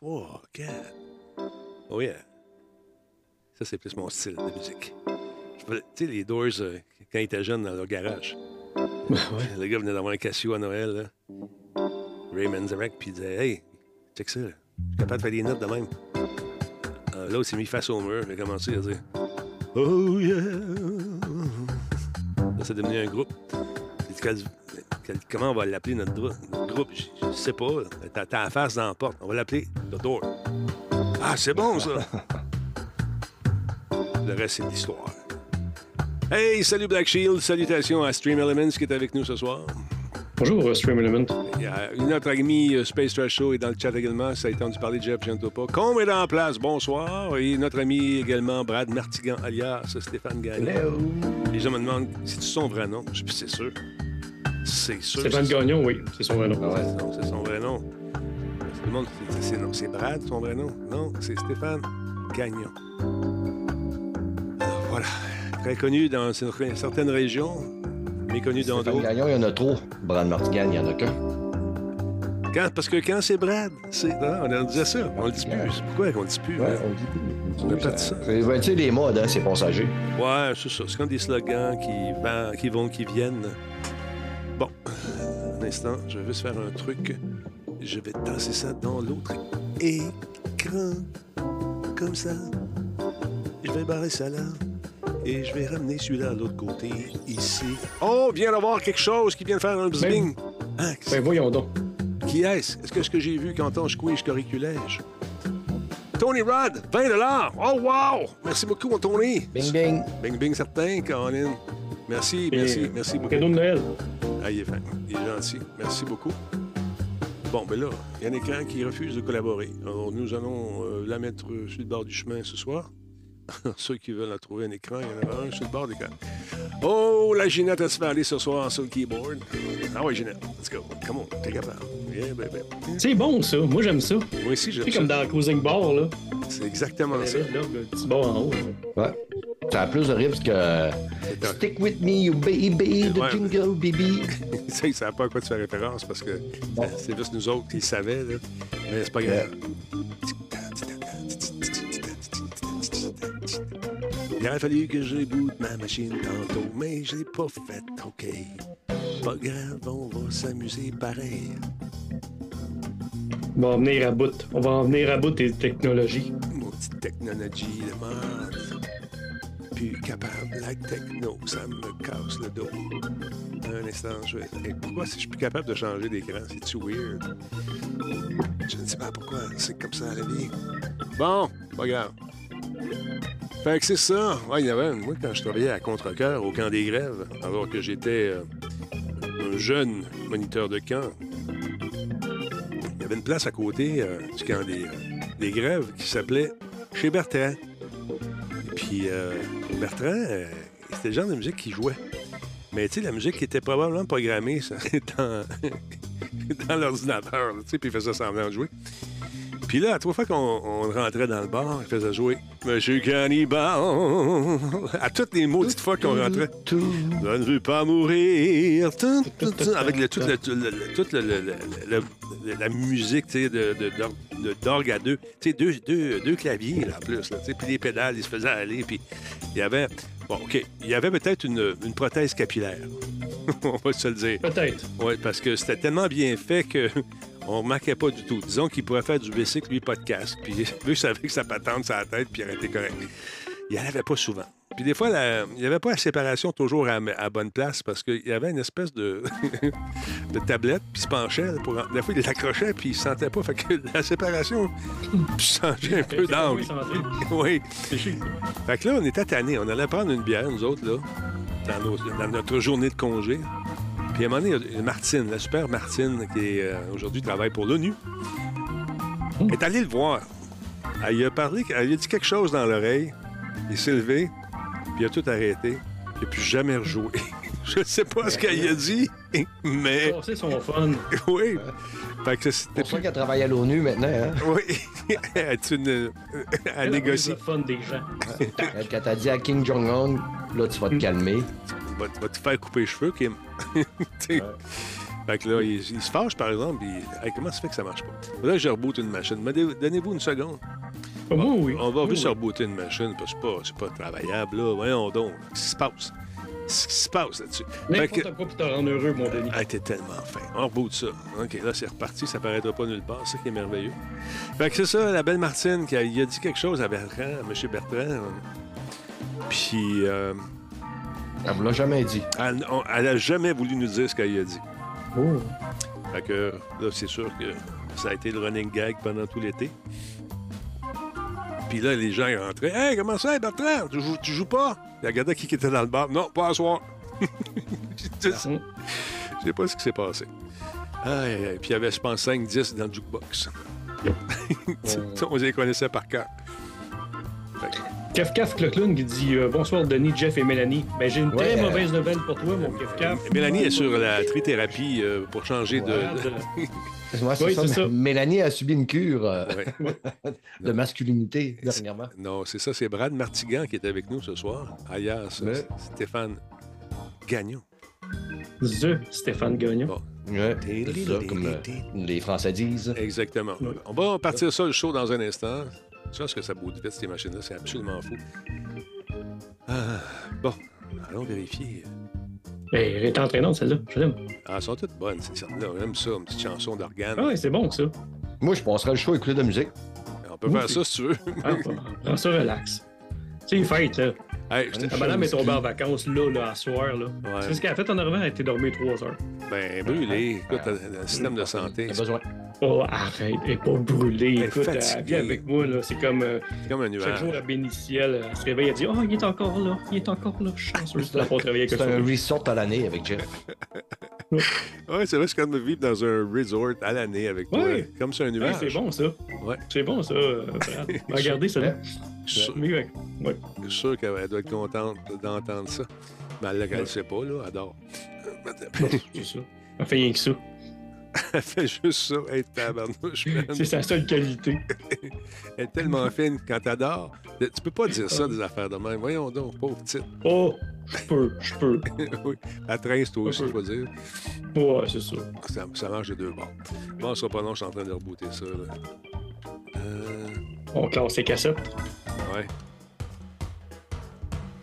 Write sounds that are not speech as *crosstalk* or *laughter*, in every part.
3, 4. Oh yeah. Ça, c'est plus mon style de musique. Tu sais, les Doors, euh, quand ils étaient jeunes dans leur garage. Le gars venait d'avoir un Casio à Noël. Là. Ray Manzarek, puis il disait Hey, check ça. Je suis capable de faire des notes de même. Euh, là, il s'est mis face au mur. Il a commencé à dire Oh yeah. Là, c'est devenu un groupe. Comment on va l'appeler notre, groupe? Je je sais pas. T'as t'as la face dans la porte. On va l'appeler The Door. Ah, c'est bon, ça. *laughs* Le reste, c'est de l'histoire. Hey, salut Black Shield. Salutations à Stream Elements qui est avec nous ce soir. Bonjour, euh, Stream Element. Il y a notre ami euh, Space Trash Show est dans le chat également. Ça a été entendu parler de Jeff Gentopa. Combe est en place. Bonsoir. Et notre ami également, Brad Martigan, alias Stéphane Gagnon. Les gens me demandent si c'est son vrai nom. Je c'est sûr. C'est sûr. Stéphane Gagnon, oui, c'est son vrai nom. Ouais, non, c'est son vrai nom. Tout le monde, c'est- c'est non, c'est Brad, son vrai nom. Non, c'est Stéphane Gagnon. Alors, voilà. Très connu dans certaines régions, méconnu dans Stéphane d'autres. Gagnon, il y en a trop. Brad Martigan, il n'y en a qu'un. Quand- parce que quand c'est Brad, c'est. Non, on disait ça. On le dit plus. Pourquoi qu'on le dit plus? Ouais, hein? on dit plus. On a pas dit ça. C'est- tu sais, les modes, hein, c'est passager. Ouais, c'est ça. C'est comme des slogans qui vont, qui viennent. Instant, je vais juste faire un truc. Je vais tasser ça dans l'autre écran. Comme ça. Je vais barrer ça là. Et je vais ramener celui-là à l'autre côté, ici. Oh, vient d'avoir quelque chose qui vient de faire un bzing. Hein, Ben voyons donc. qui est-ce? Est-ce que ce que j'ai vu quand on squish curriculège? Tony Rod, 20 Oh, wow! Merci beaucoup, mon Tony. Bing, bing. Bing, bing, certain, Colin. Merci, merci, merci beaucoup. Cadeau de Noël. Ah, il est fin. Il est gentil. Merci beaucoup. Bon, ben là, il y a un écran qui refuse de collaborer. Alors, nous allons euh, la mettre sur le bord du chemin ce soir. *laughs* Ceux qui veulent la trouver un écran, il y en a un sur le bord de l'écran. Oh, la Ginette, elle se fait aller ce soir sur le keyboard? Ah ouais, Ginette, let's go. Come on, t'es capable. Yeah, baby. C'est bon, ça. Moi, j'aime ça. Moi aussi, j'aime ça. comme dans Cruising Bar, là. C'est exactement ça. Là, le petit bar en haut. là. Ouais. Ça a plus de rips que Stick with me, you baby, the Ouais. jingle, baby. Tu sais, ils ne savent pas à quoi tu fais référence parce que Bon. c'est juste nous autres qui le savaient. Là. Mais c'est pas grave. Il aurait fallu que je reboot ma machine tantôt, mais je l'ai pas fait, OK. Pas grave, on va s'amuser pareil. On va en venir à bout. On va en venir à bout des technologies. Mon petit technologie de merde. Capable, la techno, ça me casse le dos. Un instant, je vais. Hey, pourquoi si je suis plus capable de changer d'écran? C'est-tu weird? Je ne sais pas pourquoi. C'est comme ça la vie. Bon, pas grave. Fait que c'est ça. Ouais, il y avait, moi, quand je travaillais à Contrecoeur, au camp des grèves, alors que j'étais euh, un jeune moniteur de camp, il y avait une place à côté euh, du camp des, euh, des grèves qui s'appelait Chez Bertrand. Puis, Bertrand, euh, c'était le genre de musique qu'il jouait. Mais tu sais, la musique était probablement programmée ça, *laughs* dans, *laughs* dans l'ordinateur, tu sais, puis il faisait semblant de jouer. Puis là, à trois fois qu'on on rentrait dans le bar, il faisait jouer Monsieur Cannibal. À toutes les maudites fois qu'on rentrait. Je ne veux pas mourir. Avec le, toute la musique d'orgue à deux. Tu sais, deux, deux, deux claviers là, en plus. Là, puis les pédales, ils se faisaient aller. Puis il y avait. Bon, OK. Il y avait peut-être une, une prothèse capillaire. *laughs* On va se le dire. Peut-être. Oui, parce que c'était tellement bien fait que on remarquait pas du tout. Disons qu'il pourrait faire du bicycle, lui, pas de casque. Puis *laughs* vu que ça avait que sa patente la tête, puis il aurait été correct. Il n'y en avait pas souvent. Puis des fois, la- il n'y avait pas la séparation toujours à, à bonne place parce qu'il y avait une espèce de, *laughs* de tablette, puis il se penchait. Pour... Des fois, il l'accrochait, puis il ne se sentait pas. Fait que *laughs* la séparation changeait un peu d'angle. Oui. Fait que là, on était tannés. On allait prendre une bière, nous autres, là, dans, nos- dans notre journée de congé. Puis à un moment donné, Martine, la super Martine, qui euh, aujourd'hui travaille pour l'ONU, est allée le voir. Elle lui a parlé, elle lui a dit quelque chose dans l'oreille. Il s'est levé, puis il a tout arrêté. Il n'a plus jamais rejoué. *laughs* Je ne sais pas ce qu'elle a dit, mais Oh, c'est son fun. *laughs* oui. Fait que C'est pour ça qu'elle travaille à l'ONU maintenant. Hein? Oui. *laughs* Elle est une. Elle Elle négocie. Le fun des gens. Elle, Quand t'as dit à King Jong-un, là, tu vas te calmer. Va, va te faire couper les cheveux, Kim. *laughs* Fait que là, il, il se fâche, par exemple, puis hey, comment ça fait que ça marche pas? Là, je reboot une machine. Mais donnez- Donnez-vous une seconde. Pas moi, oui. On va Oui, juste oui. rebooter une machine, parce que c'est pas, c'est pas travaillable, là. Voyons donc. Qu'est-ce qui se passe? Qu'est-ce qui se passe là-dessus? Fait que- N'importe quoi pour te rendre heureux, mon Denis. ah, t'es tellement fin. On reboot ça. OK, là, c'est reparti. Ça paraîtra pas nulle part. C'est ça qui est merveilleux. Fait que c'est ça, la belle Martine, qui a, il a dit quelque chose à Bertrand, à M. Bertrand. Puis, euh, Elle vous l'a jamais dit. elle, on- elle a jamais voulu nous dire ce qu'elle a dit. Oh. Fait que là, c'est sûr que ça a été le running gag pendant tout l'été. Puis là, les gens ils rentraient. Hey, comment ça, Bertrand? Tu joues, tu joues pas? Il regardait qui était dans le bar. Non, pas à soir. *laughs* Je sais pas ce qui s'est passé. Puis il y avait, je pense, 5-10 dans le jukebox. *laughs* On les connaissait par cœur. Fait Kaf Clocloun qui dit euh, Bonsoir Denis, Jeff et Mélanie. Ben, j'ai une très mauvaise nouvelle pour toi, mon Kef Kaf. Mélanie est sur la trithérapie euh, pour changer de. *laughs* Moi, c'est Oui, ça, ça. Mélanie a subi une cure euh, Ouais. *laughs* de masculinité dernièrement. Non, c'est ça, c'est Brad Martigan qui est avec nous ce soir. Ouais. Stéphane Gagnon. The Stéphane Gagnon. Bon. Ouais, c'est ça, comme les Français disent. Exactement. On va partir ça, le show, dans un instant. Tu vois ce que ça bouge vite, ces machines-là, c'est absolument fou. Ah, bon, allons vérifier. Ben, elle est entraînante, celle-là. Je l'aime. Ah, elles sont toutes bonnes, ces sortes-là. On aime ça, une petite chanson d'organe. Ah ouais, c'est bon, ça. Moi, je passerais le show à écouter de la musique. On peut Oui, faire ça si tu veux. Ah, prends ça relax. C'est une fête, là. Hey, je madame est tombée en vacances, là, là, à soir, là. Ouais. C'est ce qu'elle a fait en arrivant, elle a été dormir trois heures. ben, brûlé. Écoute, le système de santé, T'as c'est besoin. Oh, arrête, elle pas brûlée. Elle est Écoute, elle fatiguée. vient avec moi, là. C'est comme euh, comme un chaque nuage. jour, elle bénit le ciel. Elle se réveille, elle dit Oh, il est encore là, il est encore là. Chanceuse de la travailler avec C'est un resort à l'année avec Jeff. *laughs* Ouais, c'est vrai, c'est comme vivre dans un resort à l'année avec toi. Ouais. Comme sur un Ouais, nuage. c'est bon, ça. Ouais. C'est bon, ça. euh. *laughs* Regardez ça. Là. Je suis sûr- je suis sûr qu'elle doit être contente d'entendre ça. Mais elle ne le sait pas, là. Elle adore. *laughs* C'est ça. Elle fait rien que ça. *laughs* Elle fait juste ça, être tabarnouche. *laughs* C'est sa seule qualité. Elle est tellement fine quand t'adores. Tu peux pas dire ça des affaires de même. Voyons donc, pauvre petite. Oh, je peux, je peux. oui. Elle traîne, toi aussi, je peu. peux dire. Ouais, c'est ça. Ça, ça marche de deux bords. Bon, ça pas long, je suis en train de rebooter ça. Là. Euh, On classe ses cassettes. ouais.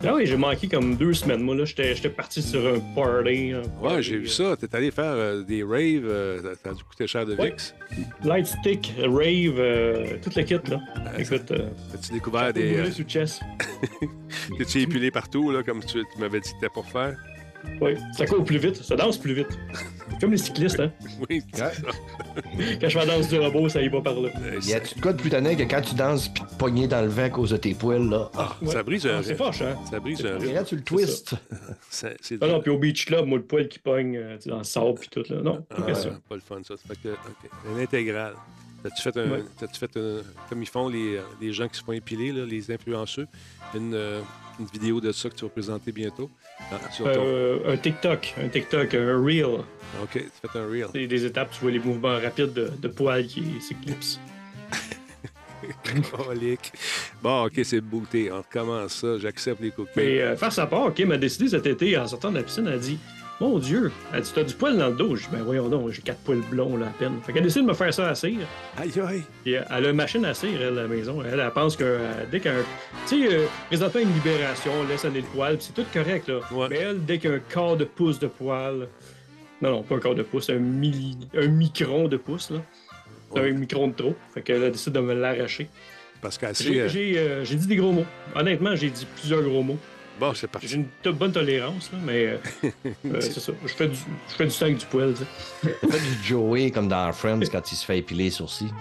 Ah oui, j'ai manqué comme deux semaines. Moi, là, j'étais parti sur un party. un Ouais, j'ai vu euh, ça. T'es allé faire euh, des raves. euh, t'as- T'as dû coûter cher de Ouais. VIX. Lightstick, rave, toute la kit, là. Écoute, As-tu découvert des... sous chess. *laughs* T'es-tu épilé partout, là, comme tu, tu m'avais dit que t'étais pour faire? Oui, ça court plus vite, ça danse plus vite. Comme les cyclistes, hein. *laughs* Oui, ça. *laughs* Quand je fais la danse du robot, ça y va par là. Euh, Y a-tu de quoi de plus tannant que quand tu danses pis te pogner dans le vent à cause de tes poils, là? Ah, Ouais. ça brise un Ah, C'est fâche, hein. Ça brise un Et là, tu le twists. Ça- *laughs* C'est Ah non, puis au Beach Club, moi, le poil qui pogne euh, tu dans le sable puis tout, là. Non, pas Ah, question. pas le fun, ça. Fait que, OK. Une intégrale. T'as-tu fait, un, Ouais. t'as-tu fait un- comme ils font les, les gens qui se font épiler, là, les influenceux, une, euh, une vidéo de ça que tu vas présenter bientôt? Ah, sur ton... Euh, un TikTok, un TikTok, un Reel. OK, tu fais un reel. C'est des étapes, tu vois les mouvements rapides de, de poils qui s'éclipsent. *laughs* Bon, OK, c'est booté. On recommence ça. J'accepte les cookies. Mais euh, faire sa part, Kim a décidé cet été, en sortant de la piscine, elle a dit Mon Dieu, elle dit T'as du poil dans le dos. Je dis Ben voyons donc, j'ai quatre poils blonds là à peine. Fait qu'elle décide de me faire ça à cire. Aïe, aïe. Puis euh, elle a une machine à cire, elle, à la maison. Elle, elle pense que euh, dès qu'un. Tu sais, euh, présentement, une libération, on laisse aller le poil, puis c'est tout correct, là. Ouais. Mais elle, dès qu'un quart de pouce de poil. Non, non, pas un quart de pouce, un, milli... un micron de pouce, là. C'est Ouais. un micron de trop. Fait qu'elle a décidé de me l'arracher. Parce qu'elle J'ai euh, j'ai dit des gros mots. Honnêtement, j'ai dit plusieurs gros mots. Bon, c'est J'ai parti. une t- bonne tolérance, là, mais euh, *laughs* euh, c'est ça. Je fais du, je fais du sang avec du poil, tu sais. Fais du Joey comme dans Friends quand il se fait épiler les sourcils.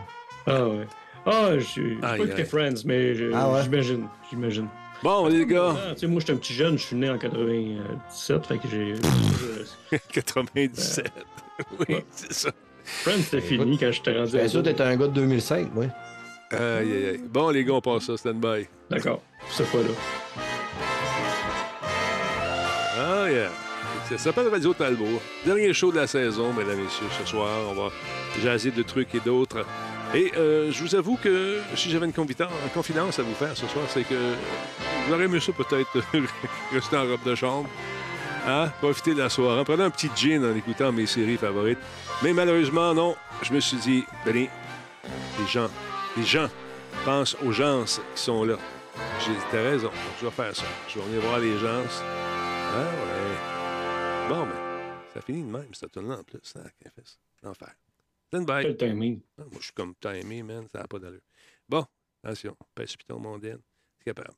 Ah ouais. Ah, j'ai j'ai pas écouté. Friends, mais je- Ah ouais? j'imagine. J'imagine. Bon, les gars, Ah, tu sais, moi, j'étais un petit jeune, je suis né en 97, fait que j'ai. *laughs* je- 97. oui, Ouais. c'est ça. Friends, c'était fini quand j'étais rendu ado. ça, t'es un gars de 2005, oui. Aïe, aïe, aïe. Bon, les gars, on passe ça. Stand by. D'accord. Cette fois-là. Ça s'appelle Radio Talbot. Dernier show de la saison, mesdames et messieurs. Ce soir, on va jaser de trucs et d'autres. Et euh, je vous avoue que si j'avais une, confidence à vous faire ce soir, c'est que j'aurais aimé ça peut-être *laughs* rester en robe de chambre. Hein? Profiter de la soirée. En prenant un petit gin en écoutant mes séries favorites. Mais malheureusement, non. Je me suis dit, Benny, les gens, les gens pensent aux gens qui sont là. J'ai raison, je vais faire ça. Je vais venir voir les gens. Ah ouais. Bon, ben, ça finit de même, cette tune là en plus. Ça, L'enfer. Stand by. Quel timing. Ah, moi, je suis comme timé, man. Ça n'a pas d'allure. Bon, attention. Pèse piton mondaine. C'est capable.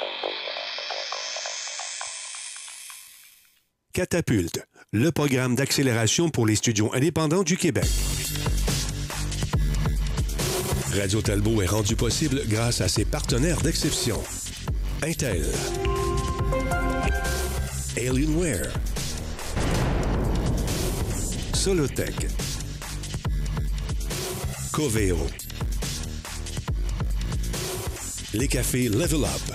Catapulte, le programme d'accélération pour les studios indépendants du Québec. Radio Talbot est rendu possible grâce à ses partenaires d'exception. Intel. Alienware. Solotech. Coveo. Les cafés Level Up.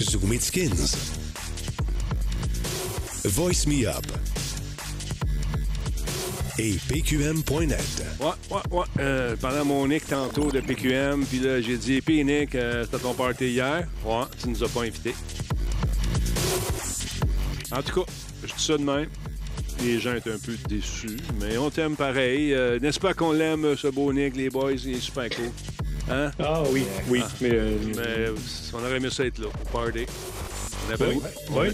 Zoom It Skins. Voice Me Up. Et PQM.net. Ouais, ouais, ouais. Euh, pendant mon Nick tantôt de PQM, puis là, j'ai dit, puis Nick, euh, c'était ton party hier. Ouais, tu nous as pas invités. En tout cas, je dis ça de même. Les gens étaient un peu déçus, mais on t'aime pareil. Euh, N'est-ce pas qu'on l'aime, ce beau Nick, les boys? Il est super cool. Hein? Ah oui, oui. Ah. Mais, euh, Mais on aurait aimé ça être là, au party. On avait oui, oui.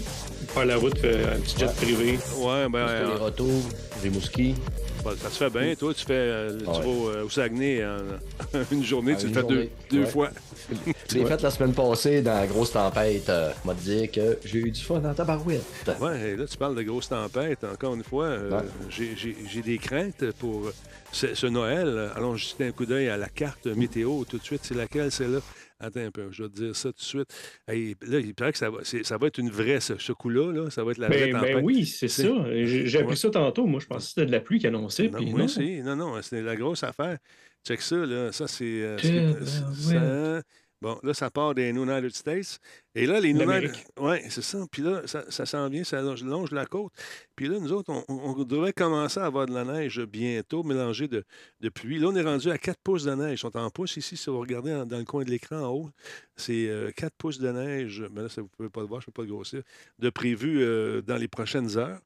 Faire la route, faire un petit jet privé. Ouais, ben. C'était les euh, retours, les mouskis. bah, ça se fait bien. Toi, tu fais. euh, tu Ouais. vas au, euh, au Saguenay en *laughs* une journée, tu le fais deux, deux Ouais. fois. *laughs* Je l'ai fait la semaine passée dans la grosse tempête. Euh, m'a dit que j'ai eu du fun dans ta barouette. Ouais, et là, tu parles de grosses tempêtes. Encore une fois, euh, Ouais. j'ai- j'ai j'ai des craintes pour ce, ce Noël. Allons jeter un coup d'œil à la carte météo tout de suite. C'est laquelle, c'est là? Attends un peu, je vais te dire ça tout de suite. Hey, là, il paraît que ça va, c'est- ça va être une vraie, ce, ce coup-là. Là. Ça va être la vraie Ben, tempête. ben oui, c'est ça. J'ai appris Ouais. ça tantôt. Moi, je pensais que c'était de la pluie qui annonçait. Non, moi non. aussi. Non, non, c'est la grosse affaire. Check ça, là. Ça, c'est. euh, ben Bon, là, ça part des United States. Et là, les. L'Amérique. Oui, c'est ça. Puis là, ça, ça s'en vient, ça longe, la côte. Puis là, nous autres, on, devrait commencer à avoir de la neige bientôt, mélangée de, de pluie. Là, on est rendu à 4 pouces de neige. Ils sont en pouces ici, si vous regardez en- dans le coin de l'écran en haut. C'est euh, 4 pouces de neige. Mais là, ça, vous ne pouvez pas le voir, je ne peux pas le grossir. De prévu euh, dans les prochaines heures.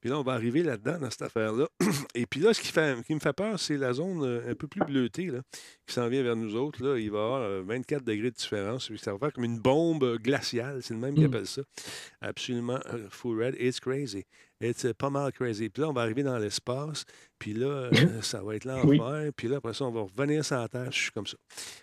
Puis là, on va arriver là-dedans, dans cette affaire-là. *clears throat* Et puis là, ce qui, fait, qui me fait peur, c'est la zone euh, un peu plus bleutée là, qui s'en vient vers nous autres. Là. Il va y avoir euh, 24 degrés de différence. Puis Ça va faire comme une bombe euh, glaciale. C'est le même qui Mm. appelle ça. Absolument euh, full red. It's crazy. It's euh, pas mal crazy. Puis là, on va arriver dans l'espace. Puis là, euh, ça va être l'enfer. Oui. Puis là, après ça, on va revenir sur la Terre. Je suis comme ça.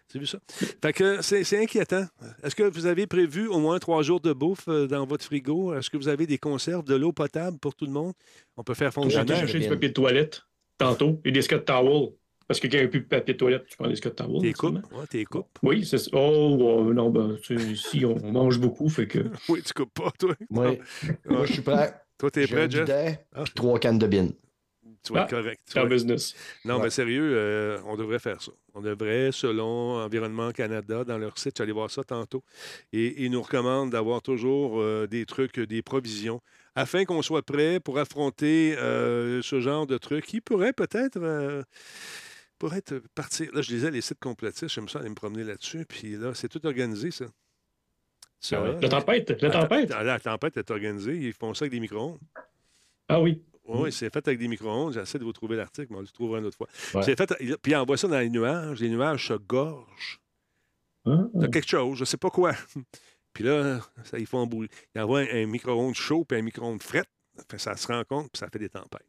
Tu as vu ça? Fait que c'est c'est inquiétant. Est-ce que vous avez prévu au moins trois jours de bouffe dans votre frigo? Est-ce que vous avez des conserves, de l'eau potable pour tout le monde? On peut faire fondre J'ai chercher du papier de toilette tantôt et des Scott Towel. Parce que quand il n'y a plus de papier de toilette, tu prends des Scott Towel. Tes coupes? Ouais, tes coupes. Oui, c'est ça. Oh, ouais, non, ben, tu sais, ici, on mange beaucoup, fait que. *laughs* Oui, tu coupes pas, toi. Moi, je suis prêt. Toi, t'es prêt, un Jeff? Ah. puis trois cannes de bine. Tu vas être Ah, correct. Tu vas- business. Non, Ouais. mais sérieux, euh, on devrait faire ça. On devrait, selon Environnement Canada, dans leur site, tu allais voir ça tantôt, et ils nous recommandent d'avoir toujours euh, des trucs, des provisions, afin qu'on soit prêt pour affronter euh, ce genre de trucs qui pourrait peut-être euh, pourrait être partir. Là, je lisais les sites complotistes, j'aime ça aller me promener là-dessus, puis là, c'est tout organisé, ça. Ça, Ah ouais? La tempête, la tempête? La, la tempête est organisée, ils font ça avec des micro-ondes. Ah oui. Oui, c'est fait avec des micro-ondes. J'essaie de vous trouver l'article, mais on le trouvera une autre fois. Ouais. C'est fait, puis ils envoient ça dans les nuages. Les nuages se gorgent Ah. de quelque chose, je ne sais pas quoi. *laughs* puis là, ça, ils font bouler. Ils envoient un, un micro-ondes chaud puis un micro-ondes fret. Ça se rencontre puis ça fait des tempêtes.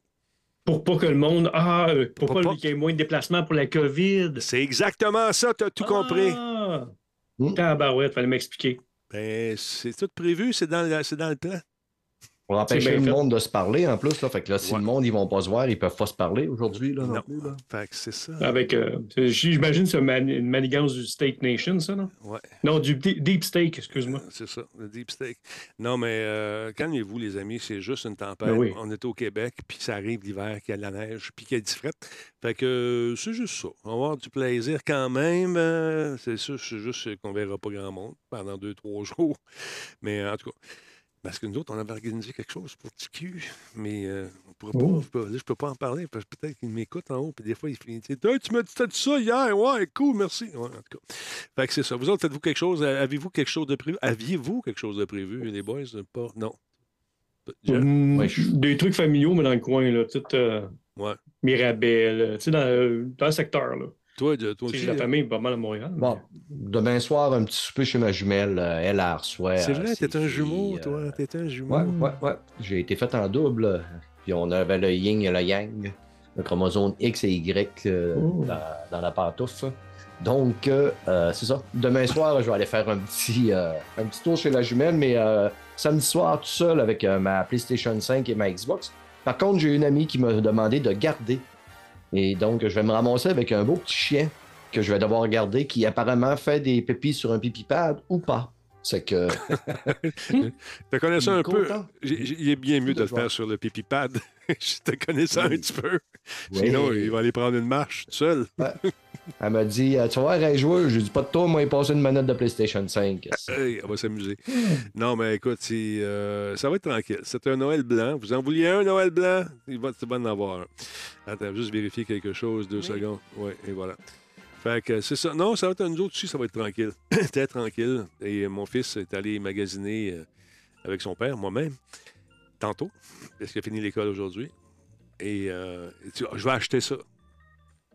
Pour pas que le monde. Ah, euh, pour Pour pas pas- qu'il y ait moins de déplacements pour la COVID. C'est exactement ça, tu as tout compris. Ah! Hmm. Tabarouette, fallait m'expliquer. Ben, c'est tout prévu, c'est dans, le- dans le plan. Pour empêcher C'est bien le fait. monde de se parler en plus. Là. Fait que là, si Ouais. le monde, ils vont pas se voir, ils peuvent pas se parler aujourd'hui. Là, non. Non. plus, là. Fait que c'est ça. Avec, euh, j'imagine c'est une manigance du Steak Nation, ça, non? Ouais. Non, du Deep Steak, excuse-moi. C'est ça, le deep steak. Non, mais euh, calmez-vous, les amis, c'est juste une tempête. Ben oui. On est au Québec, puis ça arrive l'hiver, qu'il y a de la neige, puis qu'il y a du fret. Fait que euh, c'est juste ça. On va avoir du plaisir quand même. euh, c'est sûr, c'est juste qu'on verra pas grand monde pendant deux, trois *laughs* jours. Mais en tout cas, parce que nous autres, on avait organisé quelque chose pour TQ, mais euh, on pourrait pas, Oh. je peux, je peux pas en parler, parce que peut-être qu'il m'écoute en haut, puis des fois, il fait Hey, Tu m'as dit ça hier, ouais, cool, merci. Ouais, en tout cas. Fait que c'est ça. Vous autres, faites-vous quelque chose? Avez-vous quelque chose de prévu? Aviez-vous quelque chose de prévu, les boys? Pas... Non. Mm, Ouais, je- Des trucs familiaux, mais dans le coin, là. Tout, euh, Ouais. Mirabel, euh, tu sais, dans, euh, dans le secteur, là. Toi, de- toi aussi? La euh, famille est pas mal à Montréal. mais- Bon, demain soir, un petit souper chez ma jumelle. euh, Elle a reçoit. C'est euh, vrai, t'es un jumeau, toi. T'es un jumeau. Ouais, ouais, ouais. J'ai été fait en double. Puis on avait le yin et le yang, le chromosome X et Y euh, Oh. dans, dans la pantoufle. Donc, euh, c'est ça. Demain soir, je vais aller faire un petit, euh, un petit tour chez la jumelle, mais euh, samedi soir, tout seul avec euh, ma PlayStation 5 et ma Xbox. Par contre, j'ai une amie qui m'a demandé de garder. Et donc, je vais me ramasser avec un beau petit chien que je vais devoir garder qui apparemment fait des pépis sur un pipi pad ou pas. C'est que. *laughs* Te connaissant un peu, il est bien mieux de de le faire sur le pipi pad. *laughs* Je te connaissant un Oui. petit peu. Oui. Sinon, il va aller prendre une marche tout seul. Elle m'a dit Tu vas voir, un joueur. J'ai dit Pas de toi, moi, il passe une manette de PlayStation 5. *laughs* Hey, on va s'amuser. Non, mais écoute, euh, ça va être tranquille. C'est un Noël blanc. Vous en vouliez un Noël blanc? Il va, c'est bon d'en avoir un. Attends, juste vérifier quelque chose, deux secondes. Oui, et voilà. Fait que c'est ça. Non, ça va être nous autres aussi, ça va être tranquille. *clears throat* Très tranquille. Et mon fils est allé magasiner euh, avec son père, moi-même, tantôt, parce qu'il a fini l'école aujourd'hui. Et euh, Ah, je vais acheter ça.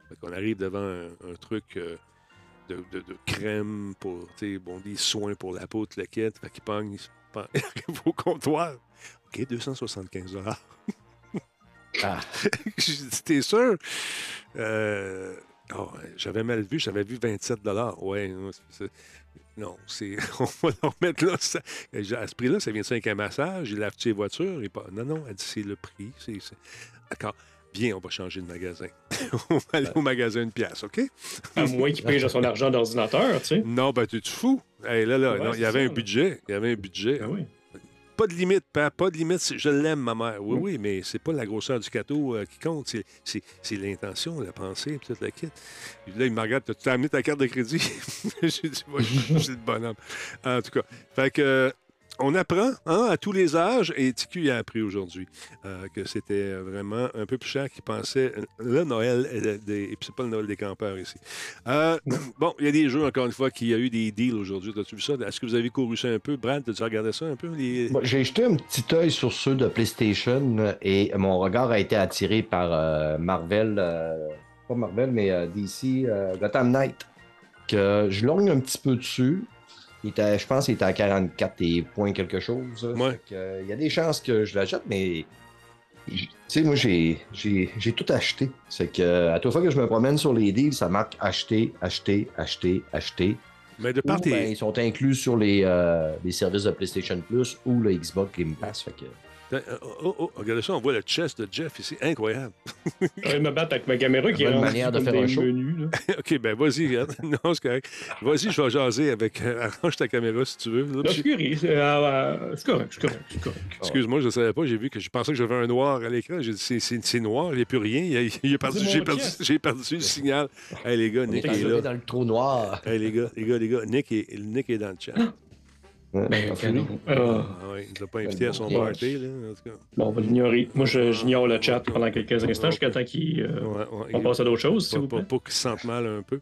Fait qu'on arrive devant un, un truc euh, de, de- de crème pour, tu sais, bon, des soins pour la peau, la quête. Fait qu'il pogne, il arrive *laughs* au comptoir. OK, 275 Ah, *laughs* t'es sûr? Euh, oh, j'avais mal vu, j'avais vu 27 Ouais, non, c'est- c'est- non, c'est, *laughs* on va le remettre là. ça- à ce prix-là, ça vient de 5 un massage, il lave-tu les voitures? Et pas, non, non, elle dit, c'est le prix. c'est, D'accord. Bien, on va changer de magasin. *laughs* on va aller au magasin une pièce, OK? À moins qu'il paye son argent d'ordinateur, tu sais. Non, ben, t'es-tu fou? Hey, là, là, Ouais, non, il y avait ça, un là. budget. Il y avait un budget. Ah oui. Pas de limite, père, pas de limite. Je l'aime, ma mère. Oui, Mm. oui, mais c'est pas la grosseur du gâteau euh, qui compte. C'est- l'intention, la pensée, puis toute la kit. Puis là, il me regarde, t'as-tu amené ta carte de crédit? *laughs* J'ai dit, moi, je suis le bonhomme. En tout cas, fait que. Euh, On apprend hein, à tous les âges, et TQ a appris aujourd'hui euh, que c'était vraiment un peu plus cher qu'il pensait le Noël, euh, des, et puis c'est pas le Noël des campeurs ici. Euh, bon, il y a des jeux, encore une fois, qui a eu des deals aujourd'hui. As-tu vu ça? Est-ce que vous avez couru ça un peu? Brad, as-tu regardé ça un peu? Les... bon, J'ai jeté un petit œil sur ceux de PlayStation euh, et mon regard a été attiré par euh, Marvel, euh, pas Marvel, mais euh, DC euh, Gotham Knight. Que je lorgne un petit peu dessus. Il était, je pense qu'il était à 44 et point quelque chose. Ouais. Fait que, euh, il y a des chances que je l'achète, mais. Tu sais, moi, j'ai, j'ai, j'ai tout acheté. C'est que, à toute fois que je me promène sur les deals, ça marque acheter, acheter, acheter, acheter. Mais de part ben, ils sont inclus sur les, euh, les services de PlayStation Plus ou le Xbox Game Pass. Fait que... Euh, Oh, oh, oh, regardez ça, on voit le chest de Jeff ici. Incroyable. *laughs* Je vais me battre avec ma caméra qui est rendue manière de faire un show. menus, là. *laughs* OK, ben vas-y, regarde. *laughs* Non, c'est correct. Vas-y, je vais jaser avec. euh, arrange ta caméra si tu veux. Puis- c'est correct, c'est correct, c'est correct. Excuse-moi, je ne savais pas. J'ai vu que je pensais que j'avais un noir à l'écran. J'ai dit, c'est- c'est c'est noir, il n'y a plus rien. Il y a- il a perdu- C'est mon J'ai perdu, chest. j'ai perdu le signal. Hey, les gars, Nick est est là. dans le trou noir. Hey, les gars, les gars, les gars, Nick est, Nick est dans le chat. *gasps* Ben? Ah, Ah, ouais, il ne l'a pas invité à son bon. party, là, en tout cas. bon, on va l'ignorer. Moi, je- j'ignore le chat pendant quelques instants jusqu'à temps qu'il, euh, Ouais, ouais, passe à d'autres choses, Pas, pas, pas qu'il se sente mal un peu.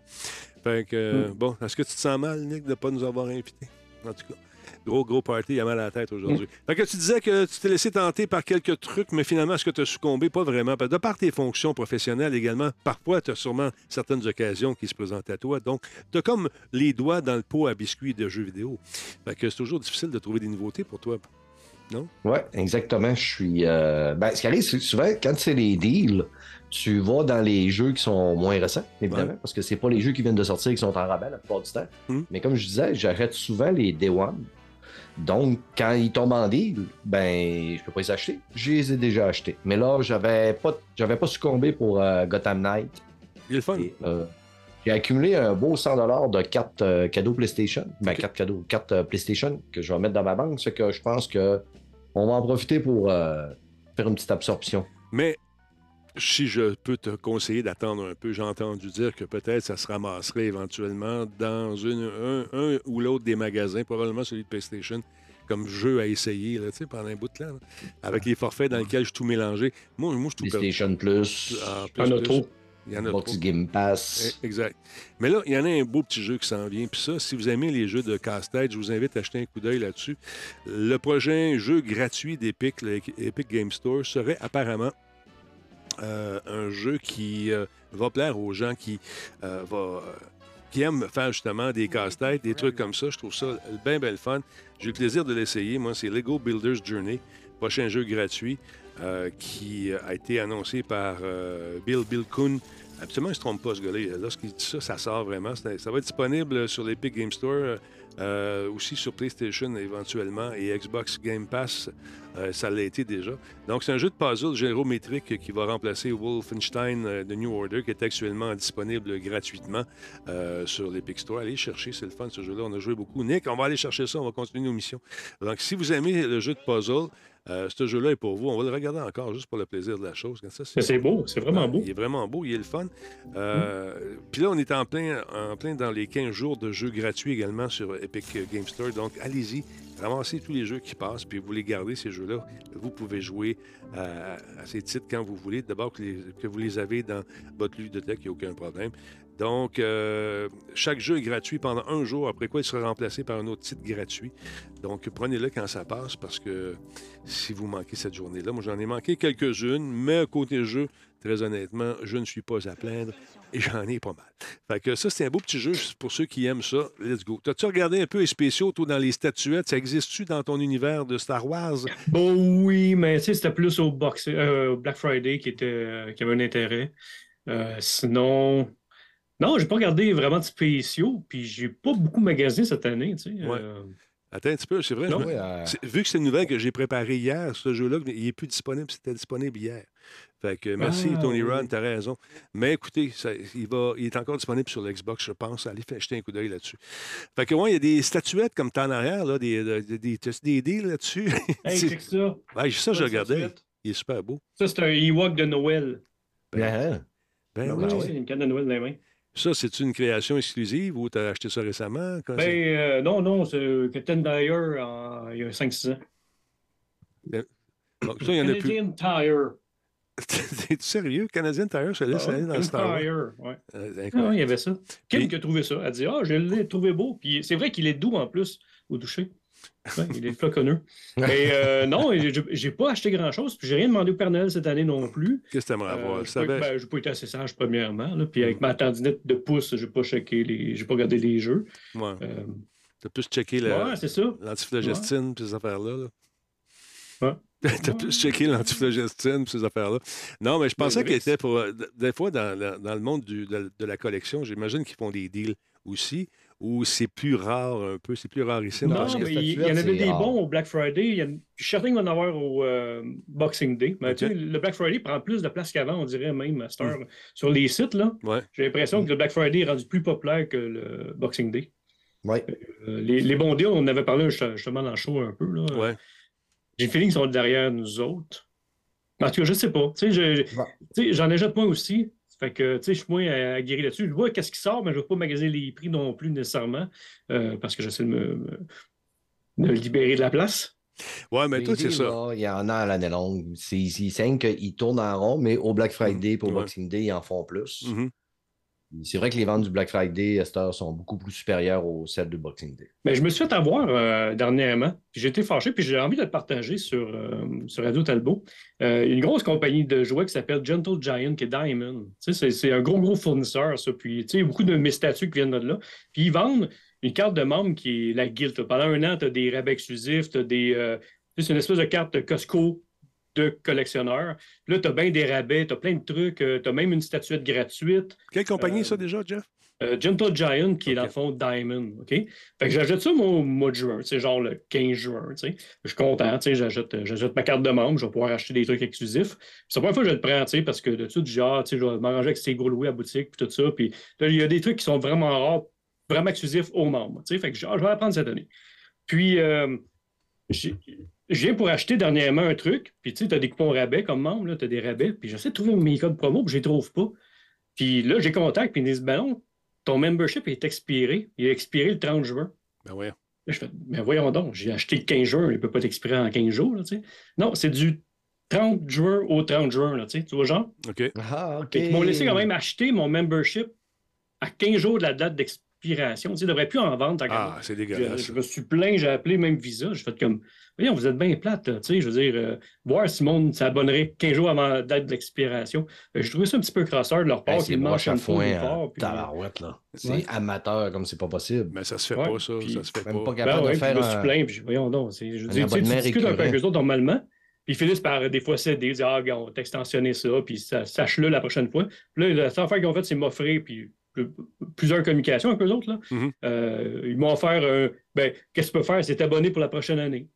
Fait que, Mm. bon, est-ce que tu te sens mal, Nick, de ne pas nous avoir invités? En tout cas, gros, gros party, il a mal à la tête aujourd'hui. Fait que tu disais que tu t'es laissé tenter par quelques trucs, mais finalement, est-ce que tu as succombé? Pas vraiment. De par tes fonctions professionnelles également, parfois, tu as sûrement certaines occasions qui se présentent à toi. Donc, tu as comme les doigts dans le pot à biscuits de jeux vidéo. Fait que c'est toujours difficile de trouver des nouveautés pour toi. Ouais, exactement. Je suis. euh, Ben, ce qui arrive, c'est souvent, quand c'est les deals, tu vas dans les jeux qui sont moins récents, évidemment, Ouais. parce que c'est pas les jeux qui viennent de sortir qui sont en rabais la plupart du temps. Mm. Mais comme je disais, j'arrête souvent les Day One. Donc, quand ils tombent en deal, ben, je peux pas les acheter. Je les ai déjà achetés. Mais là, j'avais pas, j'avais pas succombé pour euh, Gotham Knight. Il est le fun. Et, euh, j'ai accumulé un beau 100 de cartes euh, cadeaux PlayStation. Ben, Ok. cartes cadeaux, cartes PlayStation que je vais mettre dans ma banque. C'est que je pense que on va en profiter pour faire une petite absorption. Mais si je peux te conseiller d'attendre un peu, j'ai entendu dire que peut-être ça se ramasserait éventuellement dans une, un, un ou l'autre des magasins, probablement celui de PlayStation, comme jeu à essayer là, pendant un bout de temps, là, avec les forfaits dans lesquels je suis tout mélangé. Moi, moi je tout. PlayStation Plus, Ah, Il y en a plus, plus. trop. Il y en a Box trop. Game Pass. Eh, Exact. Mais là, il y en a un beau petit jeu qui s'en vient. Puis ça, si vous aimez les jeux de casse-tête, je vous invite à jeter un coup d'œil là-dessus. Le prochain jeu gratuit d'Epic, le Epic Game Store, serait apparemment euh, un jeu qui euh, va plaire aux gens qui, euh, va, qui aiment faire justement des casse-têtes, des trucs comme ça. Je trouve ça bien, bien fun. J'ai eu le plaisir de l'essayer. Moi, c'est Lego Builder's Journey, prochain jeu gratuit qui a été annoncé par Bill Bill Kuhn. Absolument, il ne se trompe pas, ce gars-là. Lorsqu'il dit ça, ça sort vraiment. Ça va être disponible sur l'Epic Game Store, euh, aussi sur PlayStation éventuellement, et Xbox Game Pass, euh, ça l'a été déjà. Donc, c'est un jeu de puzzle géométrique qui va remplacer Wolfenstein euh, The New Order, qui est actuellement disponible gratuitement euh, sur l'Epic Store. Allez chercher, c'est le fun ce jeu-là. On a joué beaucoup. Nick, on va aller chercher ça, on va continuer nos missions. Donc, si vous aimez le jeu de puzzle, euh, ce jeu-là est pour vous. On va le regarder encore juste pour le plaisir de la chose. C'est beau, c'est vraiment beau. il est vraiment beau, il est le fun. Euh, Puis là, on est en plein, en plein dans les 15 jours de jeux gratuits également sur Donc, allez-y, ramassez tous les jeux qui passent, puis vous les gardez, ces jeux-là. Vous pouvez jouer à, à ces titres quand vous voulez. D'abord, que, vous les avez dans votre ludothèque, il n'y a aucun problème. Donc, euh, chaque jeu est gratuit pendant un jour, après quoi il sera remplacé par un autre titre gratuit. Donc, prenez-le quand ça passe, parce que si vous manquez cette journée-là, moi j'en ai manqué quelques-unes, mais côté jeu, très honnêtement, je ne suis pas à plaindre et j'en ai pas mal. Fait que ça, c'est un beau petit jeu pour ceux qui aiment ça. Let's go. T'as-tu regardé un peu les spéciaux, toi, dans les statuettes? Ça existe-tu dans ton univers de Star Wars? Bon, oui, mais tu sais, c'était plus au box, euh, Black Friday qui, était, euh, qui avait un intérêt. Euh, sinon, non, j'ai pas regardé vraiment de spéciaux, puis j'ai pas beaucoup magasiné cette année, tu sais. Ouais. Attends un petit peu, c'est vrai. Non. me- Vu que c'est une nouvelle que j'ai préparée hier, ce jeu-là, il n'est plus disponible, c'était disponible hier. Fait que merci, Ah, Tony oui. Ron, t'as raison. Mais écoutez, ça- il, va, il est encore disponible sur l'Xbox, je pense. Allez jeter un coup d'œil là-dessus. Fait que, ouais, il y a des statuettes comme t'en arrière, là, des, des, des, t'as des deals là-dessus? *laughs* Hey, C'est- check ça. Ouais, ça, je regardais. statuette. Il est super beau. Ça, c'est un Ewok de Noël. Ben, Ah, oui. ben oui, oui. c'est une canne de Noël dans les mains. Ça, c'est une création exclusive ou t'as acheté ça récemment? Quand Ben, euh, non, non, c'est Captain Dyer en- il y a 5-6 ans. Donc, ça, il y en a plus. Canadian Tire. *laughs* T'es sérieux? Canadien Tire se laisse Ah, aller dans le Canadian Star Wars? Tire, ouais. Euh, Ah, il y avait ça. Kim Puis- qui a trouvé ça. Elle dit Ah, je l'ai trouvé beau. Puis c'est vrai qu'il est doux en plus au toucher. Ouais, il est floconneux. *laughs* Mais euh, non, j'ai pas acheté grand-chose. Puis j'ai rien demandé au Père Noël cette année non plus. Qu'est-ce que t'aimerais avoir? Euh, Je j'ai pas, savais- ben, pas été assez sage, premièrement. là. Puis avec ma tendinette de pouce, j'ai pas checké les. J'ai pas regardé les jeux. Ouais. Euh, T'as plus checké Ouais, l'antiflogestine et ces affaires-là. là. Ouais. *laughs* T'as plus checké l'antiflogestine ces affaires-là. Non, mais je pensais le qu'il était pour. euh, Des fois, dans, le monde du- de, de la collection, j'imagine qu'ils font des deals aussi, où c'est plus rare un peu, c'est plus rarissime. Non, Non, parce que mais il il y en avait des rare. bons au Black Friday. Il y a, je suis certain qu'il va en avoir au euh, Boxing Day. Mais Ok. tu sais, le Black Friday prend plus de place qu'avant, on dirait même à cette heure. Sur les sites, là, Ouais. j'ai l'impression que le Black Friday est rendu plus populaire que le Boxing Day. ouais. Euh, les, les bons deals, on en avait parlé justement dans le show un peu. Là. Ouais. J'ai le feeling qu'ils sont derrière nous autres. En tout cas, je sais pas. Tu sais, je- Ouais. tu sais, j'en achète moins aussi. Fait que, tu sais, je suis moins aguerri là-dessus. Je vois qu'est-ce qui sort, mais je ne veux pas magasiner les prix non plus nécessairement euh, parce que j'essaie de me, me- de libérer de la place. Ouais, mais toi, c'est ça. là, Il y en a à l'année longue. C'est c'est simple qu'ils tournent en rond, mais au Black Friday pour Ouais. Boxing Day, ils en font plus. Mhm. C'est vrai que les ventes du Black Friday à cette heure sont beaucoup plus supérieures aux celles du Boxing Day. Mais je me suis fait avoir euh, dernièrement. Puis J'ai été fâché, puis j'ai envie de le partager sur, euh, sur Radio Talbot. Euh, une grosse compagnie de jouets qui s'appelle Gentle Giant, qui est Diamond. C'est- un gros, gros fournisseur, ça. Puis, il y a beaucoup de mes statuts qui viennent de là. Puis, ils vendent une carte de membre qui est la Guild. Pendant un an, tu as des rabais exclusifs, tu as des. euh, c'est une espèce de carte Costco de collectionneur. Là, tu as bien des rabais, tu as plein de trucs, tu as même une statuette gratuite. Quelle compagnie, Euh, ça, déjà, Jeff? Euh, Gentle Giant, qui est dans le fond Diamond. OK? Fait que j'achète ça au mois de juin, c'est genre le 15 juin. Je suis content, j'achète, j'achète ma carte de membre, je vais pouvoir acheter des trucs exclusifs. C'est la première fois que je le prends, parce que de tout, genre, je vais m'arranger avec ces gros louis à boutique, puis tout ça. Puis il y a des trucs qui sont vraiment rares, vraiment exclusifs aux membres. Fait que je vais apprendre cette année. Puis, euh, je viens pour acheter dernièrement un truc, puis tu sais, tu as des coupons rabais comme membre, tu as des rabais, puis j'essaie de trouver mes codes promo, puis je les trouve pas. Puis là, j'ai contact, puis ils disent, ben non, ton membership est expiré. Il est expiré le 30 juin. Ben oui. je fais, ben voyons donc, j'ai acheté le 15 juin, il ne peut pas t'expirer en 15 jours. Là, non, c'est du 30 juin au 30 juin, là, tu vois, genre? OK. Ah, OK. Ils m'ont laissé quand même acheter mon membership à 15 jours de la date d'expiration. Tu ne devrais plus en vendre. Ah, c'est dégueulasse. Je, je, me suis plaint, j'ai appelé même Visa. J'ai fait comme, Voyons, vous êtes bien plate, tu sais, je veux dire, euh, voir si le monde s'abonnerait 15 jours avant la date d'expiration. Euh, je trouvais ça un petit peu crasseur de leur part, qu'ils mangent à fond. là. C'est amateur comme c'est pas possible. Mais ça se fait pas, ça. ça se fait même pas. pas capable ben de faire je me suis plaint, puis voyons donc. Je veux dire, tu discutes un peu avec eux autres normalement, puis ils finissent par des fois céder, dire Ah, on t'a extensionné ça, puis sache-le la prochaine fois. Puis là, la seule fois qu'ils ont fait, c'est m'offrir, puis plusieurs communications avec eux autres. Là. Mm-hmm. euh, ils m'ont offert un ben, qu'est-ce que tu peux faire? C'est t'abonner pour la prochaine année.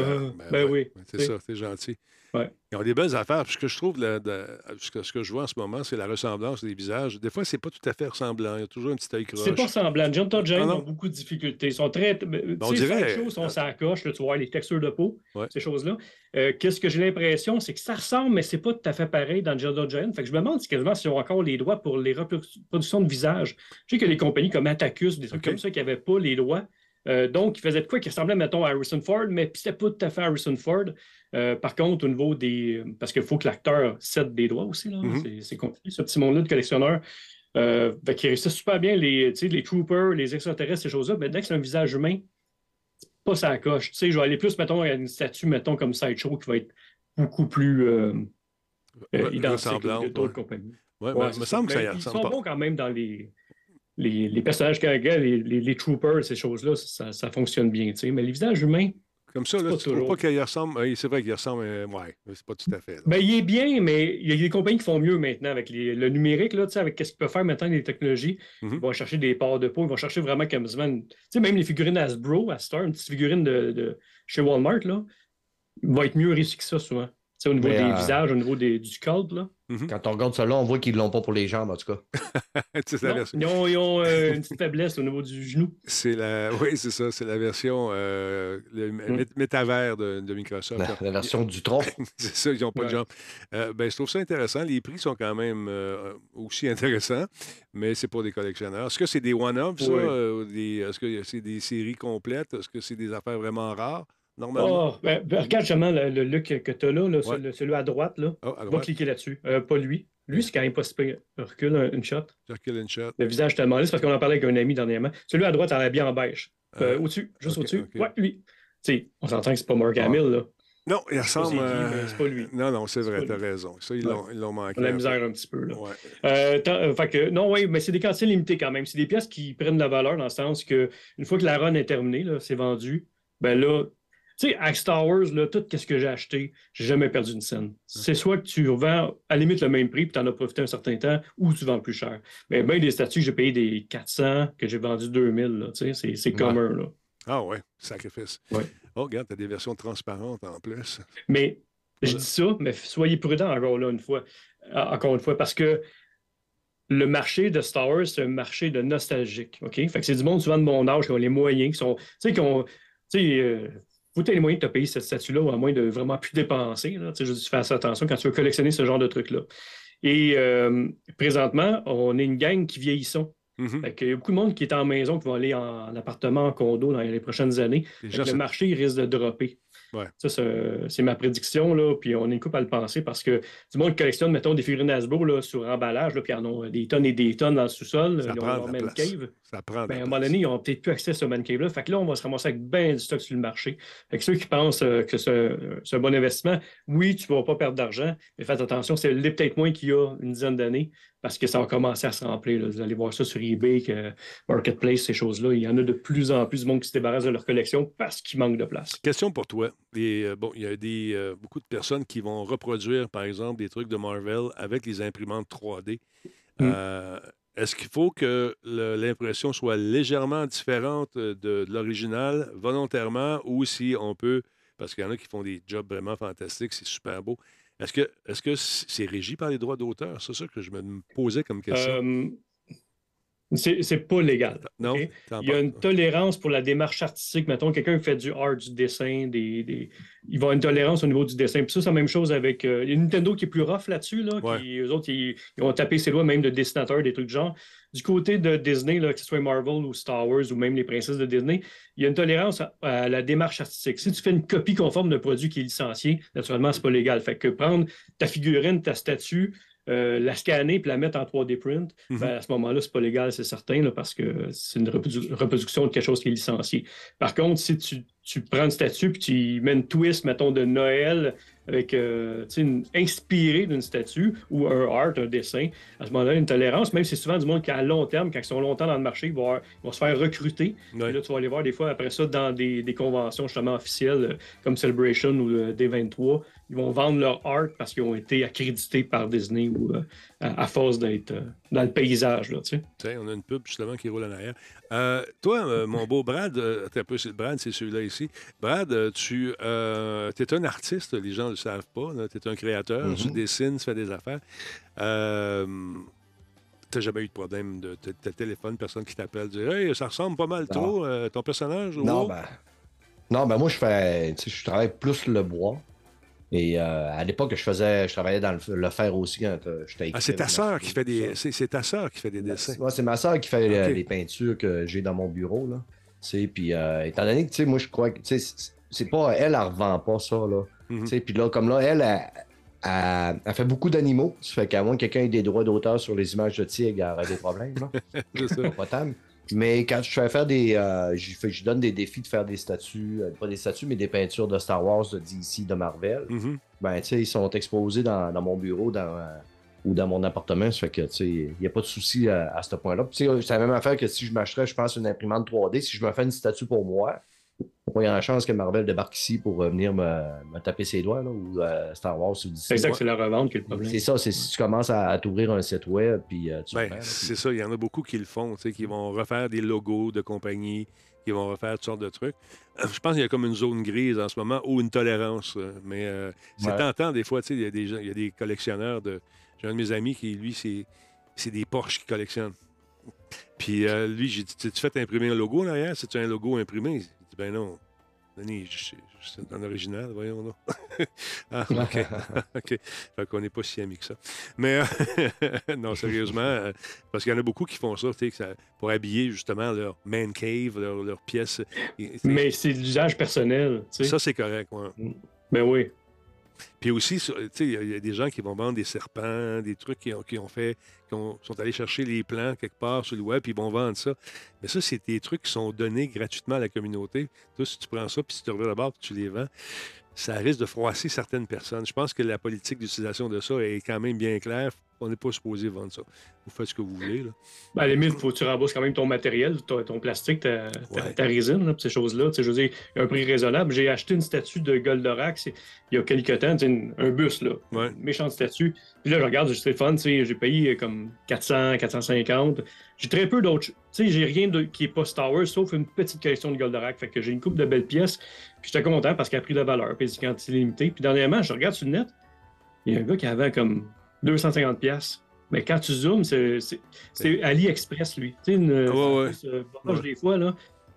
Euh, ben, ben oui. C'est ça, c'est gentil. Ouais. Ils ont des belles affaires. ce que je trouve, ce, que, ce, que, je vois en ce moment, c'est la ressemblance des visages. Des fois, c'est pas tout à fait ressemblant. Il y a toujours un petit œil croche. C'est pas ressemblant. John Todd James ont beaucoup de difficultés. Ils sont très. Ben, on dirait. Choses sont coche. tu vois les textures de peau, ouais. ces choses-là. Euh, Qu'est-ce que j'ai l'impression, c'est que ça ressemble, mais c'est pas tout à fait pareil dans John Todd James. Fait que je me demande si quasiment s'ils ont encore les droits pour les reproductions de visage. Je sais que les compagnies comme Atacus, des trucs okay. comme ça, qui n'avaient pas les droits. Euh, donc, il faisait de quoi qui ressemblait, mettons, à Harrison Ford, mais c'était pas tout à fait Harrison Ford. Euh, par contre, au niveau des. Parce qu'il faut que l'acteur cède des droits aussi, là. Mm -hmm. C'est compliqué, ce petit monde-là de collectionneurs. Euh, fait qu'il réussit super bien les, les troopers, les extraterrestres, ces choses-là. Mais dès que c'est un visage humain, pas ça coche. Tu sais, je vais aller plus, mettons, à une statue, mettons, comme Sideshow, qui va être beaucoup plus euh, identique que d'autres compagnies. Ouais, ouais, me semble que ça y Ils ressemble sont pas. bons quand même dans les les, les personnages carrément, les, les, les, troopers, ces choses-là, ça, ça, fonctionne bien. sais. Mais les visages humains. Comme ça, là, tu trouves pas qu'il ressemble. Oui, c'est vrai qu'il ressemble, mais ouais, c'est pas tout à fait. Ben, il est bien, mais il y a des compagnies qui font mieux maintenant avec les, le numérique, là, avec ce qu'ils peuvent faire maintenant, les technologies. Mm -hmm. Ils vont chercher des parts de peau, ils vont chercher vraiment comme Tu sais, même les figurines Hasbro, à Star, une petite figurine de, de chez Walmart, là, va être mieux réussi que ça souvent. T'sais, au niveau Mais, des euh, visages, au niveau des, du sculpt, là. Quand on regarde ça là, on voit qu'ils l'ont pas pour les jambes, en tout cas. *laughs* Non, version- ils ont, ils ont, euh, une petite faiblesse au niveau du genou. c'est la... Oui, c'est ça. C'est la version euh, le mé- métavers de, de Microsoft. La, la version du tronc. *laughs* c'est ça, ils n'ont pas de jambes. Euh, ben, je trouve ça intéressant. Les prix sont quand même euh, aussi intéressants, mais c'est pour des collectionneurs. Est-ce que c'est des one-off, ça? Oui. euh, des- Est-ce que c'est des séries complètes? Est-ce que c'est des affaires vraiment rares, normalement? Oh, ben, ben, regarde justement le, le look que tu as là, là, Ouais. celui, celui à droite, là. Oh, à Va cliquer là-dessus. Euh, pas lui. Lui, c'est quand même pas si pire. Recule un- une shot. Shot. Le visage tellement lisse parce qu'on en parlait avec un ami dernièrement. Celui à droite, est bien en beige. Euh, Euh, au-dessus, juste au-dessus. ok. Ouais, lui. Sais, on s'entend que c'est pas Mark Hamill, là. Non, il ressemble. c'est pas lui. Non, non, c'est vrai, t'as raison. Ça, ils Ouais. l'ont ils l'ont manqué. On a la misère un petit peu, là. Ouais. Euh, tant- euh, fait que, non, oui, mais c'est des quantités limitées quand même. C'est des pièces qui prennent de la valeur dans le sens que une fois que la run est terminée, là, c'est vendu, ben là, tu sais, à Star Wars, là, tout ce que j'ai acheté, j'ai jamais perdu une scène. C'est soit que tu revends à la limite le même prix puis tu en as profité un certain temps ou tu vends plus cher. Mais bien des statues que j'ai payé des 400 que j'ai vendu 2000, là, tu sais, c'est- commun, là. Ah ouais, sacrifice. Ouais. Oh, regarde, t'as des versions transparentes en plus. Mais je dis ça, mais soyez prudents encore là une fois. Euh, Encore une fois, parce que le marché de Star Wars, c'est un marché de nostalgique. OK? Fait que c'est du monde souvent de mon âge qui ont les moyens, qui sont. Tu sais, qui ont. Tu sais, euh, tu aies les moyens de te payer cette statue-là, à moins de vraiment plus dépenser. Là. Tu sais, fais attention quand tu veux collectionner ce genre de trucs-là. Et euh, présentement, on est une gang qui vieillissons. Mhm. Fait qu'il y a beaucoup de monde qui est en maison, qui va aller en, en appartement, en condo dans les prochaines années. Le marché il risque de dropper. Ouais. Ça, c'est c'est ma prédiction, là, puis on est une coupe à le penser parce que du monde qui collectionne, mettons, des figurines Hasbro là, sur emballage, là, puis ils en ont des tonnes et des tonnes dans le sous-sol. Ils ont leur man place. cave. Ça prend Ben, à un moment donné, ils n'ont peut-être plus accès à ce man cave-là. Fait que là, on va se ramasser avec bien du stock sur le marché. Fait que ceux qui pensent euh, que c'est un bon investissement, oui, tu ne vas pas perdre d'argent, mais faites attention, c'est peut-être moins qu'il y a une dizaine d'années parce que ça va commencer à se remplir. là. Vous allez voir ça sur eBay, que Marketplace, ces choses-là. Il y en a de plus en plus de monde qui se débarrasse de leur collection parce qu'il manque de place. Question pour toi. Les, euh, bon, il y a des, euh, beaucoup de personnes qui vont reproduire, par exemple, des trucs de Marvel avec les imprimantes 3D. Mm. Euh, est-ce qu'il faut que l'impression soit légèrement différente de, de l'original volontairement ou si on peut, parce qu'il y en a qui font des jobs vraiment fantastiques, c'est super beau. Est-ce que c'est régi par les droits d'auteur? C'est ça que je me posais comme question. C'est c'est pas légal. non? Il y a une tolérance pour la démarche artistique. Mettons, quelqu'un qui fait du art, du dessin, des, des- il va avoir une tolérance au niveau du dessin. Puis ça, c'est la même chose avec. euh, Nintendo qui est plus rough là-dessus. Là, Ouais. qui, eux autres, ils, ils ont tapé ses lois même de dessinateurs, des trucs du genre. Du côté de Disney, là, que ce soit Marvel ou Star Wars ou même les princesses de Disney, il y a une tolérance à, à la démarche artistique. Si tu fais une copie conforme d'un produit qui est licencié, naturellement, c'est pas légal. Fait que prendre ta figurine, ta statue, euh, la scanner puis la mettre en 3D print, Mhm. ben, à ce moment-là, c'est pas légal, c'est certain, là, parce que c'est une reprodu- reproduction de quelque chose qui est licencié. Par contre, si tu, tu prends une statue puis tu mets une twist, mettons, de Noël avec euh, une, inspiré d'une statue ou un art, un dessin, à ce moment-là, une tolérance, même si c'est souvent du monde qui, à long terme, quand ils sont longtemps dans le marché, ils vont, avoir- ils vont se faire recruter. Et là, tu vas aller voir des fois après ça dans des, des conventions justement officielles euh, comme Celebration ou le D23. Ils vont vendre leur art parce qu'ils ont été accrédités par Disney ou euh, à, à force d'être euh, dans le paysage. Là, tu sais. On a une pub justement qui roule en arrière. Euh, toi, euh, mon beau Brad, euh, un peu, Brad, c'est celui-là ici. Brad, euh, tu es un artiste, les gens ne le savent pas. Tu es un créateur, tu Mhm. dessines, tu fais des affaires. Euh, tu n'as jamais eu de problème de téléphone, personne qui t'appelle, dire Hey, ça ressemble pas mal Non. trop, euh, ton personnage Non, ben, non, ben moi, je fais. tu sais, Je travaille plus le bois. Et euh, à l'époque, je faisais, je travaillais dans le, le fer aussi quand euh, j'étais Ah, c'est ta sœur qui fait des. C'est ta sœur qui fait des dessins. Ouais, c'est ma soeur qui fait euh, les peintures que j'ai dans mon bureau. Là. Puis, euh, étant donné que, moi, je crois que, c'est- pas, elle, elle revend pas ça, là. Tu sais, Puis là, comme là, elle, elle, elle- elle fait beaucoup d'animaux. Ça fait qu'à moins que quelqu'un ait des droits d'auteur sur les images de tigre, y aurait des problèmes, là. *laughs* C'est ça. Mais quand je fais faire des. Euh, je donne des défis de faire des statues, euh, pas des statues, mais des peintures de Star Wars, de DC, de Marvel. Mhm. Ben, tu sais, ils sont exposés dans, dans mon bureau dans, euh, ou dans mon appartement. Ça fait que, tu sais, il n'y a pas de souci à, à ce point-là. Puis, tu sais, c'est la même affaire que si je m'achèterais, je pense, une imprimante 3D. Si je me fais une statue pour moi, il y a une chance que Marvel débarque ici pour euh, venir me, me taper ses doigts, là, ou euh, Star Wars ou. C'est exact, c'est la revente qui est le problème. C'est ça, c'est si tu commences à, à t'ouvrir un site web, puis euh, tu Ben, c'est ça, il y en a beaucoup qui le font, tu sais, qui vont refaire des logos de compagnie, qui vont refaire toutes sortes de trucs. Je pense qu'il y a comme une zone grise en ce moment ou une tolérance. Mais euh, c'est Ouais. tentant, des fois, tu sais, il y a des gens, il y a des collectionneurs de. J'ai un de mes amis qui, lui, c'est, des Porsche qu'il collectionne. Puis euh, lui, j'ai dit, tu fais imprimer un logo en arrière? C'est-tu un logo imprimé? Ben non. Denis, c'est un original, voyons là. *laughs* ah, OK. *laughs* OK. Fait qu'on n'est pas si amis que ça. Mais euh, *laughs* non, sérieusement, euh, parce qu'il y en a beaucoup qui font ça, tu sais, que ça- pour habiller justement leur man cave, leur, leur pièce. Et- Mais c'est l'usage personnel. tu sais. ça, c'est correct. ouais. Ben oui. Puis aussi, il y a- des gens qui vont vendre des serpents, des trucs qui ont, qui ont fait, qui ont- sont allés chercher les plans quelque part sur le web, puis ils vont vendre ça. Mais ça, c'est des trucs qui sont donnés gratuitement à la communauté. Toi, si tu prends ça, puis si tu reviens puis tu les vends, ça risque de froisser certaines personnes. Je pense que la politique d'utilisation de ça est quand même bien claire. On n'est pas supposé vendre ça. Vous faites ce que vous voulez. Là. Ben, à la limite, faut que tu rembourses quand même ton matériel, ton, ton plastique, ta, ta- Ouais. ta résine, là, ces choses-là. Tu sais, Je veux dire, un prix raisonnable. J'ai acheté une statue de Goldorak il y a quelques temps, une- un bus, là. Ouais. Une méchante statue. Puis là, je regarde, c'est fun, j'ai payé comme 400, 450. J'ai très peu d'autres. Tu sais, j'ai rien de, qui est pas Star Wars, sauf une petite collection de Goldorak. Fait que j'ai une coupe de belles pièces. Puis j'étais content parce qu'elle a pris de la valeur, puis c'est quantité limitée. Puis dernièrement, je regarde sur le net, il y a un gars qui avait comme 250 pièces. Mais quand tu zoomes, c'est c'est- c'est AliExpress, lui. Tu sais, une, ouais, ouais. Ouais. des fois, là.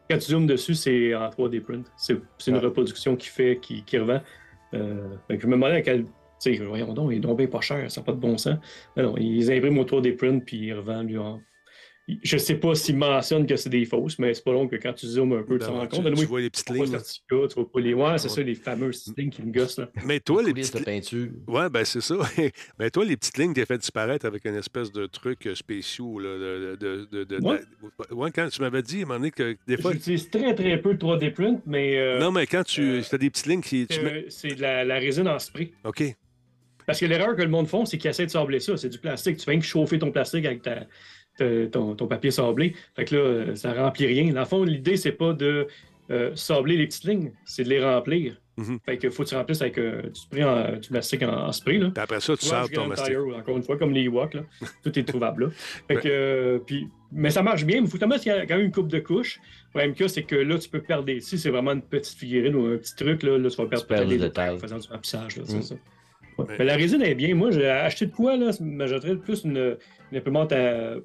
Quand tu zoomes dessus, c'est en 3D print. C'est c'est une reproduction qui fait, qui, qui revend. Euh, fait que je me demandais à quel. Tu sais, voyons donc, il est donc bien pas cher, ça n'a pas de bon sens. Mais non, ils impriment au 3D print puis ils revendent, lui, en- Je sais pas s'ils mentionnent que c'est des fausses, mais c'est pas long que quand tu zoomes un peu, tu Ben t'en ouais, rends compte. tu Anyway, vois les petites tu vois pas lignes. tu vois pas les. Ouais, c'est Ouais. ça, les fameuses petites lignes qui me gossent, là. Mais toi, les petites de peinture. Ouais, ben c'est ça. *laughs* Mais toi, les petites lignes, t'es fait disparaître avec une espèce de truc euh, spéciaux. Là, de, de, de, de- Ouais. de- ouais, quand tu m'avais dit à un moment donné que des fois. J'utilise très très peu de 3D print, mais euh, Non, mais quand tu. euh, as des petites lignes qui. mets- c'est de la, la résine en spray. OK. Parce que l'erreur que le monde font, c'est qu'ils essaient de sabler ça. C'est du plastique. Tu fais que chauffer ton plastique avec ta- ton, ton papier sablé. Fait que là, euh, ça remplit rien. Dans le fond, l'idée, c'est pas de euh, sabler les petites lignes, c'est de les remplir. Mhm. Fait que faut que tu remplisses avec euh, du spray en, du plastique en, en spray. Là. Puis après ça, tu Ouais, sors ton tire, encore une fois, comme les Ewoks, là. *laughs* Tout est trouvable là. Fait que, euh, puis, mais ça marche bien, mais il faut que tu mettes quand même une coupe de couches. Le problème y a, c'est que là, tu peux perdre des. Si c'est vraiment une petite figurine ou un petit truc, là, là tu vas perdre peut-être des détail. détails en faisant du remplissage. Là, c'est Mm. ça. Ouais. Ouais. Mais la résine est bien. Moi, j'ai acheté de quoi, là? Mais j'achèterais plus une, une imprimante à.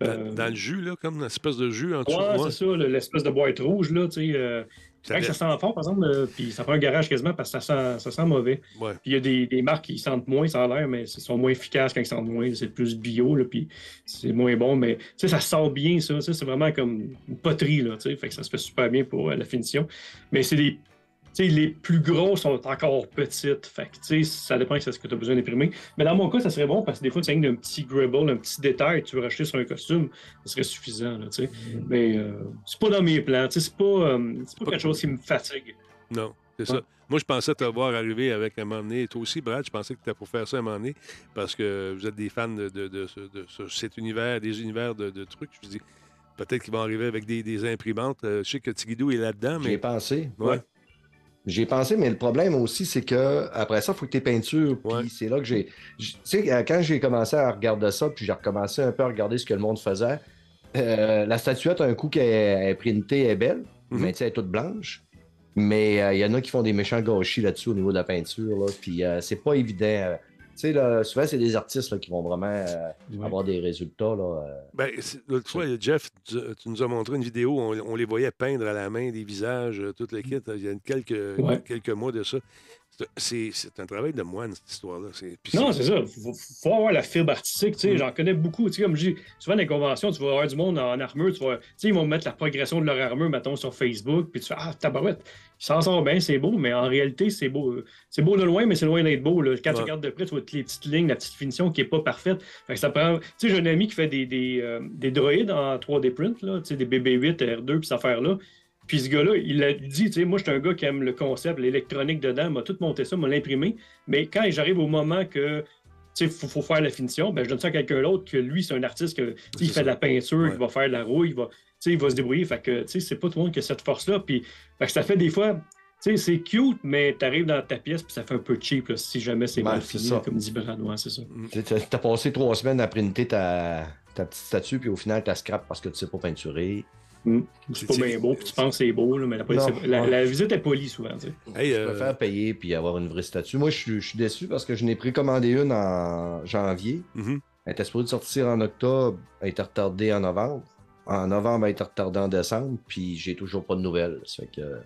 Dans, euh, dans le jus, là, comme une espèce de jus en dessous. Ouais, c'est ça, le- l'espèce de boîte rouge, là, tu sais. euh, Ça sent fort, par exemple, euh, puis ça prend un garage quasiment parce que ça sent, ça sent mauvais. Ouais. Puis il y a des, des marques qui sentent moins, ça a l'air, mais ils sont moins efficaces quand ils sentent moins. C'est plus bio, là, puis c'est moins bon. Mais tu sais, ça sent bien, ça. ça, C'est vraiment comme une poterie, là, tu sais. Fait que ça se fait super bien pour euh, la finition. Mais c'est des. Les plus gros sont encore petites. Fait que, tu sais, ça dépend de ce que tu as besoin d'imprimer. Mais dans mon cas, ça serait bon parce que des fois, tu as un petit gribble, un petit détail que tu veux racheter sur un costume, ça serait suffisant, là, sais. Mais euh, c'est pas dans mes plans, tu sais, c'est pas, euh, c'est pas Pas quelque chose qui me fatigue. Non, c'est Ouais. ça. Moi, je pensais te voir arriver avec un moment donné. Toi aussi, Brad, je pensais que tu étais pour faire ça un moment donné parce que vous êtes des fans de, de- de ce- de ce- cet univers, des univers de, de trucs. Je me dis, peut-être qu'ils vont arriver avec des, des imprimantes. Euh, je sais que Tigidou est là-dedans, J'y ai mais. pensé. Ouais. Ai pensé, mais le problème aussi, c'est que après ça, il faut que tu peintures. Puis Ouais. c'est là que j'ai. Tu sais, euh, quand j'ai commencé à regarder ça, puis j'ai recommencé un peu à regarder ce que le monde faisait, euh, la statuette, un coup qu'elle est printée, elle est belle, Mhm. mais tu sais, elle est toute blanche. Mais euh, il y en a qui font des méchants gâchis là-dessus au niveau de la peinture. Là, puis euh, c'est pas évident. Tu sais, là, souvent, c'est des artistes là, qui vont vraiment euh, avoir des résultats. Là, euh. Ben, l'autre fois, Jeff, tu, tu nous as montré une vidéo où on, on les voyait peindre à la main des visages, euh, tout le kit. Il y a quelques, Ouais. quelques mois de ça. C'est- un travail de moine, cette histoire-là. Non, c'est ça. Il faut, faut avoir la fibre artistique. tu sais. Mm. J'en connais beaucoup. Tu sais, comme je dis, souvent dans les conventions, tu vas avoir du monde en armure. Tu vas, tu sais, ils vont mettre la progression de leur armure, mettons, sur Facebook. Puis tu fais Ah, tabarouette, ils s'en sortent bien, c'est beau. Mais en réalité, c'est beau. euh, C'est beau de loin, mais c'est loin d'être beau. là. Quand tu regardes de près, tu vois toutes les petites lignes, la petite finition qui n'est pas parfaite. Fait que ça prend. Tu sais, j'ai un ami qui fait des, des, euh, des droïdes en 3D print, là, tu sais, des BB-8, R2, puis cette affaire-là. Puis ce gars-là, il a dit, tu sais, moi, je suis un gars qui aime le concept, l'électronique dedans, m'a tout monté ça, m'a l'imprimé. Mais quand j'arrive au moment que, tu sais, faut, faut faire la finition, ben, je donne ça à quelqu'un d'autre que lui, c'est un artiste que, il fait de la peinture, Ouais. il va faire de la rouille, il va, tu sais, il va se débrouiller. Fait que, tu sais, c'est pas tout le monde qui a cette force-là. Puis, fait que ça fait des fois, tu sais, c'est cute, mais t'arrives dans ta pièce, puis ça fait un peu cheap, là, si jamais c'est mal fini, ça. comme dit Brad, ouais, c'est ça. Tu as passé trois semaines à printer ta, ta petite statue, puis au final, tu scrap parce que tu sais pas peinturer. Mm. C'est pas C'est- bien beau, puis tu penses que c'est beau, là, mais la, Non, c'est- la- ouais. la visite est polie souvent, tu sais. Hey, Je euh, préfère payer puis avoir une vraie statue. Moi, je suis, je suis déçu parce que je n'ai précommandé une en janvier. mhm. Elle était supposée sortir en octobre, elle était retardée en novembre. En novembre, elle était retardée en décembre, puis j'ai toujours pas de nouvelles. Ça fait que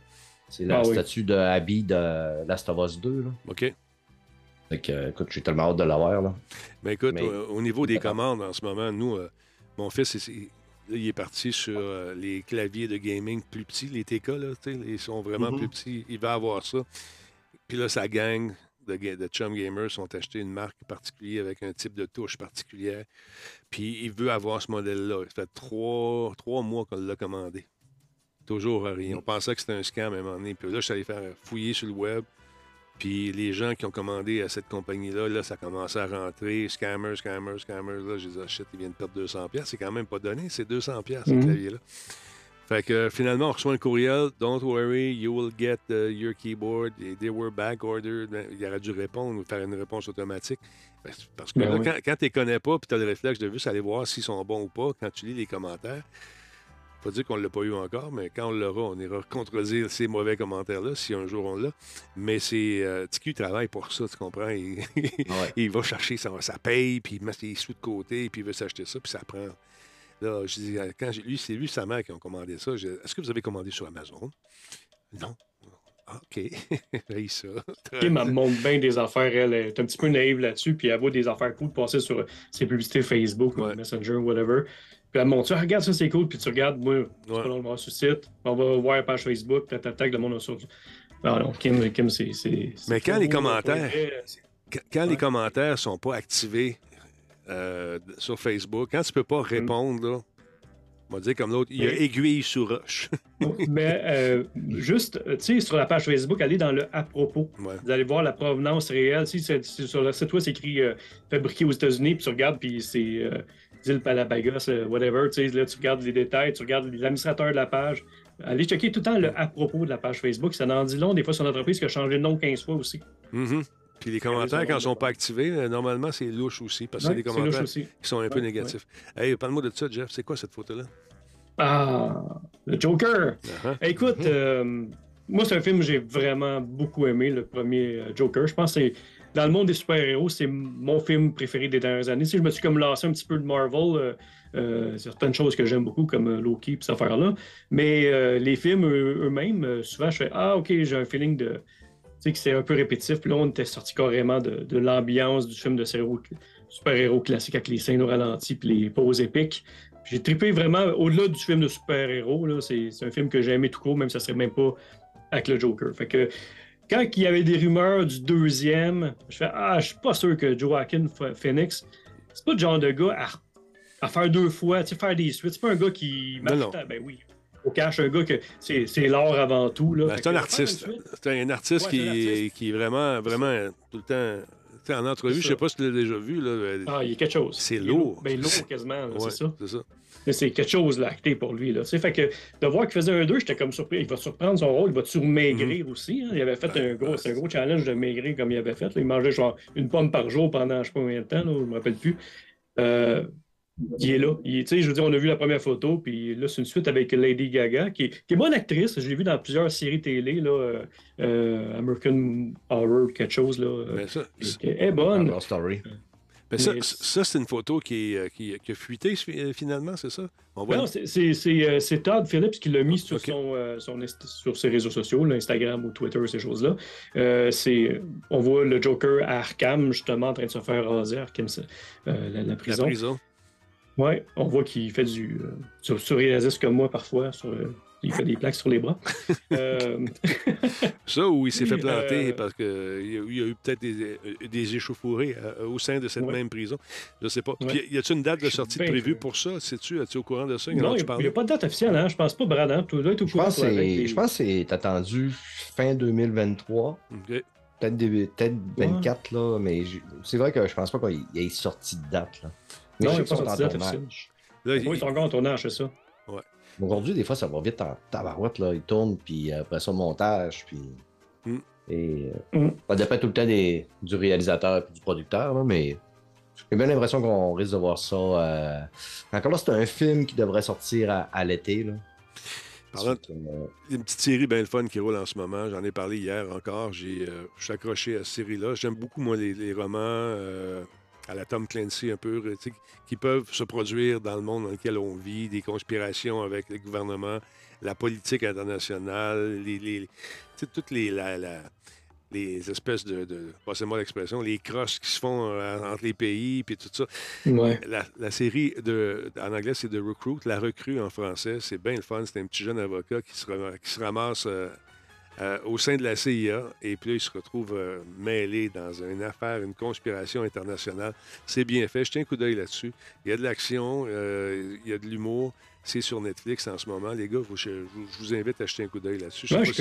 c'est la Ah oui. statue de Abby de Last of Us 2. Là. OK. Fait que, écoute, j'ai tellement hâte de l'avoir. Là. Mais écoute, Mais- euh, au niveau des commandes, en ce moment, nous, euh, mon fils, il, il- là, il est parti sur euh, les claviers de gaming plus petits, les TK, là, ils sont vraiment Mhm. plus petits. Il va avoir ça. Puis là, sa gang de, de chum gamers sont achetés une marque particulière avec un type de touche particulière. Puis il veut avoir ce modèle-là. Ça fait trois, trois mois qu'on l'a commandé. Toujours rien. On pensait que c'était un scam à un moment donné. Puis là, je suis allé faire fouiller sur le web. Puis les gens qui ont commandé à cette compagnie-là, là, ça commençait à rentrer. Scammers, scammers, scammers. Là, dit, ah, shit, ils viennent perdre 200$. pièces. C'est quand même pas donné. C'est 200$, pièces ce Mhm. clavier-là. Fait que finalement, on reçoit un courriel. Don't worry, you will get uh, your keyboard. They were back ordered. Ben, Il aurait dû répondre ou faire une réponse automatique. Ben, Parce que Ben là, oui. quand, quand tu les connais pas puis tu as le réflexe de juste aller voir s'ils sont bons ou pas, quand tu lis les commentaires, faut dire qu'on ne l'a pas eu encore, mais quand on l'aura, on ira contredire ces mauvais commentaires-là, si un jour on l'a. Mais c'est. Euh, TQ travaille pour ça, tu comprends? Il, *laughs* il va chercher sa, sa paye, puis il met ses sous de côté, puis il veut s'acheter ça, puis ça prend. Là, je dis, euh, quand j'ai lui, c'est lui et sa mère qui ont commandé ça. J'ai dit, Est-ce que vous avez commandé sur Amazon? Non. Ah, OK. *laughs* Hey, ça. *laughs* Elle me montre bien des affaires. Elle est un petit peu naïve là-dessus, puis elle voit des affaires cool passer sur ses publicités Facebook ou. Messenger ou whatever. Puis elle me montre ça, regarde ça, c'est cool, puis tu regardes, moi, Ouais. pas long de voir sur le site, on va voir la page Facebook, tac, le monde a sur. Non, non, Kim, Kim c'est. Mais quand les beau, commentaires- Quand, les commentaires sont pas activés euh, sur Facebook, quand tu peux pas répondre, là, on va dire comme l'autre, il y a aiguille sous roche. *laughs* Mais euh, juste, euh, tu sais, sur la page Facebook, allez dans le à propos. Ouais. Vous allez voir la provenance réelle. Si sur le site web, c'est écrit euh, fabriqué aux États-Unis, puis tu regardes, puis c'est euh, Dil Palabagos, euh, whatever. Tu sais, là, tu regardes les détails, tu regardes l'administrateur de la page. allez checker tout le temps le à propos de la page Facebook. Ça en dit long, des fois, son entreprise qui a changé de nom 15 fois aussi. Mhm. Puis les commentaires, quand ils ne sont pas activés, euh, normalement, c'est louche aussi, parce que c'est des commentaires qui sont un peu négatifs. Hey, parle-moi de ça, Jeff. C'est quoi cette photo-là? Ah, le Joker. Uh-huh. Écoute, mhm. euh, moi, c'est un film que j'ai vraiment beaucoup aimé, le premier Joker. Je pense que c'est dans le monde des super-héros, c'est mon film préféré des dernières années. Si je me suis comme lancé un petit peu de Marvel, euh, euh, certaines choses que j'aime beaucoup, comme Loki et cette affaire-là. Mais les films eux-mêmes, souvent, je fais Ah, OK, j'ai un feeling de. Tu sais, que c'est un peu répétitif. Là, on était sorti carrément de, l'ambiance du film de super-héros classique avec les scènes au ralenti puis les poses épiques. J'ai trippé vraiment au-delà du film de super-héros. C'est un film que j'ai aimé tout court, même si ça serait même pas avec le Joker. Fait que quand il y avait des rumeurs du deuxième, je fais Ah, je suis pas sûr que Joaquin Phoenix, c'est pas le genre de gars à, faire deux fois, tu sais, faire des suites. C'est pas un gars qui. Non, Ben oui. Au cache, un gars que c'est l'art avant tout. Ben, c'est un artiste. C'est un artiste, qui, qui, est vraiment, vraiment tout le temps en entrevue, je sais pas si tu l'as déjà vu. Là. Ah, il y a quelque chose. C'est lourd. Ben, lourd quasiment, c'est ça. C'est ça. C'est quelque chose, là, acté pour lui. Là. Fait que de voir qu'il faisait un 2, j'étais comme surpris. Il va surprendre son rôle, il va toujours maigrir mm-hmm. aussi. Hein? Il avait fait un gros, un gros challenge de maigrir comme il avait fait. Il mangeait genre une pomme par jour pendant je sais pas combien de temps, je ne me rappelle plus. Euh, il est là. Il, je veux dire, on a vu la première photo, puis là, c'est une suite avec Lady Gaga, qui est, bonne actrice. Je l'ai vu dans plusieurs séries télé, là, euh, euh, American Horror, quelque chose. Là, Mais ça, elle est bonne. Story. Mais ça, ça c'est une photo qui, est, qui, qui, a fuité finalement, c'est ça? On voit... Non, c'est Todd Phillips qui l'a mis sur, son, son, sur ses réseaux sociaux, Instagram ou Twitter, ces choses-là. on voit le Joker à Arkham, justement, en train de se faire raser, Arkham, la, la, prison. La prison. Oui, on voit qu'il fait du. Euh, sur, sur comme moi parfois. Sur, euh, il fait des plaques sur les bras. *laughs* euh... Ça, ou il s'est fait planter euh, parce qu'il y, a eu peut-être des, des échauffourées au sein de cette même prison. Je ne sais pas. Puis, y a-t-il une date de sortie prévue pour ça? Sais-tu? Es-tu au courant de ça? Non, il n'y a, pas de date officielle. Hein? Je pense pas, Brad. Hein? Tu dois être au courant. Je pense que c'est attendu fin 2023. Peut-être peut 24, là, mais c'est vrai que je pense pas qu'il y ait sorti de date. Là non, il pas sorti tournage. Là, oui, ils sont encore en tournage, c'est ça. Ouais. Aujourd'hui, des fois, ça va vite en tabarouette. Là. Ils tournent, puis après ça, montage, puis... Mm. Et mm. ça dépend tout le temps des, du réalisateur et du producteur, là, mais j'ai bien l'impression qu'on risque de voir ça. Euh... Encore là, c'est un film qui devrait sortir à, l'été. Là. Parlant de... Euh, une petite série bien fun qui roule en ce moment. J'en ai parlé hier encore. J'ai, euh, je suis accroché à cette série-là. J'aime beaucoup, moi, les, les romans. Euh, à la Tom Clancy un peu, qui peuvent se produire dans le monde dans lequel on vit, des conspirations avec le gouvernement, la politique internationale, les, toutes les, les espèces de, de passez-moi l'expression, les crosses qui se font euh, entre les pays, puis tout ça. La, série de, en anglais, c'est The Recruit, la recrue en français, c'est bien le fun. C'est un petit jeune avocat qui se, qui se ramasse euh, euh, au sein de la CIA. Et puis là, il se retrouve euh, mêlé dans une affaire, une conspiration internationale. C'est bien fait. Jetez un coup d'œil là-dessus. Il y a de l'action, euh, il y a de l'humour. C'est sur Netflix en ce moment. Les gars, je, vous invite à jeter un coup d'œil là-dessus. Je sais pas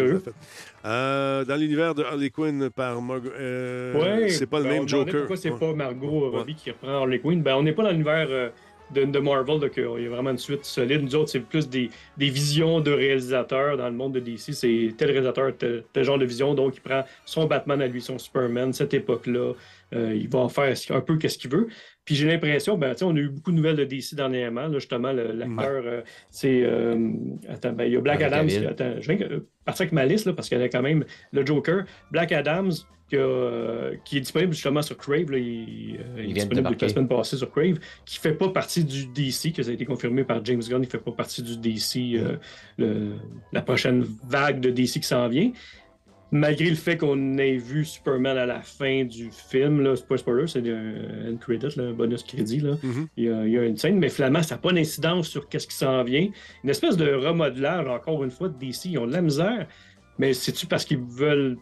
si dans l'univers de Harley Quinn par Margot. c'est pas le ben, même Joker. Pourquoi c'est pas Margot Robbie qui reprend Harley Quinn? Ben, on n'est pas dans l'univers de, Marvel, donc, il y a vraiment une suite solide. Nous autres, c'est plus des, visions de réalisateurs dans le monde de DC. C'est tel réalisateur, tel, genre de vision, donc il prend son Batman à lui, son Superman, cette époque-là. Euh, il va en faire un peu qu'est-ce qu'il veut. Puis j'ai l'impression, ben, on a eu beaucoup de nouvelles de DC dernièrement. Là, justement, l'acteur, euh, c'est. Euh, attends, ben, il y a Black Adams. Attends, je viens partir avec ma liste, là, parce qu'elle a quand même le Joker. Black Adams, euh, qui est disponible justement sur Crave. il, euh, est disponible la semaine passée sur Crave, qui ne fait pas partie du DC, que ça a été confirmé par James Gunn, il ne fait pas partie du DC, euh, la prochaine vague de DC qui s'en vient. Malgré le fait qu'on ait vu Superman à la fin du film, là, c'est pas spoiler, c'est un credit, un bonus crédit. Là. Mm-hmm. il, y a, une scène, mais finalement, ça n'a pas d'incidence sur qu'est-ce qui s'en vient. Une espèce de remodelage, encore une fois, de DC. Ils ont de la misère, mais c'est-tu parce qu'ils veulent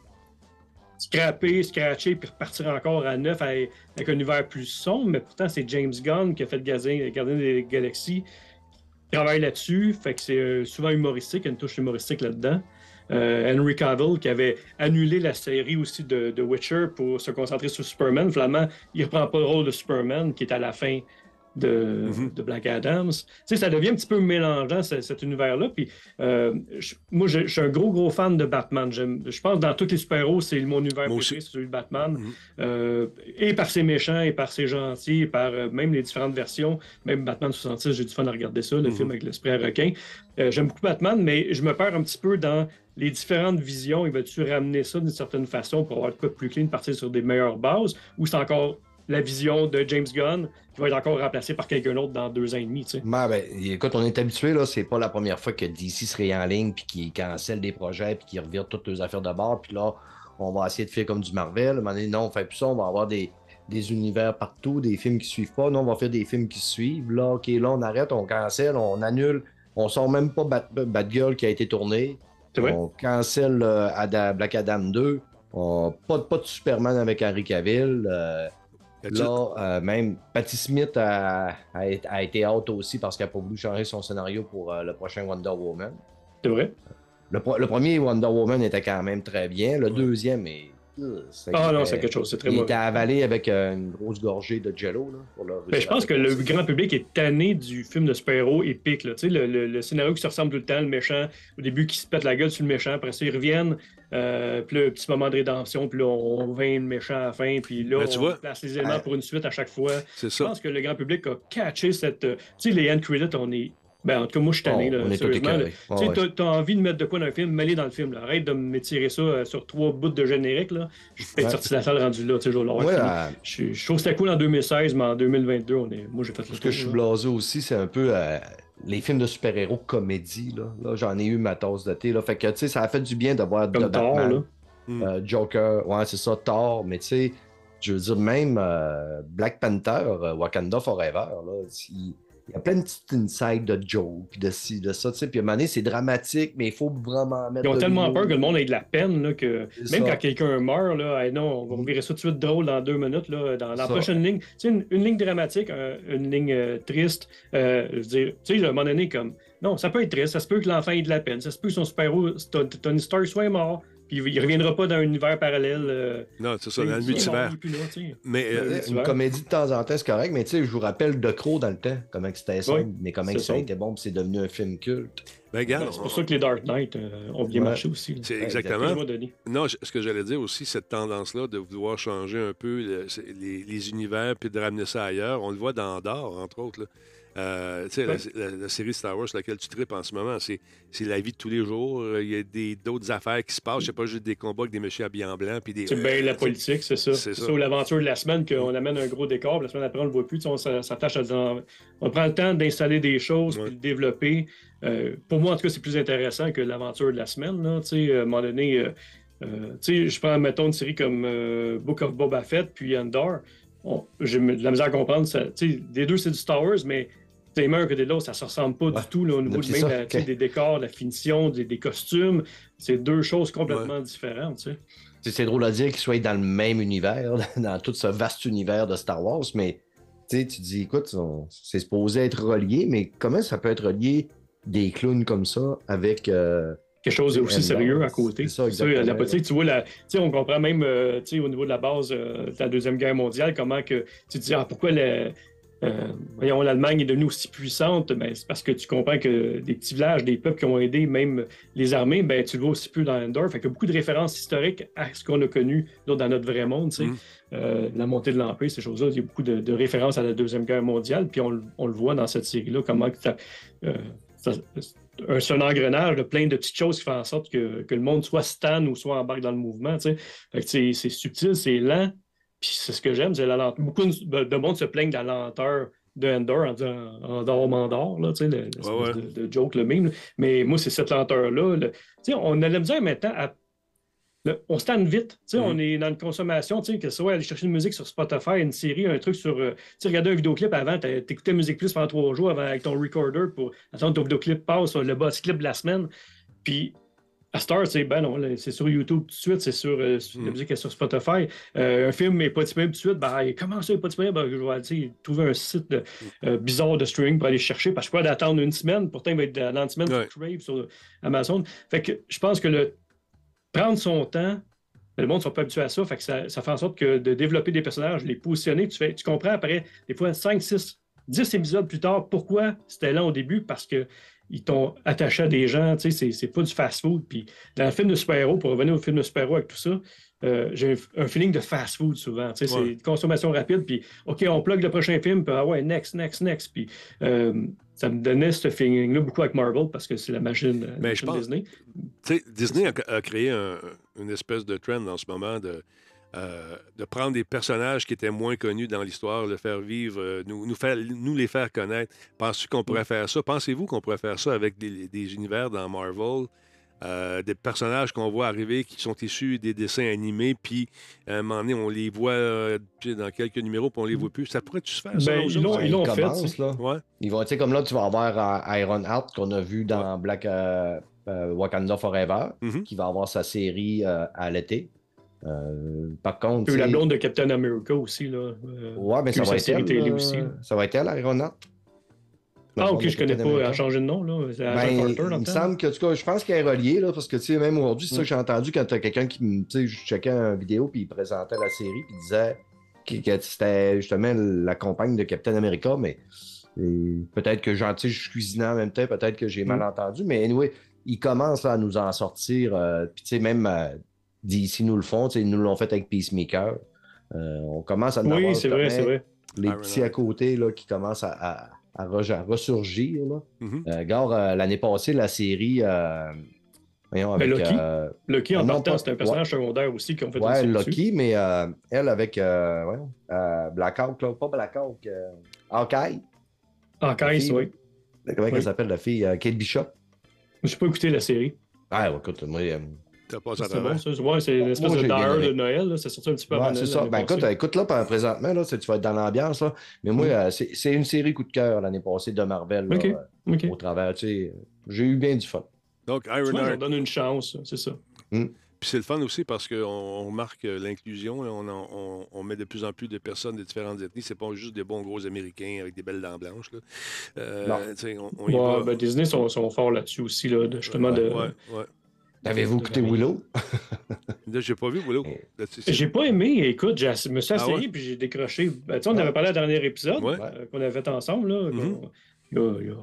scraper, scratcher, puis repartir encore à neuf avec, un univers plus sombre? Mais pourtant, c'est James Gunn qui a fait Gardien, Gardien des Galaxies, qui travaille là-dessus. Fait que c'est euh, souvent humoristique, il y a une touche humoristique là-dedans. Euh, Henry Cavill qui avait annulé la série aussi de, de, Witcher pour se concentrer sur Superman. Finalement, il reprend pas le rôle de Superman qui est à la fin de, Mhm. de Black Adams. Tu sais, ça devient un petit peu mélangeant, ce- cet univers-là. Puis, euh, je- moi, je, je suis un gros, gros fan de Batman. Je pense que dans tous les super-héros, c'est mon univers préféré, c'est celui de Batman. Mhm. Euh, et par ses méchants, et par ses gentils, et par euh, même les différentes versions. Même Batman 66, j'ai du fun à regarder ça, le Mhm. film avec l'esprit à requin. J'aime beaucoup Batman, mais je me perds un petit peu dans les différentes visions. Il va-tu ramener ça d'une certaine façon pour avoir de quoi de plus clean, partir sur des meilleures bases, ou c'est encore la vision de James Gunn qui va être encore remplacée par quelqu'un d'autre dans deux ans et demi, tu sais. Ben, ben, écoute, on est habitué, là, c'est pas la première fois que DC serait en ligne, puis qu'ils cancellent des projets, puis qu'ils revirent toutes leurs affaires de bord, puis là, on va essayer de faire comme du Marvel. Donné, non, on fait plus ça, on va avoir des, des univers partout, des films qui suivent pas. Non, on va faire des films qui suivent. Là, OK, là, on arrête, on cancelle, on annule. On sort même pas Bat- Batgirl qui a été tourné. On cancelle euh, Black Adam 2. On- pas, de- pas de Superman avec Henry Cavill. euh, Là, euh, même Patty Smith a, a, a été out aussi parce qu'elle n'a pas voulu changer son scénario pour euh, le prochain Wonder Woman. C'est vrai? Le premier Wonder Woman était quand même très bien. Le deuxième est. Ah non, c'est quelque chose, c'est très Il mauvais. était avalé avec euh, une grosse gorgée de jello. Là, pour le Ben, je pense que le grand public est tanné du film de super-héros épique. Là. Tu sais, Le, le- le scénario qui se ressemble tout le temps, le méchant, au début qui se pète la gueule sur le méchant, après ça ils reviennent, euh, puis là, un petit moment de rédemption, puis là on vainc le méchant à la fin, puis là Ben, tu on vois. place les éléments pour une suite à chaque fois. C'est Je pense que le grand public a catché cette... euh, Tu sais, les end credits, on est... Ben, en tout cas, moi, je suis tanné, là, Oh, on est tous sérieusement. Tu Ouais, t'as- t'as envie de mettre de quoi dans un film, mets-les dans le film. là. Arrête de m'étirer ça euh, sur trois bouts de générique. Là. Je suis peut-être Ouais. sorti de la salle rendu là. Je Ouais, euh, Je, je trouve que c'était cool en 2016, mais en 2022, on est... moi, j'ai fait le Ce que je suis blasé aussi, c'est un peu euh, les films de super-héros comédie. Là, Là, j'en ai eu ma tasse de thé. Là. Fait que, tu sais, ça a fait du bien de voir Comme de Thor, Batman. là. Mm. Euh, Joker, ouais, c'est ça, Thor, mais tu sais, je veux dire, même euh, Black Panther, euh, Wakanda Forever, là, il y a plein de petites insides de puis de ci, de ça, tu sais, puis à un moment donné, c'est dramatique, mais il faut vraiment mettre Ils ont tellement peur que le monde ait de la peine là, que même ça. quand quelqu'un meurt, là, hey, non, on va virer ça tout de suite drôle dans deux minutes. Là, dans la Ça. prochaine ligne, tu sais, une, une ligne dramatique, un- une ligne euh, triste, euh, je veux dire, tu sais, à un moment donné, comme non, ça peut être triste, ça se peut que l'enfant ait de la peine, ça se peut que son super-héros, Ton- Tony Stark, soit mort, puis il reviendra pas dans un univers parallèle. euh, Non, c'est ça, dans le multivers. il est plus là, tu sais. Mais euh, Une comédie de temps en temps, c'est correct, mais tu sais, je vous rappelle De Crow dans le temps, comment c'était sombre, Oui, mais comment ça ça. été bon, puis c'est devenu un film culte. ben, regarde, C'est pour ça que les Dark Knight euh, ont bien Ouais. marché aussi. c'est Ouais, exactement. Non, ce que j'allais dire aussi, cette tendance-là de vouloir changer un peu le- c'est- les, les univers puis de ramener ça ailleurs, on le voit dans Andorre, entre autres. là. Euh, tu sais, la- Ouais. la, la série Star Wars sur laquelle tu tripes en ce moment, c'est la vie de tous les jours. Euh, Il y a des- d'autres affaires qui se passent. C'est pas juste des combats avec des messieurs habillés en blanc. Puis des, C'est bien la politique, c'est ça. C'est ça. l'aventure de la semaine, qu'on amène un gros décor, la semaine après, on le voit plus. sais, On s'a- s'attache à On prend le temps d'installer des choses, puis de développer. Euh, pour moi, en tout cas, c'est plus intéressant que l'aventure de la semaine. Là, sais, à un moment donné, euh, euh, sais, je prends, mettons, une série comme euh, Book of Boba Fett, puis Andor. On- J'ai de la misère à comprendre. Ça, sais, des deux, c'est du Star Wars, mais c'est meilleur que des l'autre, ça ne se ressemble pas Ouais. du tout là, au niveau de même la- des décors, la finition, des, des costumes. C'est deux choses complètement différentes. tu sais. C'est drôle à dire qu'ils soient dans le même univers, *laughs* dans tout ce vaste univers de Star Wars, mais tu dis, écoute, c'est supposé être relié, mais comment ça peut être relié des clowns comme ça avec. euh, quelque chose aussi sérieux à côté. c'est ça, la politique, tu vois, la, on comprend même euh, au niveau de la base euh, de la Deuxième Guerre mondiale, comment que tu te dis, ah, pourquoi le- euh, voyons, l'Allemagne est devenue aussi puissante, ben, c'est parce que tu comprends que des petits villages, des peuples qui ont aidé même les armées, ben, tu le vois aussi plus dans Endor. Fait qu'il y a beaucoup de références historiques à ce qu'on a connu là, dans notre vrai monde. Mhm. Euh, la montée de l'Empire, ces choses-là, il y a beaucoup de, de références à la Deuxième Guerre mondiale, puis on, le- on le voit dans cette série-là, comment ça, euh, ça- un- engrenage de plein de petites choses qui font en sorte que, que le monde soit stan ou soit embarque dans le mouvement. Fait que c'est subtil, c'est lent, puis c'est ce que j'aime, c'est la lenteur. Beaucoup de, de monde se plaignent de la lenteur de Endor en disant Endor Mandor, là, tu sais, le- l'espèce Ouais, ouais. De, de joke, le meme. Mais moi, c'est cette lenteur-là. le- tu sais, on a la misère maintenant à on vite. Tu sais, Mhm. On est dans une consommation, tu sais, que ce soit aller chercher une musique sur Spotify, une série, un truc sur. euh, regarder un vidéoclip avant, t'écoutais Musique Plus pendant trois jours avant, avec ton recorder pour attendre que ton vidéoclip passe, le boss clip de la semaine. Puis à Star, c'est ben non, c'est sur YouTube tout de suite, c'est sur euh, la musique est sur Spotify. Euh, un film n'est pas disponible tout de suite, ben comment ça n'est pas disponible? Ben, je vais trouver un site de- euh, bizarre de streaming pour aller chercher, parce que pas d'attendre une semaine, pourtant il va être dans une semaine Ouais. sur Crave, sur Amazon. Fait que je pense que le prendre son temps, le monde ne sont pas habitués à ça, fait que ça, ça fait en sorte que de développer des personnages, les positionner, tu, fais, tu comprends après, des fois, 5, 6 dix épisodes plus tard, pourquoi c'était là au début? Parce que ils t'ont attaché à des gens, tu sais, c'est pas du fast-food. Puis dans le film de super-héros, pour revenir au film de super-héros avec tout ça, euh, j'ai un feeling de fast-food souvent. Tu sais, Ouais. c'est consommation rapide, puis OK, on plug le prochain film, puis ah ouais, next, next, next. Puis euh, ça me donnait ce feeling-là beaucoup avec Marvel, parce que c'est la machine, euh, Mais je machine pense- Disney. Disney a, a créé un- une espèce de trend en ce moment de, euh, de prendre des personnages qui étaient moins connus dans l'histoire, le faire vivre, euh, nous, nous, faire, nous les faire connaître. Penses-tu qu'on pourrait faire ça? Pensez-vous qu'on pourrait faire ça avec des, des univers dans Marvel? euh, des personnages qu'on voit arriver qui sont issus des dessins animés, puis à un moment donné, on les voit euh, dans quelques numéros, puis on les voit plus. Ça pourrait-tu se faire, ça? Ben, ils l'ont- ils l'ont ils fait, commencent, tu sais. là. Ouais. Ils vont, tu sais, comme là, tu vas avoir euh, Iron Heart qu'on a vu dans Black euh, euh, Wakanda Forever, Mhm. qui va avoir sa série euh, à l'été. Euh, par contre, la blonde de Captain America aussi. Là, euh, Ouais, mais ça va être elle. télé aussi, là. Ça va être elle, Iron Ah, ok, je connais pas. Elle a changé de nom. là. Ben, Carter, il me semble que, en tout cas, je pense qu'elle est reliée, là, parce que, tu sais, même aujourd'hui, c'est ça que j'ai entendu quand t'as quelqu'un qui, me- tu sais, je checkais une vidéo, puis il présentait la série, puis il disait que, que c'était justement la compagne de Captain America, mais peut-être que, sais, je cuisinais en même temps, peut-être que j'ai mal Mm. entendu, mais anyway, ils commencent à nous en sortir, euh, puis, tu sais, même euh, d'ici nous le font, ils nous l'ont fait avec Peacemaker. Euh, on commence à en Oui, c'est vrai, c'est vrai. les Iron petits Man. à côté là, qui commencent à, à- à re- à ressurgir. Là. Mhm. Euh, regarde, euh, l'année passée, la série. euh, voyons, avec. Ben, Loki. euh, Lucky, en partant, pas- c'est un personnage secondaire aussi qui ont fait une ouais, dessus. Loki, mais euh, elle avec. Euh, voyons, euh, Black Hawk, là, pas Black Hawk. Euh, Hawkeye. Loki, oui. Comment Oui. elle s'appelle, la fille euh, Kate Bishop? Je n'ai pas écouté la série. Ah, ouais, écoute, moi. T'as C'est travers. bon, ça. Ouais, c'est une espèce Moi, de aimé. de Noël. Ça sorti un petit peu ouais, c'est Noël ça. Ben écoute, écoute là, présentement, là, c'est- tu vas être dans l'ambiance. là. Mais moi, Mm. euh, c'est c'est une série coup de cœur l'année passée de Marvel. là, euh, OK. au travers. tu sais, J'ai eu bien du fun. Donc, Iron leur Heart. donne une chance, c'est ça. Puis c'est le fun aussi parce qu'on on marque euh, l'inclusion. On, on- on met de plus en plus de personnes de différentes ethnies. C'est pas juste des bons gros Américains avec des belles dents blanches. là. Euh, Non. tu sais, on, on y Ouais, va. ben, Disney sont, sont forts là-dessus aussi, là, de- justement. de... Ouais, ouais. Avez-vous écouté. Willow? *laughs* Là, j'ai pas vu Willow. Eh. C'est- c'est- J'ai pas aimé, écoute, j'ai- je me suis Ah essayé ouais? puis j'ai décroché. Ben, tu sais, on Ouais. avait parlé à dernier épisode Ouais. euh, qu'on avait fait ensemble, là. Mhm. qu'on- il, y a, il y a-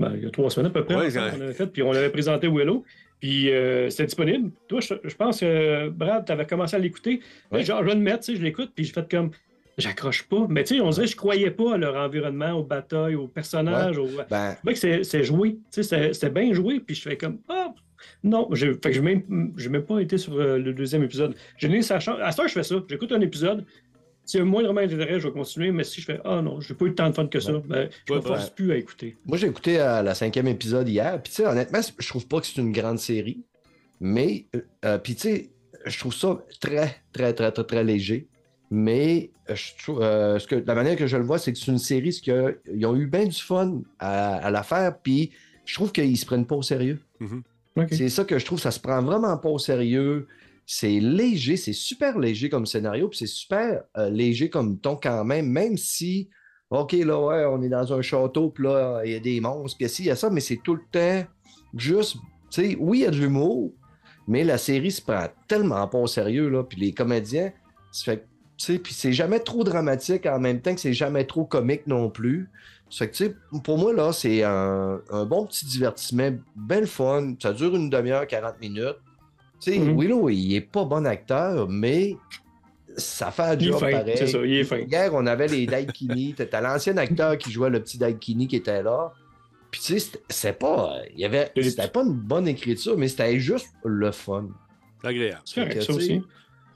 ben, il y a trois semaines à peu près, Ouais, qu'on avait fait, puis on avait présenté Willow, puis euh, c'était disponible. Toi, je, je pense que Brad, tu avais commencé à l'écouter. Ouais. Genre, je vais le mettre, tu sais, je l'écoute, puis j'ai fait comme. J'accroche pas. Mais tu sais, on dirait que je croyais pas à leur environnement, aux batailles, aux personnages. Au... Ben, Je trouvais que c'est- c'est joué. Tu sais, C'était c'était bien joué, puis je fais comme Ah! Non, je n'ai même, pas été sur euh, le deuxième épisode. J'ai donné sa chance. À ce temps, je fais ça. J'écoute un épisode. S'il y a moindrement d'intérêt, je vais continuer. Mais si je fais Ah non, j'ai pas eu tant de fun que ça, Ouais. ben, je Ouais, me force plus à écouter. moi, j'ai écouté euh, la cinquième épisode hier. Puis, tu sais, honnêtement, je trouve pas que c'est une grande série. Mais, euh, euh, puis, tu sais, je trouve ça très, très, très, très, très léger. Mais je trouve, ce que, la manière que je le vois, c'est que c'est une série ce que, ils ont eu bien du fun à, à la faire. Puis, je trouve qu'ils se prennent pas au sérieux. C'est ça que je trouve, ça se prend vraiment pas au sérieux. C'est léger, c'est super léger comme scénario, puis c'est super euh, léger comme ton quand même, même si, OK, là, ouais, on est dans un château, puis là, il y a des monstres, puis si, il y a ça, mais c'est tout le temps juste, tu sais, oui, il y a de l'humour, mais la série se prend tellement pas au sérieux, là, puis les comédiens, fait, puis c'est jamais trop dramatique en même temps que c'est jamais trop comique non plus. Fait que, tu sais, pour moi, là, c'est un, un bon petit divertissement, belle fun. Ça dure une demi-heure, 40 minutes. Tu sais, Mhm. Willow, il est pas bon acteur, mais ça fait un Il est job fin, pareil. c'est ça, il est fin. Hier, on avait les Daikini. *laughs* T'as l'ancien acteur qui jouait le petit Daikini qui était là. Puis, tu sais, c'était- c'est pas... Il y avait... Il C'était pas une bonne écriture, mais c'était juste le fun. Agréable. C'est correct, ça aussi.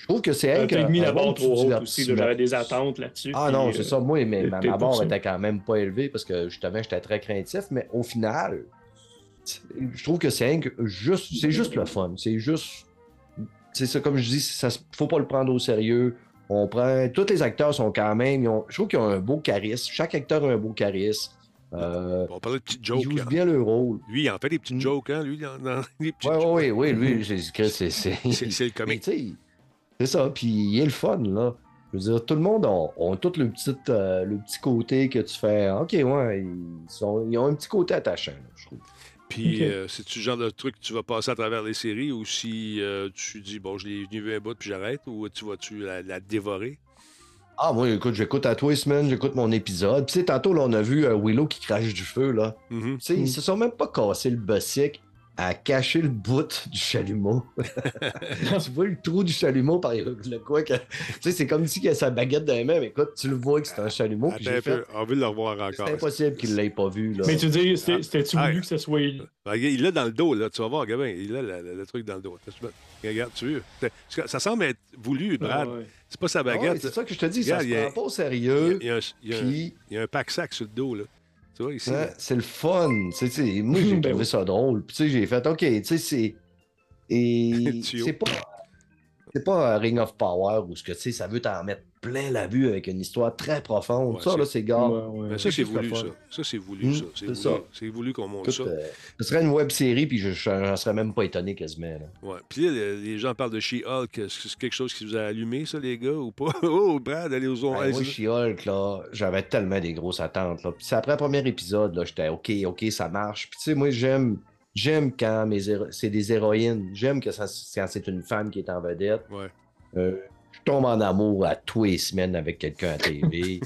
Je trouve que c'est Euh, un, T'as mis un la barre trop haute aussi. J'avais des attentes là-dessus. Ah non, euh, c'est ça. Moi, mais ma, barre était quand même pas élevée parce que justement, j'étais très craintif, mais au final, je trouve que c'est juste, c'est juste le fun. C'est juste. C'est ça, comme je dis, ça, faut pas le prendre au sérieux. On prend. Tous les acteurs sont quand même. ils ont- je trouve qu'ils ont un beau charisme. Chaque acteur a un beau charisme. Euh, On parlait de petites ils jokes. jouent hein. bien le rôle. Lui, il en fait des petites Mm. jokes, hein, lui, dans, dans *laughs* les petites Oui, jokes. oui, oui, lui, *laughs* c'est c'est- le Mais comique. C'est ça. Puis il est le fun, là. Je veux dire, tout le monde a, ont tout le petit, euh, le petit côté que tu fais. OK, ouais, ils, sont- ils ont un petit côté attachant, là, je trouve. Puis, euh, c'est-tu le genre de truc que tu vas passer à travers les séries ou si euh, tu dis, bon, je l'ai vu un bout puis j'arrête ou tu vas-tu la, la dévorer? Ah, moi, écoute, j'écoute à tous les semaines, j'écoute mon épisode. Puis, tu sais, tantôt, là, on a vu euh, Willow qui crache du feu, là. Mhm. Tu sais, ils Mm. se sont même pas cassé le bossic à cacher le bout du chalumeau. *laughs* tu vois le trou du chalumeau par le le quoi que. Tu sais, c'est comme si il a sa baguette dans les mains, mais écoute, tu le vois que c'est un chalumeau. Attends fait. on veut le revoir C'est encore. impossible qu'il l'ait pas vu, là. Mais tu dis, c'était- c'était-tu Ah. voulu que ça soit. Ben, il l'a dans le dos, là. Tu vas voir, Gabin, il a le, le- le truc dans le dos. Regarde, tu veux. C'est- Ça semble être voulu, Brad. Ah ouais. C'est pas sa Ah ouais, baguette. c'est ça que je te dis, ça Regarde, se il y a- prend pas au sérieux. a, il y a un, il y a un- Puis, il y a un pack-sac sur le dos, là. Tu vois, ici. là. c'est le fun. Tu sais, tu sais, moi, j'ai *laughs* Ben trouvé ça drôle. Puis, tu sais, j'ai fait, OK, tu sais, c'est. Et *laughs* c'est pas. C'est pas un Ring of Power où ce que, tu sais, ça veut t'en mettre plein la vue avec une histoire très profonde. Ouais, ça, c'est- là, c'est gars. Ouais, ouais. Ben, ça, c'est voulu, ça. Ça, c'est voulu, ça. C'est c'est voulu, ça. c'est voulu qu'on monte Écoute, ça. euh, ce serait une web série, puis je j'en serais même pas étonné quasiment. Là. Ouais. Puis là, le- les gens parlent de She-Hulk. Est-ce que c'est quelque chose qui vous a allumé, ça, les gars, ou pas? *laughs* Oh, Brad, allez aux Hey, allez- moi, She-Hulk, là, j'avais tellement des grosses attentes. Là. Puis c'est après le premier épisode, là, j'étais OK, OK, ça marche. Puis tu sais, moi, j'aime. J'aime quand mes héro- c'est des héroïnes. J'aime que ça- quand c'est une femme qui est en vedette. Ouais. Euh, tombe en amour à tous les semaines avec quelqu'un à TV.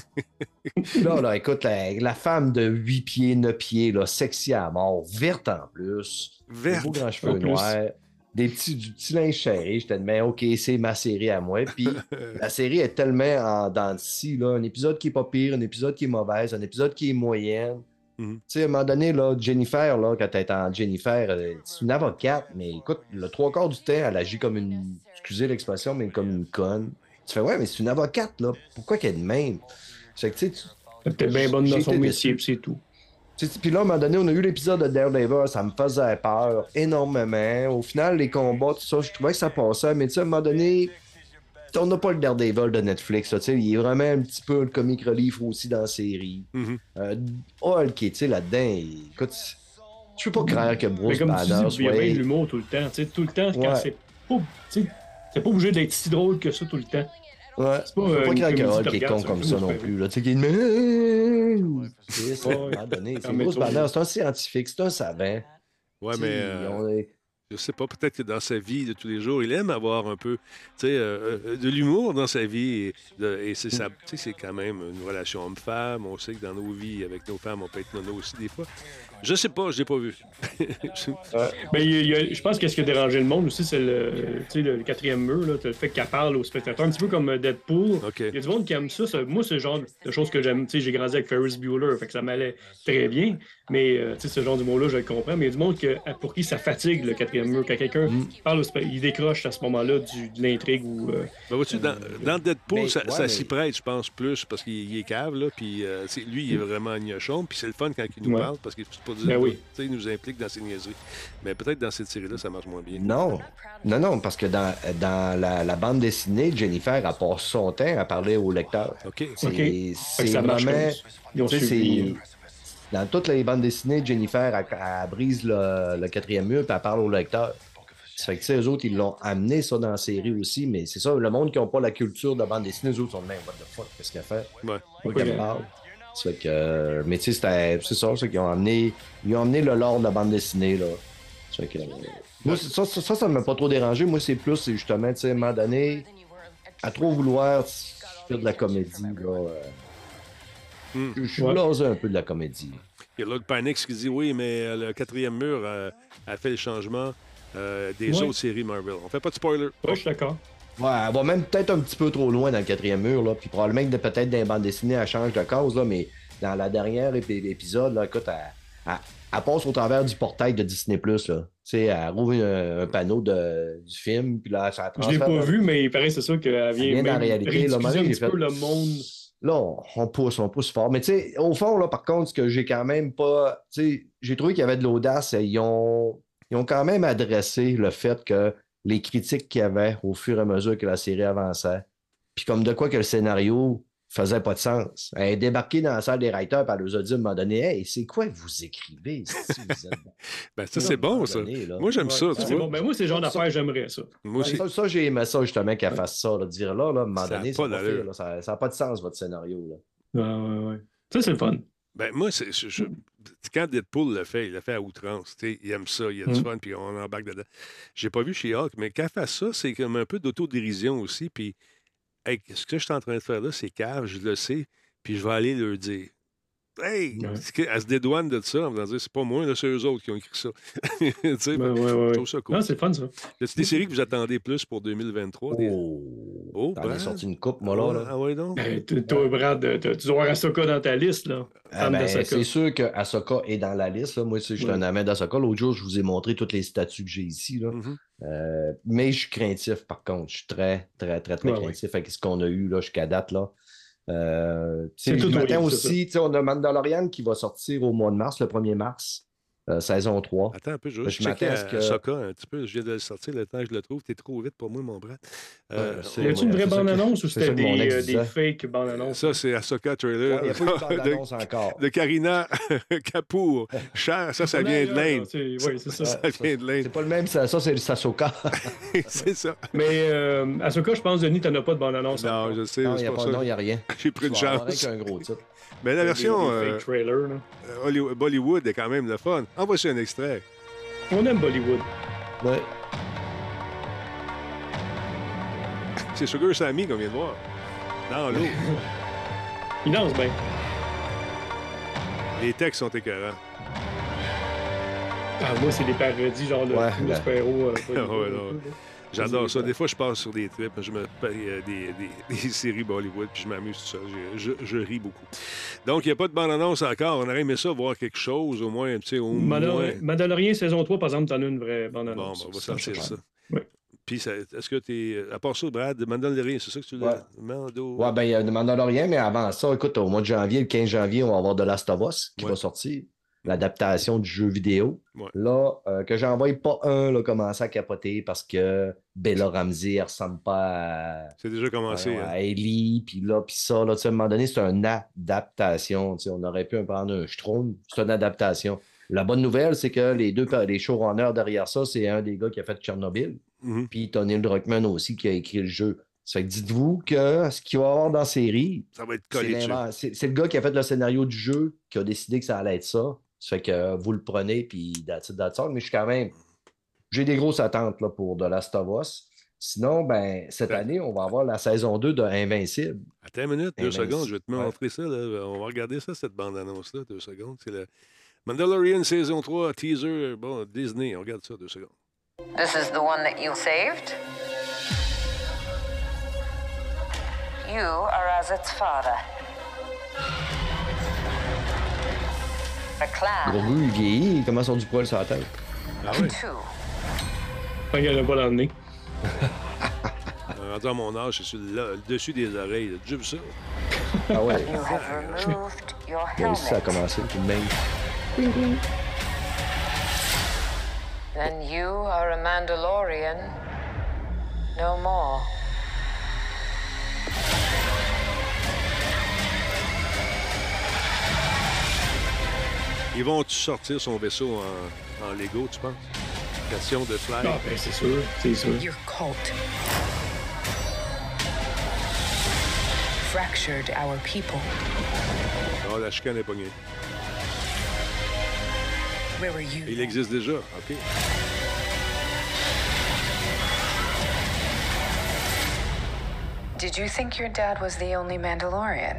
*laughs* là, là, écoute, la, la femme de 8 pieds, 9 pieds, là, sexy à mort, verte en plus. Verte. beaux grands cheveux noirs. Des petits, du petit linge serré. J'étais mais OK, c'est ma série à moi. Puis *laughs* la série est tellement en dents de scie, là. Un épisode qui est pas pire, un épisode qui est mauvaise, un épisode qui est moyenne. Mhm. Tu sais, à un moment donné, là, Jennifer, là, quand elle est en Jennifer, euh, c'est une avocate, mais écoute, le trois quarts du temps, elle agit comme une. Excusez l'expression, mais comme une conne. Tu fais, ouais, mais c'est une avocate, là. Pourquoi qu'elle est de même? C'est que, tu sais, tu- Elle était bien bonne dans son métier, puis c'est tout. tu sais, Puis là, à un moment donné, on a eu l'épisode de Daredevil, ça me faisait peur énormément. Au final, les combats, tout ça, je trouvais que ça passait, mais tu sais, à un moment donné, on n'a pas le Daredevil de Netflix, là, tu sais, il est vraiment un petit peu le comic relief aussi dans la série. Mhm. Euh, Hulk, tu sais, là-dedans, écoute, je peux pas croire que Mais Bruce comme tu Banner dis, il y a soit... l'humour tout le temps. Tu sais, tout le temps, quand Ouais. c'est pas. C'est pas obligé d'être si drôle que ça tout le temps. Ouais, C'est pas, faut euh, pas croire que Hulk est con comme ça non plus, tu sais, qu'il est... C'est Bruce Banner, c'est un scientifique, c'est un savant. Ouais, mais euh, je sais pas, peut-être que dans sa vie de tous les jours, il aime avoir un peu, sais, euh, euh, de l'humour dans sa vie. Et, de- et c'est ça, c'est quand même une relation homme-femme. On sait que dans nos vies, avec nos femmes, on peut être nono aussi des fois. Je sais pas, je l'ai pas vu. *laughs* Mais il y a- il y a- je pense que ce qui a dérangé le monde aussi, c'est le, tu sais, le quatrième mur, là, le fait qu'elle parle aux spectateurs, un petit peu comme Deadpool. OK. Il y a du monde qui aime ça. ça- moi, c'est le genre de choses que j'aime. Tu sais, j'ai grandi avec Ferris Bueller, fait que ça m'allait très bien. Mais euh, tu sais, ce genre d'humour-là, je le comprends. Mais il y a du monde que, pour qui ça fatigue le quatrième mur. Quand quelqu'un Mm. parle, au spe- il décroche à ce moment-là de l'intrigue ou. euh, Ben, vois-tu, dans, dans Deadpool, Mais- ça, ouais, ça mais- s'y prête, je pense, plus, parce qu'il il est cave, là, puis euh, c'est- lui, il est vraiment gnochon, puis c'est le fun quand il nous Ouais. parle, parce qu'il dire, Ben oui. tu sais, il nous implique dans ses niaiseries. Mais peut-être dans cette série-là, ça marche moins bien. Non, non, non, parce que dans, dans la, la bande dessinée, Jennifer, elle passe son temps à parler au lecteur. OK. C'est Ok. Fait que c'est ça marche vraiment... c'est- Dans toutes les bandes dessinées, Jennifer, elle, elle brise le, le quatrième mur puis elle parle au lecteur. Ça fait que, tu sais, eux autres, ils l'ont amené ça dans la série aussi, mais c'est ça, le monde qui n'a pas la culture de la bande dessinée, eux autres sont de même, what the fuck, qu'est-ce qu'elle fait? Ouais. Ça fait que, euh, mais tu sais, c'était- c'est ça, c'est qu'ils ont amené, ils ont amené le lore de la bande dessinée, là. Ça fait que, euh, moi, c'est- ça, ça, ça, ne m'a pas trop dérangé. Moi, c'est plus, c'est justement, tu sais, à un moment donné, à trop vouloir faire de la comédie, là. euh, Hmm. Je suis Ouais. blasé un peu de la comédie. Il y a l'autre Panix qui dit oui, mais le quatrième mur a fait le changement euh, des Ouais. autres séries Marvel. On fait pas de spoiler. Ouais, je suis d'accord. Ouais, elle va même peut-être un petit peu trop loin dans le quatrième mur, là. Puis probablement que peut-être dans les bandes dessinées, elle change de cause, là. Mais dans la dernière ép- épisode, là, écoute, elle, elle- elle passe au travers du portail de Disney, là. Tu sais, elle rouvre un, un panneau de, du film, puis là, ça Je l'ai pas vu, mais il paraît c'est ça qu'elle vient, vient dans la même réalité, là, maintenant, un j'ai petit fait- peu le monde. Là, on, on pousse, on pousse fort. Mais tu sais, au fond, là, par contre, ce que j'ai quand même pas. Tu sais, j'ai trouvé qu'il y avait de l'audace. Ils ont, ils ont quand même adressé le fait que les critiques qu'il y avait au fur et à mesure que la série avançait, puis comme de quoi que le scénario faisait pas de sens. Elle est débarquée dans la salle des writers, puis elle nous a dit à un moment donné Hey, c'est quoi que vous écrivez? *laughs* Si vous êtes... Ben, ça, c'est bon, ça. Moi, j'aime ça, Ça, tu vois. bon. Ben, moi, c'est le genre d'affaires, j'aimerais ça. Moi aussi. Ça, ça, j'ai aimé ça justement qu'elle fasse ça, là, de dire là, là, à un moment donné, pas c'est pas d'allure. fait, là, ça n'a pas de sens, votre scénario. Là. Ouais, ouais, ouais. Ça, c'est le fun. Ben, moi, je- quand Deadpool le fait, il le fait à outrance. Il aime ça, il a du Mm. fun, puis on embarque dedans. J'ai pas vu chez Hulk, mais qu'elle fasse ça, c'est comme un peu d'autodérision aussi. Puis hey, ce que je suis en train de faire là, c'est cave, je le sais, puis je vais aller leur dire. Hey! Ouais. Elle se dédouane de ça en c'est pas moi, c'est eux autres qui ont écrit ça. *laughs* tu sais, Ben, fait- ouais, ouais, je trouve ça cool. Non, c'est le fun, ça. Y des séries que vous attendez plus pour 2023? Des- Oh, Oh, T'en ben. as sorti une coupe, moi, là. là. Ah ouais, donc? Ben, toi, Brad, t'as- tu dois avoir Ahsoka dans ta liste, là. Ah ben, c'est sûr que Ahsoka est dans la liste. là. Moi, je suis un amant d'Ahsoka. L'autre jour, je vous ai montré tous les statuts que j'ai ici. Là. Mhm. Euh, mais je suis craintif, par contre. Je suis très, très, très, très Ouais, ouais. craintif avec ce qu'on a eu là, jusqu'à date. Là. Euh, C'est tout c'est aussi, tu sais, on a Mandalorian qui va sortir au mois de mars, le 1er mars, euh, saison 3. Attends un peu, je vais juste je checker m'attends à ce à que- Ahsoka un petit peu. Je viens de le sortir, le temps que je le trouve. T'es trop vite pour moi, mon bras. Euh, Ouais, Y a-tu une vraie bande-annonce ou c'est c'était des, euh, des fake bandes-annonces? ça, c'est Ahsoka Il trailer n'y a pas eu *laughs* encore. de Karina *laughs* Kapoor. Cher, ça, ça vient de l'Inde. Oui, c'est ça. Ça vient de l'Inde. C'est pas le même, ça, ça c'est le Sasoka. *laughs* c'est ça. Mais euh, Ahsoka, je pense, Denis, t'en as pas de bande-annonce. Non, encore. je sais, non, il n'y a, pour pas- non, ça. y a rien. J'ai pris une chance. Avec un gros titre. Mais la version euh, Bollywood est quand même le fun. Envoie-y un extrait. On aime Bollywood. Ouais. C'est Sugar Sammy qu'on vient de voir. Dans l'eau. *laughs* Il danse bien. Les textes sont écœurants. Ah, moi, c'est des parodies, genre le Ouais, ben. super-héros. euh, *laughs* Ouais, non. J'adore ça. Des fois, je passe sur des trips, je me paye euh, des, des- *laughs* des séries Bollywood, puis je m'amuse tout seul. Je, je- je ris beaucoup. Donc, il n'y a pas de bande-annonce encore. On aurait aimé ça, voir quelque chose, au moins, tu sais, au moins. Mandalor- Mandalorian saison 3, par exemple, t'en as une vraie Bon, ben, bande-annonce. on va Ça, sortir ça. Ouais. Puis, ça- est-ce que tu es. À part ça, Brad, Mandalorian, c'est ça que tu Ouais. dis? Mando? Ouais, ben, il y a le Mandalorian, mais avant ça, écoute, au mois de janvier, le 15 janvier, on va avoir The Last of Us qui Ouais. va sortir. L'adaptation du jeu vidéo. Ouais. Là, euh, que j'en voie pas un là, commencer à capoter parce que Bella Ramsey, elle ressemble pas à, C'est déjà commencé. à, hein. à Ellie, puis là, puis ça. Là, à un moment donné, c'est une adaptation. On aurait pu en prendre un Strom. C'est une adaptation. La bonne nouvelle, c'est que les deux les showrunners derrière ça, c'est un des gars qui a fait Tchernobyl. Mhm. Puis Tony Druckmann aussi qui a écrit le jeu. Ça fait que dites-vous que ce qu'il va y avoir dans la série, Ça va être c'est le gars qui a fait le scénario du jeu qui a décidé que ça allait être ça. Ça fait que vous le prenez, puis that's it, that's all. Mais je suis quand même. J'ai des grosses attentes là, pour The Last of Us. Sinon, ben, cette Ouais. année, on va avoir la saison 2 de Invincible. Attends une minute, deux ben, secondes, je vais te ouais. montrer ça. Là. On va regarder ça, cette bande-annonce-là, deux secondes. C'est le Mandalorian saison 3, teaser, bon, Disney. On regarde ça, deux secondes. This is the one that you saved? You are as its father. Gros il vieillit, il commence à avoir du poil sur la tête. Ah oui? Tant qu'il n'y en a pas dans le nez. *laughs* Euh, Rendu à mon âge, c'est sur le, le dessus des oreilles. as vu ça? Ah ouais, aussi, ça a commencé tout de même. Then you are a Mandalorian. No more. Ils vont-tu sortir son vaisseau en, en Lego, tu penses? Question de fly. Ah, ben, c'est sûr. C'est sûr. Your cult fractured our people. Ah, la chicane est pognée. Where were you? Il existe déjà, OK. Did you think your dad was the only Mandalorian?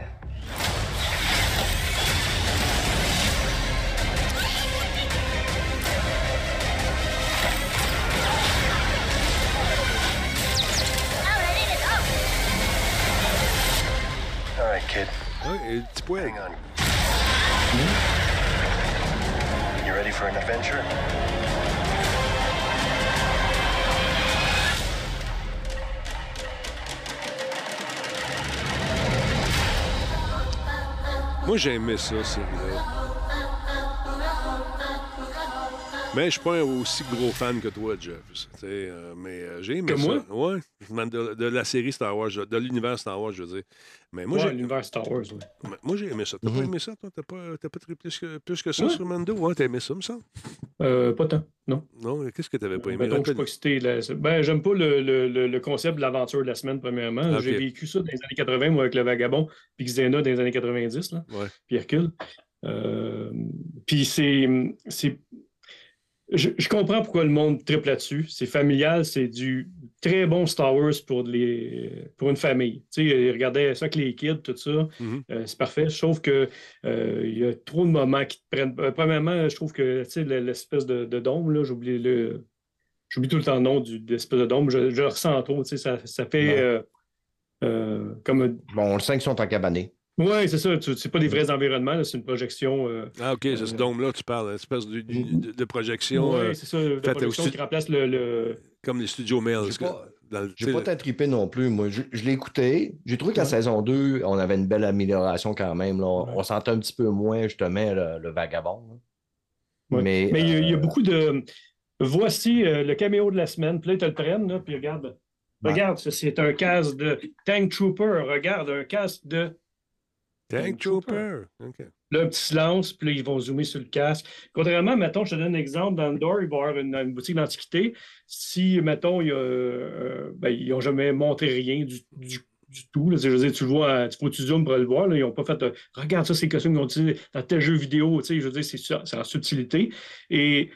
Kid. Ah, et le petit poil. Hang on. You ready for an adventure? Moi, j'ai aimé ça, cette série-là. Mais je suis pas un aussi gros fan que toi, Jeff. tu sais, euh, mais euh, j'ai aimé Que ça. moi? Ouais. De, de la série Star Wars, de l'univers Star Wars, je veux dire. Mais moi, Ouais, j'ai l'univers Star Wars, mais moi, j'ai aimé ça. T'as pas aimé ça, toi? T'as pas, t'as pas plus que, plus que ça Ouais. sur Mando? Ouais, t'as aimé ça, me semble? Euh, pas tant, non. Non, qu'est-ce que t'avais pas aimé? Que je suis pas excité. là. Ben, j'aime pas le, le- le- le concept de l'aventure de la semaine, premièrement. Ah. J'ai vécu ça dans les années 80, moi, avec le Vagabond, puis Xena dans les années 90, là, Ouais. puis Hercule. Euh, puis c'est. c'est- je, je comprends pourquoi le monde triple là-dessus. C'est familial, c'est du très bon Star Wars pour, les, pour une famille. Tu sais, ils regardaient ça avec les kids, tout ça. Mhm. Euh, c'est parfait. Sauf que euh, il y a trop de moments qui te prennent. euh, premièrement, je trouve que tu sais, le- l'espèce de, de dôme, là, j'oublie le. J'oublie tout le temps le nom de l'espèce de dôme. Je, je le ressens trop. Tu sais, ça, ça fait comme Bon, on le qu'ils sont en cabané. Ouais, c'est ça. C'est pas des vrais environnements, c'est une projection. euh, Ah, OK, c'est ce Euh, dôme-là, tu parles, une espèce de, du- Mhm. de- de projection ouais, euh, c'est ça, de faites projection aussi- qui remplace le. le- comme les studios Mail. J'ai pas- pas trippé non plus. Moi, je, je l'ai écouté. J'ai trouvé qu'à Ouais. saison 2, on avait une belle amélioration quand même. là. On, Ouais. on sentait un petit peu moins, justement, le, le vagabond. Ouais. Mais, Mais il y, a- il y a beaucoup de. Voici euh, le caméo de la semaine. Puis là, tu le prennent, là, puis regarde. Ouais. Regarde, ça, c'est un casque de Tank Trooper. Regarde, un casque de. Tank Trooper. OK. Là, un petit silence, puis là, ils vont zoomer sur le casque. Contrairement, mettons, je te donne un exemple, dans le door, il va y avoir une, une boutique d'antiquité. Si, mettons, il y a, euh, ben, ils n'ont jamais montré rien du, du, du tout. là. Tu je veux dire, tu le vois, il faut que tu zoomes pour le voir. là. Ils n'ont pas fait euh, regarde ça, c'est costumes qu'ils ont utilisés dans tel jeu vidéo. Tu sais, je veux dire, c'est ça, c'est en subtilité. Et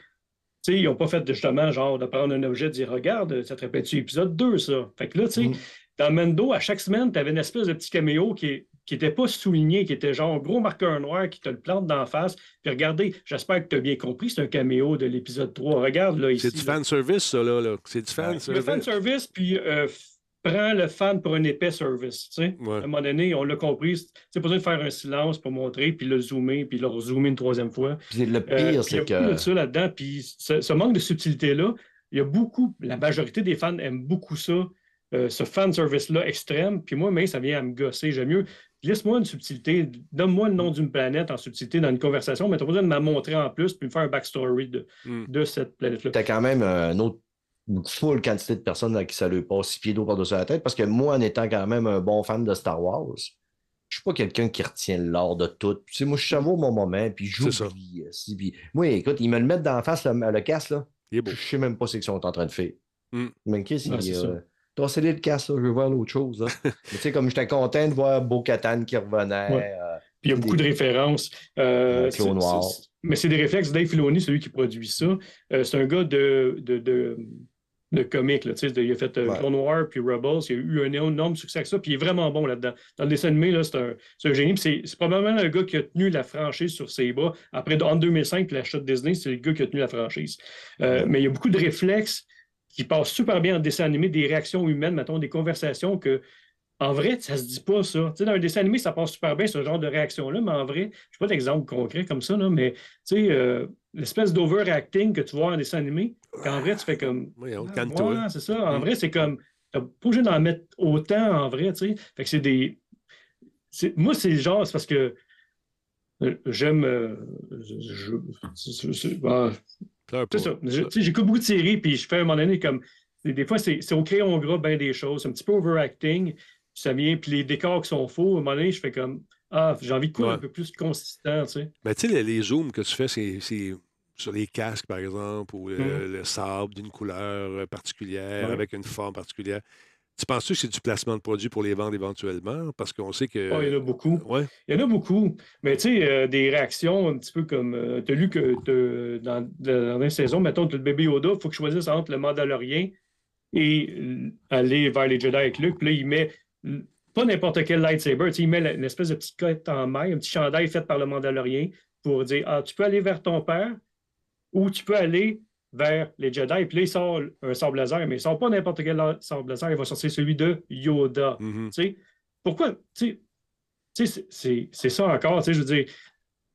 tu sais, ils n'ont pas fait justement genre de prendre un objet et de dire regarde, ça te rappelle-tu épisode 2, ça? Fait que là, tu sais, Mhm. dans Mendo, à chaque semaine, tu avais une espèce de petit caméo qui n'était pas souligné, qui était genre gros marqueur noir qui te le plante d'en face. Puis regardez, j'espère que tu as bien compris, c'est un caméo de l'épisode 3. Regarde là ici. C'est du fan service, ça, là. là. C'est du fan Le service. fan service, puis euh, f- prend le fan pour un épais service. tu sais. Ouais. À un moment donné, on l'a compris. C'est pas besoin de faire un silence pour montrer, puis le zoomer, puis le rezoomer une troisième fois. Puis le Euh, pire, puis il y a c'est beaucoup de que. ça là-dedans. Puis ce, ce manque de subtilité-là, il y a beaucoup, la majorité des fans aiment beaucoup ça, euh, ce fan service-là extrême. Puis moi, mais ça vient à me gosser. J'aime mieux. Laisse-moi une subtilité. Donne-moi le nom d'une planète en subtilité dans une conversation, mais tu besoin de me la montrer en plus puis me faire un backstory de, Mm. de cette planète-là. T'as quand même un autre une full quantité de personnes à qui ça lui passe six pieds d'eau par-dessus la tête. Parce que moi, en étant quand même un bon fan de Star Wars, je suis pas quelqu'un qui retient l'art de tout. Tu sais, moi, je savoure mon moment, puis j'oublie. euh, puis- Moi, écoute, ils me le mettent d'en face, le, le casque, là. Il est beau. Je sais même pas ce qu'ils sont en train de faire. Mm. Mais qu'est-ce qu'il le casque, là, je veux voir l'autre chose. *laughs* Mais tu sais, comme j'étais content de voir Bo-Katan qui revenait. Ouais. euh, Puis il y a beaucoup de références. Euh, Clos Noir. Mais c'est des réflexes. Dave Filoni, celui qui produit ça, euh, c'est un gars de, de, de, de comique. Là, il a fait euh, Ouais. Clone Noir puis Rebels. Il a eu un énorme succès avec ça. Puis il est vraiment bon là-dedans. Dans le dessin animé, là, c'est un, c'est un génie. Puis c'est, probablement le gars qui a tenu la franchise sur ses bras. Après, en 2005, puis l'achat de Disney, c'est le gars qui a tenu la franchise. Euh, Mais il y a beaucoup de réflexes qui passent super bien en dessin animé, des réactions humaines, mettons, des conversations que en vrai, ça se dit pas, ça. Tu sais, dans un dessin animé, ça passe super bien, ce genre de réaction-là, mais en vrai, je n'ai pas d'exemple concret comme ça, là, mais tu sais, euh, l'espèce d'overacting que tu vois en dessin animé, qu'en vrai, tu fais comme. Oui, on Ah, ouais, c'est ça. En Mm. vrai, c'est comme. Tu pas obligé d'en mettre autant, en vrai, tu sais. Fait que c'est des. c'est- Moi, c'est le genre, c'est parce que euh, j'aime. euh, je- je- ah. C'est ça. Je- tu sais, J'écoute beaucoup de séries, puis je fais à un moment donné comme. Des, fois, c'est c'est au crayon gras, bien des choses. C'est un petit peu overacting. puis Ça vient, puis les décors qui sont faux, à un moment donné, je fais comme. Ah, j'ai envie de quoi Ouais. un peu plus consistant, tu sais. Mais tu sais, les, les zooms que tu fais, c'est c'est sur les casques, par exemple, ou le, Mhm. le sable d'une couleur particulière, Ouais. avec une forme particulière. Tu penses-tu que c'est du placement de produits pour les vendre éventuellement? Parce qu'on sait que. Oh, il y en a beaucoup. Ouais. Il y en a beaucoup. Mais tu sais, euh, des réactions un petit peu comme. tu as lu que dans, dans une saison, mettons, tu le bébé Yoda, il faut que je choisisse entre le Mandalorien et euh, aller vers les Jedi avec Luke. Puis là, il met pas n'importe quel lightsaber. Il met une espèce de petite cote en maille, un petit chandail fait par le Mandalorien pour dire Ah, tu peux aller vers ton père ou tu peux aller vers les Jedi. Puis là, il sort un sable laser, mais il sort pas n'importe quel sable laser, il va sortir celui de Yoda. Mhm. Tu sais, pourquoi? Tu sais, c'est- ça encore. Tu sais, je veux dire,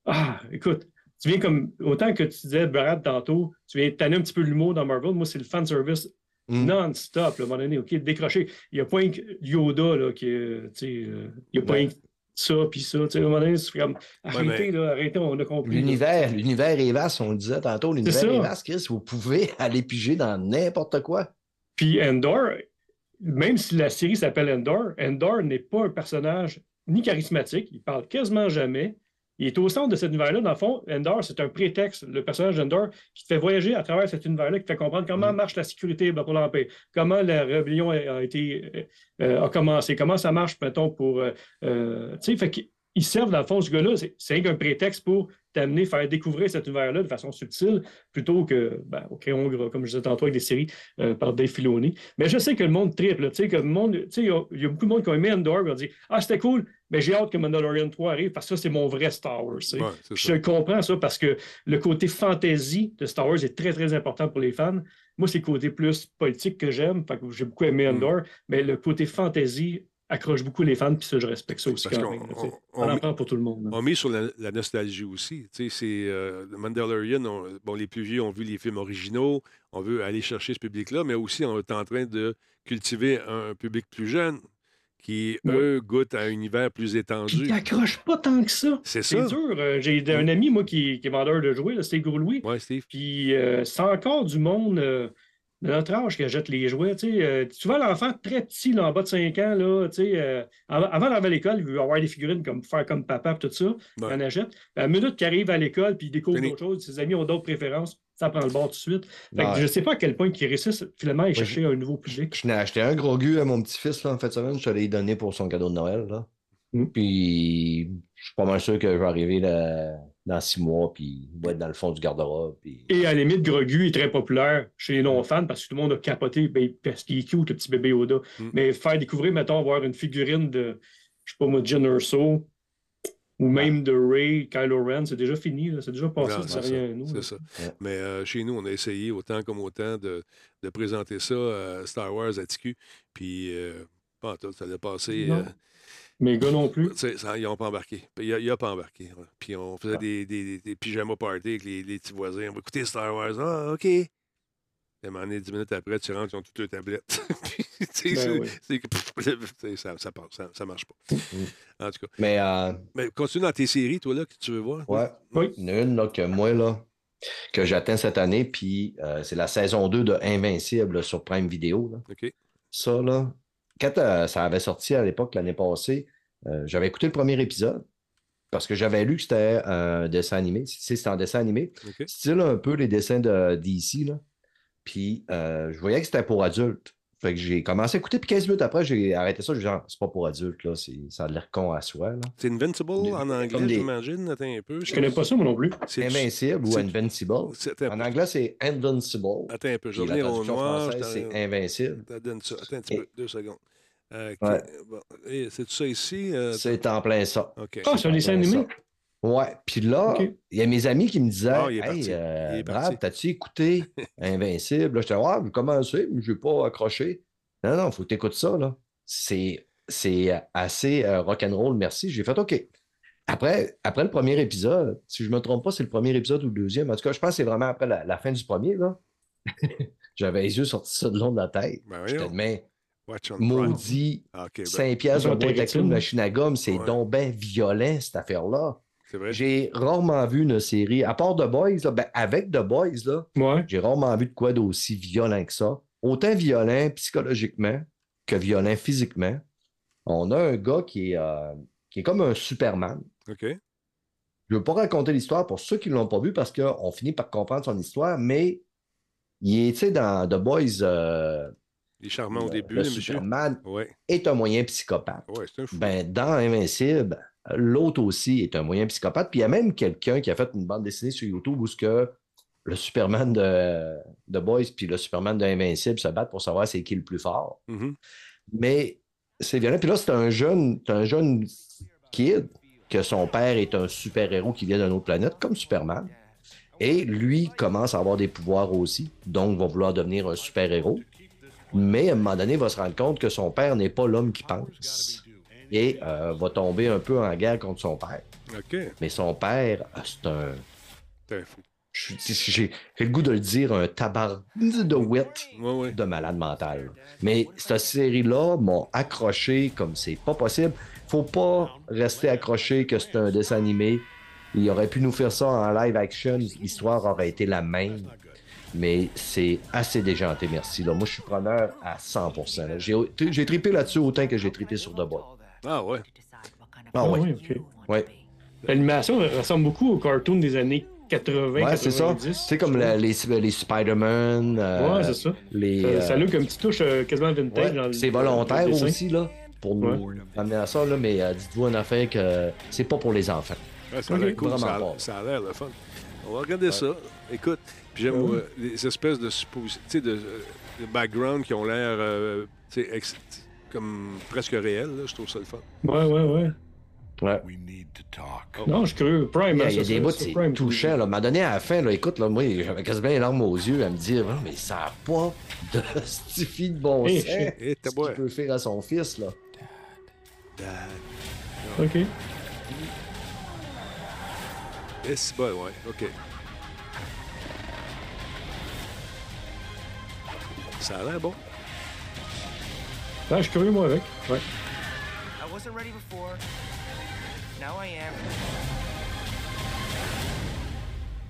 ah, écoute, tu viens comme, autant que tu disais, Brad, tantôt, tu viens tanner un petit peu l'humour dans Marvel. Moi, c'est le fan service Mm. non-stop, à un moment donné, OK, décroché. Il n'y a pas un Yoda, là, qui, est, tu sais, euh, il n'y a pas Ouais. un ça, puis ça. Tu sais, à un moment donné, c'est comme, arrêtez, mais- là, arrêtez, on a compris. L'univers, l'univers est vaste, on le disait tantôt, l'univers est vaste, Chris. Vous pouvez aller piger dans n'importe quoi. Puis Endor, même si la série s'appelle Endor, Endor n'est pas un personnage ni charismatique, il parle quasiment jamais. Il est au centre de cet univers-là. Dans le fond, Endor, c'est un prétexte, le personnage d'Endor, qui te fait voyager à travers cet univers-là, qui te fait comprendre comment Mhm. marche la sécurité pour l'Empire, comment la rébellion a, été, euh, a commencé, comment ça marche, mettons, pour. euh, euh, tu sais, fait ils servent, dans le fond, ce gars-là, c'est- qu'un prétexte pour t'amener, faire découvrir cet univers-là de façon subtile, plutôt que, ben, au crayon gras, comme je disais tantôt, avec des séries euh, par Dave Filoni. Mais je sais que le monde triple, tu sais, que le monde, tu sais, il y a- il y, a beaucoup de monde qui ont aimé Andor, qui ont dit Ah, c'était cool, mais j'ai hâte que Mandalorian 3 arrive parce que ça, c'est mon vrai Star Wars. Ouais, je comprends ça parce que le côté fantasy de Star Wars est très, très important pour les fans. Moi, c'est le côté plus politique que j'aime. J'ai beaucoup aimé Mm. Andor, mais le côté fantasy accroche beaucoup les fans, puis ça, je respecte ça aussi Parce quand même. on- On, on en met- prend pour tout le monde. On met sur la, la nostalgie aussi. C'est euh, Mandalorian. on- bon, les plus vieux ont vu les films originaux. On veut aller chercher ce public-là, mais aussi on est en train de cultiver un, public plus jeune qui, eux, goûtent à un univers plus étendu. il accroche pas tant que ça. C'est C'est ça. dur. Euh, J'ai un ami, moi, qui, qui est vendeur de jouets, là, c'est Gros Louis. Ouais, Steve. Puis euh, c'est encore du monde euh, notre âge qui achète les jouets. Tu sais, euh, tu vois l'enfant très petit, là, en bas de 5 ans, là, euh, avant d'arriver à l'école, il veut avoir des figurines comme faire comme papa et tout ça. Il Ouais. en achète. À la minute qu'il arrive à l'école puis il découvre d'autres choses, ses amis ont d'autres préférences, ça prend le bord tout de suite. Fait que je sais pas à quel point ils réussissent finalement à chercher un nouveau public. Je n'ai acheté un gros gu à mon petit-fils en fin de semaine. Je te l'ai donné pour son cadeau de Noël. Là. Mm. Puis je suis pas mal sûr que je vais arriver là, dans six mois, puis il va être dans le fond du garde-robe. Puis... Et à la limite, Grogu est très populaire chez les non-fans parce que tout le monde a capoté ben, parce qu'il est cute, le petit bébé Yoda. Mm. Mais faire découvrir, mettons, avoir une figurine de, je sais pas moi, Jen Urso ou même de Ray, Kylo Ren, c'est déjà fini, là, c'est déjà passé, Non, ça c'est rien ça, à nous. c'est ça. Ouais. Mais euh, chez nous, on a essayé autant comme autant de, de présenter ça, euh, Star Wars à TQ. Puis, euh, pas en tout, ça allait passer. Mes gars non plus. ça, ils n'ont pas embarqué. Il a, il a pas embarqué. ouais. Puis on faisait Ah. des, des, des pyjama parties avec les, les petits voisins. On va écouter Star Wars. Ah, OK. Et à un moment donné, dix minutes après, tu rentres, ils ont toutes leurs tablettes. Puis, Ben oui. ça, ça, passe, ça, ça marche pas. En tout cas. Mais euh, Mais continue dans tes séries, toi, là, que tu veux voir. ouais, Oui. il y en a une là, que moi, là, que j'atteins cette année, puis euh, c'est la saison 2 de Invincible sur Prime Video. Là. OK. Ça, là, quand euh, ça avait sorti à l'époque, l'année passée, euh, j'avais écouté le premier épisode parce que j'avais lu que c'était un dessin animé. C'est c'est un dessin animé. Style un peu les dessins de DC, là. Puis euh, je voyais que c'était pour adultes. Fait que j'ai commencé à écouter, puis 15 minutes après, j'ai arrêté ça. Je disais, Ah, c'est pas pour adultes, là. c'est- Ça a l'air con à soi, là. C'est Invincible Des- en anglais, des- j'imagine. Attends un peu. Je connais pas ça, moi non plus. C'est- Invincible ou Invincible. En anglais, c'est Invincible. attends un peu. Je vais au noir. c'est Invincible. donne ça. Attends un petit Et- peu. Deux secondes. Euh, Ouais. bon, et C'est tout ça ici? euh, C'est en plein ça. OK. Ah, c'est un dessin en plein animé? ça. Ouais, puis là, il y a mes amis qui me disaient Ah, est Hey, euh, Brad, t'as-tu écouté *laughs* Invincible? Là, J'étais Ouais, mais comment c'est Mais je n'ai pas accroché. Non, non, faut que tu écoutes ça. là. C'est c'est assez euh, rock'n'roll, merci. J'ai fait OK. Après, après le premier épisode, si je ne me trompe pas, c'est le premier épisode ou le deuxième. En tout cas, je pense que c'est vraiment après la, la fin du premier. là. *laughs* J'avais les yeux sortis ça de long de la tête. Ben J'étais Prime. maudit. Ah, OK, ben, 5 piastres Sur de boîte à machine à gomme, c'est Ouais. donc bien violent, cette affaire-là. J'ai rarement vu une série, à part The Boys, là, ben, avec The Boys, là, Ouais. j'ai rarement vu de quoi d'aussi violent que ça. Autant violent psychologiquement que violent physiquement. On a un gars qui est, euh, qui est comme un Superman. OK. Je ne veux pas raconter l'histoire pour ceux qui ne l'ont pas vu parce qu'on finit par comprendre son histoire, mais il est, dans The Boys, euh, Il est charmant au début, le le monsieur. Superman Ouais. est un moyen psychopathe. Ouais, c'est un fou. Ben, dans Invincible, l'autre aussi est un moyen psychopathe. Puis il y a même quelqu'un qui a fait une bande dessinée sur YouTube où ce que le Superman de, de Boys puis le Superman de Invincible se battent pour savoir c'est qui le plus fort. Mhm. Mais c'est violent. Puis là, c'est un jeune, un jeune kid que son père est un super-héros qui vient d'une autre planète, comme Superman. Et lui commence à avoir des pouvoirs aussi, donc va vouloir devenir un super-héros. Mais à un moment donné, il va se rendre compte que son père n'est pas l'homme qu'il pense. Et euh, va tomber un peu en guerre contre son père. Mais son père, euh, c'est un. Fou. J'ai le goût de le dire, un tabac de Ouais, ouais. de malade mental. Mais cette série-là m'a accroché comme c'est pas possible. Faut pas rester accroché que c'est un dessin animé. Il aurait pu nous faire ça en live action, l'histoire aurait été la même. Mais c'est assez déjanté, merci. Là. Moi, je suis preneur à 100%. là. J'ai trippé là-dessus autant que j'ai trippé sur The Boy. Ah ouais. Ah ouais. oui, ok. Ouais, L'animation ressemble beaucoup au cartoon des années 80, ouais c'est ça. 90. C'est comme la- les, les Spider-Man. euh, Ouais, c'est ça. Les, Ça, euh, ça a comme une petite touche euh, quasiment vintage. ouais, c'est volontaire aussi, là. pour nous amener à ça, là, mais euh, dites-vous en affaire que c'est pas pour les enfants. Ouais, ça a l'air cool, ça a, Vraiment pas. ça a l'air le fun. On va regarder ça. Écoute, puis j'aime Ouais. euh, les espèces de suppositions, tu sais, de, de background qui ont l'air comme presque réels. là. Je trouve ça le fun. Ouais, ouais, ouais. Ouais. We need to talk. Non, je suis curieux. Prime, Il y a, hein, il y a ça, des bouts, c'est touchant. Là. m'a donné à la fin, là, écoute, là, moi, j'avais quasiment les larmes aux yeux à me dire, Ah, mais ça n'a pas de stifi de bon Eh, sens. Et t'as Ce qu'il peut faire à son fils, là. OK. Et c'est bon, ouais, OK. Ça a l'air bon. Ah, je suis curieux, moi, avec. Ouais. I wasn't ready before. Now I am.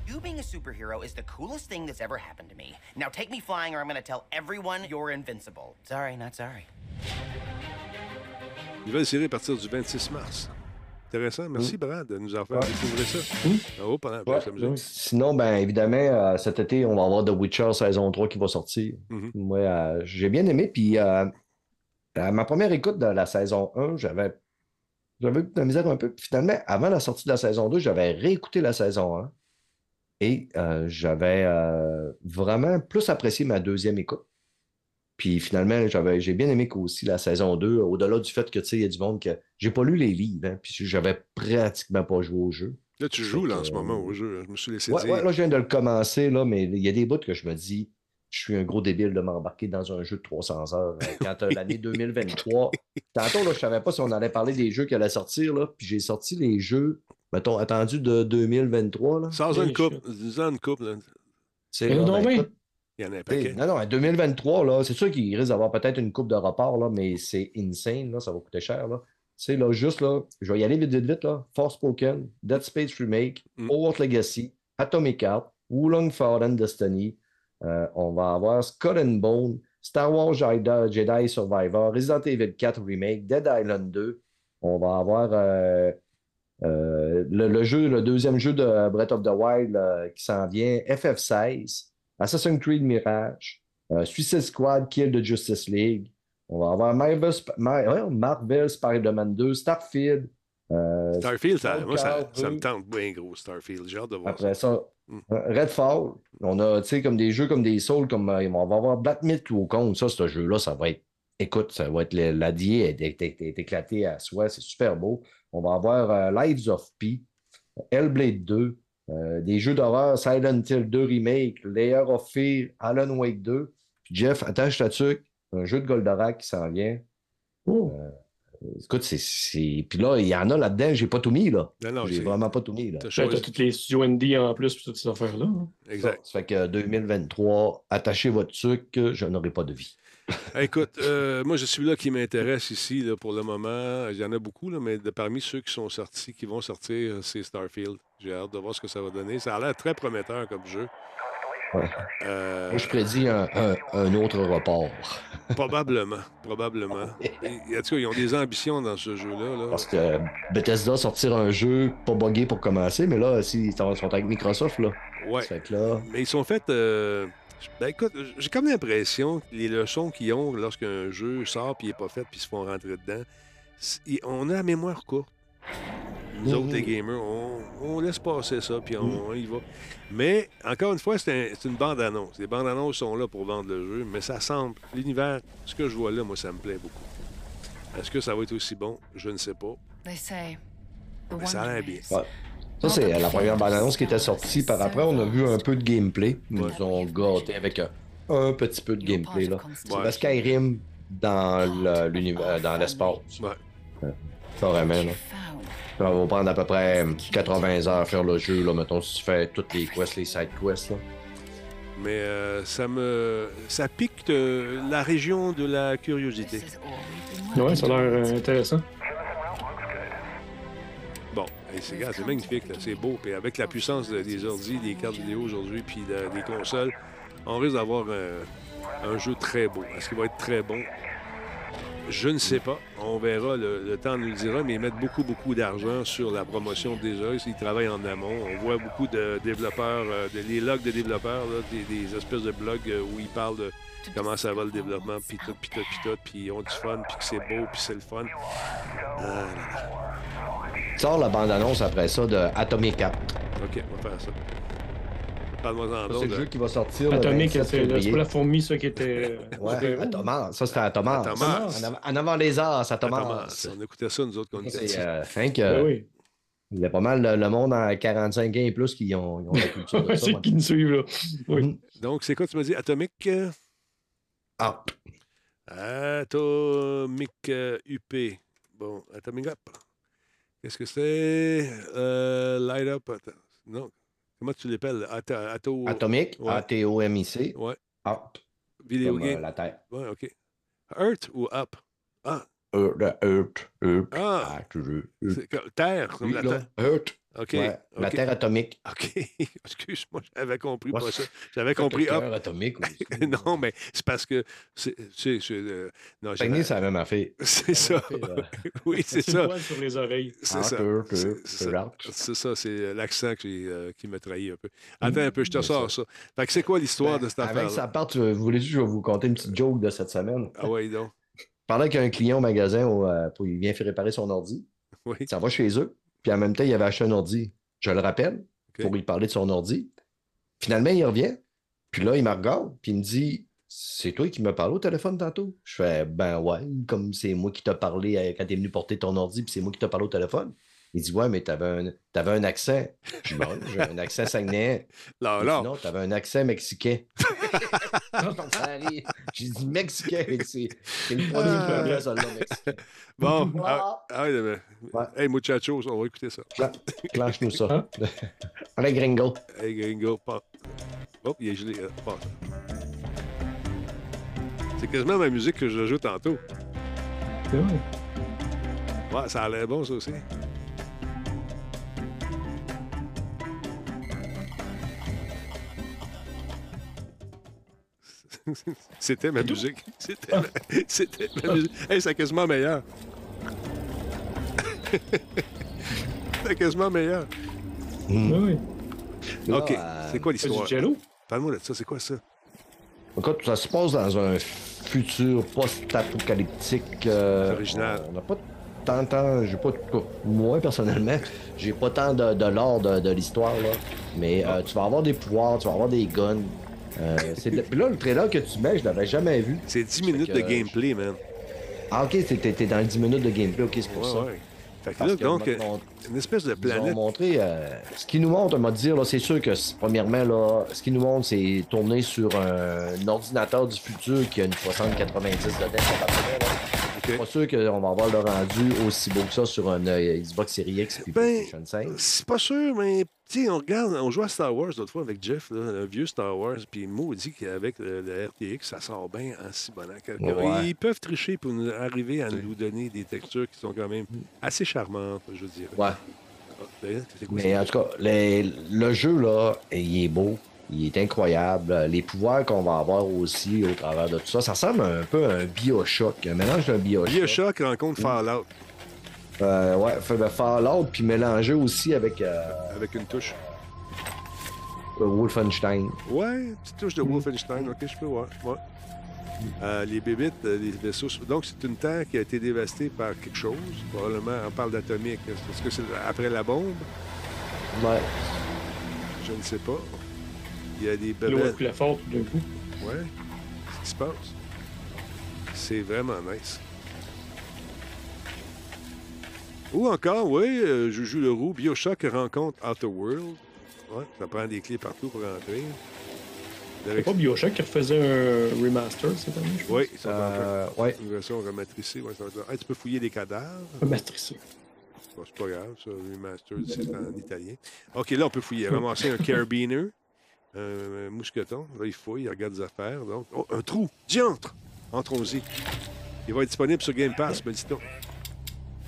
You being a superhero is the coolest thing that's ever happened to me. Now take me flying or I'm gonna tell everyone you're invincible. Sorry, not sorry. Nouvelle série à partir du 26 mars. Intéressant. Merci, Brad, de nous avoir fait découvrir ça. Oh, pendant Ouais. la. Sinon, ben évidemment, euh, cet été, on va avoir The Witcher saison 3 qui va sortir. Mhm. Moi, euh, j'ai bien aimé. Puis, euh, à ma première écoute de la saison 1, j'avais j'avais eu de la misère un peu. Puis finalement, avant la sortie de la saison 2, j'avais réécouté la saison 1. Et euh, j'avais euh, vraiment plus apprécié ma deuxième écoute. Puis finalement, j'avais, j'ai bien aimé qu'aussi la saison 2, au-delà du fait que, tu sais, il y a du monde que j'ai pas lu les livres, hein, puis j'avais pratiquement pas joué au jeu. Là, tu joues là, en ce moment au jeu. Je me suis laissé Ouais, dire. ouais, là, je viens de le commencer, là, mais il y a des bouts que je me dis, je suis un gros débile de m'embarquer dans un jeu de 300 heures. euh, Quand euh, l'année *laughs* 2023, tantôt, là, je savais pas si on allait parler des jeux qui allaient sortir, là, puis j'ai sorti les jeux, mettons, attendus de 2023. Là. Sans une coupe. Sans une coupe, là. C'est ben, Il y en a un paquet. non, non, en 2023, là, c'est sûr qu'il risque d'avoir peut-être une coupe de report, là, mais c'est insane, là, ça va coûter cher. Là. C'est là, juste là, je vais y aller vite, vite, vite, là. Forspoken, Dead Space Remake, Mm. Hogwarts Legacy, Atomic Heart, Wulong Fallen Destiny. Euh, on va avoir and Bone, Star Wars Jedi, Jedi Survivor, Resident Evil 4 Remake, Dead Island 2. On va avoir euh, euh, le, le deuxième jeu de Breath of the Wild qui s'en vient, FF16, Assassin's Creed Mirage, Suicide Squad, Kill the Justice League. On va avoir Marvel, Marvel Spider-Man 2, Starfield. Euh, Starfield, ça, moi, ça, me tente bien gros, Starfield. J'ai hâte de voir Après ça. ça, Mm. euh, Redfall. On a, tu sais, comme des jeux comme des Souls, comme euh, on va avoir Black Myth ou Wukong. Ça, ce jeu-là, ça va être. Écoute, ça va être le- la DIA est, est- est- est éclatée à soi. C'est super beau. On va avoir euh, Lives of P, Hellblade 2, euh, des jeux d'horreur, Silent Hill 2 Remake, Layer of Fear, Alan Wake 2. Puis Jeff, attache ta tuque, un jeu de Goldorak qui s'en vient. Oh. Écoute, c'est. c'est- Puis là, il y en a là-dedans, j'ai pas tout mis, là. Non, non, J'ai vraiment pas tout mis, là. t'as Ben, toutes les studios indie en plus, puis toutes ces affaires-là. hein. Exact. Ça fait que 2023, attachez votre sucre, je n'aurai pas de vie. *laughs* Écoute, euh, moi, je suis là qui m'intéresse ici là, pour le moment. Il y en a beaucoup, là, mais de, parmi ceux qui sont sortis, qui vont sortir, euh, c'est Starfield. J'ai hâte de voir ce que ça va donner. Ça a l'air très prometteur comme jeu. Ouais. Euh, Moi, je prédis un, un- un autre report. *laughs* probablement, probablement. Et- en tout cas, ils ont des ambitions dans ce jeu-là. là. Parce que Bethesda sortir un jeu pas buggé pour commencer, mais là, s'ils sont sont avec Microsoft, là. Ouais. Que là. Mais ils sont faits. euh, Ben écoute, j'ai comme l'impression que les leçons qu'ils ont lorsqu'un jeu sort puis il n'est pas fait puis ils se font rentrer dedans, on a la mémoire courte. Nous autres, les gamers, on, on laisse passer ça puis on, on y va. Mais encore une fois, c'est un- c'est une bande-annonce. Les bandes-annonces sont là pour vendre le jeu, mais ça semble. L'univers, ce que je vois là, moi, ça me plaît beaucoup. Est-ce que ça va être aussi bon? Je ne sais pas. Mais ça a l'air bien. Ouais. Ça, c'est la première bande-annonce qui était sortie. Par après, on a vu un peu de gameplay. Ils nous ont gâté avec un, un petit peu de gameplay. Là. C'est Ouais. le Skyrim dans le- l'univers, dans l'espace. Ouais. Carrément, là. Found. Ça va prendre à peu près 80 heures à faire le jeu, là, mettons, si tu fais toutes les quests, les side quests, là. Mais euh, ça me. Ça pique la région de la curiosité. Ouais, ça a l'air euh, intéressant. Bon, c'est magnifique, c'est beau. Puis avec la puissance de- des ordi, des cartes vidéo aujourd'hui, puis de- des consoles, on risque d'avoir un, un jeu très beau. Est-ce qu'il va être très bon? Je ne sais pas. On verra, le, le temps nous le dira, mais ils mettent beaucoup, beaucoup d'argent sur la promotion déjà. Ils travaillent en amont. On voit beaucoup de développeurs, euh, de- les logs de développeurs, là, des, des espèces de blogs euh, où ils parlent de comment ça va le développement, puis tout, puis tout, puis tout, puis ils ont du fun, puis que c'est beau, puis c'est le fun. Là. Sort la bande-annonce après ça de Atomic Cap. OK, on va faire ça. Parle-moi-en Ça, C'est le jeu qui va sortir 27 c'est la fourmi, ça, qui était. Ouais, c'était- Atomas. Ça, c'était Atomas. Atomas. En, avant, en avant des as, Atomas. Thomas, on écoutait ça, nous autres, quand on était euh, Ben euh, oui. il y a pas mal le, le monde en 45 ans et plus qui ont, ils ont la culture de *laughs* ça. C'est ouais. qui nous suivent, là. Oui. Mhm. Donc, c'est quoi, tu m'as dit? Atomic? euh, Ah, Atomic euh, UP. Bon, Atomic Up. Qu'est-ce que c'est? Euh, light Up. Attends. Non. Comment tu l'appelles? Ato, Ato... Atomic, Ouais. A-T-O-M-I-C. Ouais. Up, Vidéo comme euh, game. la Terre. Ouais, OK. Earth ou Up? Ah, Earth, Earth, Earth. Ah. Ah, Terre, comme la Terre. Earth. OK. Ouais, La OK. Terre atomique. *laughs* OK. Excuse-moi, j'avais compris Ouais. pas ça. J'avais compris cœur atomique aussi. *laughs* non, mais c'est parce que. C'est. c'est- c'est, euh, non, c'est la même affaire. *laughs* C'est ça. Fait, oui, c'est ça. poil sur les oreilles. C'est Ah, ça. C'est- ça, c'est euh, l'accent qui, euh, qui me trahit un peu. Attends un peu, je te sors ça. Fait que c'est quoi l'histoire de cette Ben, Avec affaire ça part, tu- vous voulez je vais vous conter une petite joke de cette semaine? Ah oui, donc. Pendant qu'il y a un client au magasin où, euh, pour- il vient faire réparer son ordi, Oui. ça va chez eux, puis en même temps, il avait acheté un ordi. Je le rappelle pour lui parler de son ordi. Finalement, il revient, puis là, il me regarde, puis il me dit C'est toi qui me parlé au téléphone tantôt? Je fais Ben ouais, comme c'est moi qui t'ai parlé quand t'es venu porter ton ordi, puis c'est moi qui t'ai parlé au téléphone. Il dit Ouais, mais t'avais un, t'avais un accent. Je dis Bon, j'ai un accent *laughs* Il dit, là. Non, t'avais un accent mexicain. *laughs* J'ai dit mexicain. C'est c'est le premier qui m'a dit ça, là, mexicain. Bon. Ah. Ah, ah, ouais. Hey, muchachos, on va écouter ça. Clenche-nous ça. Hein? *laughs* Allez, gringo. Hey, gringo, pas. Oh, il est gelé. euh. C'est quasiment ma musique que je joue tantôt. C'est vrai. Ouais, ça a l'air bon, ça aussi. *laughs* C'était ma musique. *laughs* C'était ma... *laughs* C'était ma musique. Hey, c'est quasiment meilleur. c'est quasiment meilleur. Hmm. Oui, oui. OK. euh, C'est quoi C'est du l'histoire? Parle-moi de ça. C'est quoi ça? Écoute, ça se passe dans un futur post-apocalyptique. euh, original. On n'a pas tant, tant, j'ai pas, moi personnellement, j'ai pas tant de, de l'or de, de l'histoire, là. Mais Ah. euh, tu vas avoir des pouvoirs, tu vas avoir des guns. Euh, de- là, le trailer que tu mets, je l'avais jamais vu. C'est 10 Fait minutes que, de euh, gameplay, man. Ah, ok, t'es- dans les 10 minutes de gameplay, ok, c'est pour Ouais, ça. ouais. Fait que là, que donc, euh, une espèce de planète. montré. euh, ce qu'ils nous montrent, on dit, là, c'est sûr que, premièrement, là, ce qu'ils nous montrent, c'est tourné sur un, ordinateur du futur qui a une 6090 dedans, probablement, là. OK. Pas sûr qu'on va avoir le rendu aussi beau que ça sur un euh, Xbox Series X et Ben, PlayStation 5. C'est pas sûr, mais on regarde, on joue à Star Wars l'autre fois avec Jeff, là, le vieux Star Wars, puis maudit qu'avec le, le RTX, ça sort bien en si bon Ouais. Ils peuvent tricher pour nous arriver à nous donner des textures qui sont quand même assez charmantes, je dirais. Ouais. Ah, Mais en tout cas, les- le jeu, là, il est beau. Il est incroyable. Les pouvoirs qu'on va avoir aussi au travers de tout ça, ça ressemble un peu à un Bioshock, un mélange d'un Bioshock. Bioshock rencontre Fallout Euh, ouais, ben, Fallout, puis mélangé aussi avec euh, avec une touche. Wolfenstein. Ouais, une petite touche de Wolfenstein, ok, je peux voir. Ouais. Euh, les bébites, euh, les vaisseaux. Donc, c'est une terre qui a été dévastée par quelque chose. Probablement, on parle d'atomique. Est-ce que c'est après la bombe? Ouais. Je ne sais pas. Il y a des L'eau a bébés. coulé fort tout d'un coup. Ouais. Qu'est-ce qui se passe? C'est vraiment nice. Ou encore, oui, euh, je joue le roux. Bioshock rencontre Outer World. Ouais, ça prend des clés partout pour rentrer. C'est pas Bioshock qui refaisait un remaster cette année, je pense? Oui, ça va faire Euh, ouais. une version rematricée. Ouais, ça va être- Hey, tu peux fouiller des cadavres? Remasterisé. Bon, c'est pas grave, ça, remastered, c'est en italien. OK, là, on peut fouiller. Ramasser un carabiner, un, un mousqueton. Là, il fouille, il regarde des affaires. Donc, oh, un trou! Diantre! Entrons-y. Il va être disponible sur Game Pass, me dit-on.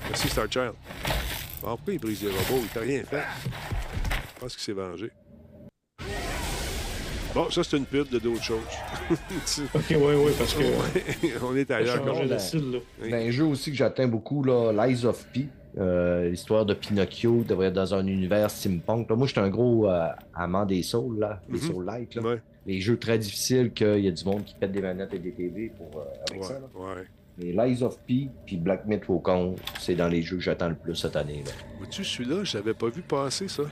Merci, Star Child. Bon, pourquoi il brise les robots? Il t'a rien fait. Je pense qu'il s'est vengé. Bon, ça, c'est une pub de d'autres choses. *laughs* Ok, oui, oui, parce que. On est ailleurs. ben- style, là. Oui. Dans un jeu aussi que j'atteins beaucoup, là, Lies of P. euh, L'histoire de Pinocchio devrait être dans un univers steampunk. Là, moi, j'étais un gros euh, amant des Souls, là, des Mhm. Souls Light. là. Ouais, Les jeux très difficiles, qu'il y a du monde qui pète des manettes et des TV pour, euh, avec ouais, ça. là. ouais. Mais Lies of P puis Black Myth Wukong, c'est dans les jeux que j'attends le plus cette année. Là. Vois-tu, celui-là, je l'avais pas vu passer, ça.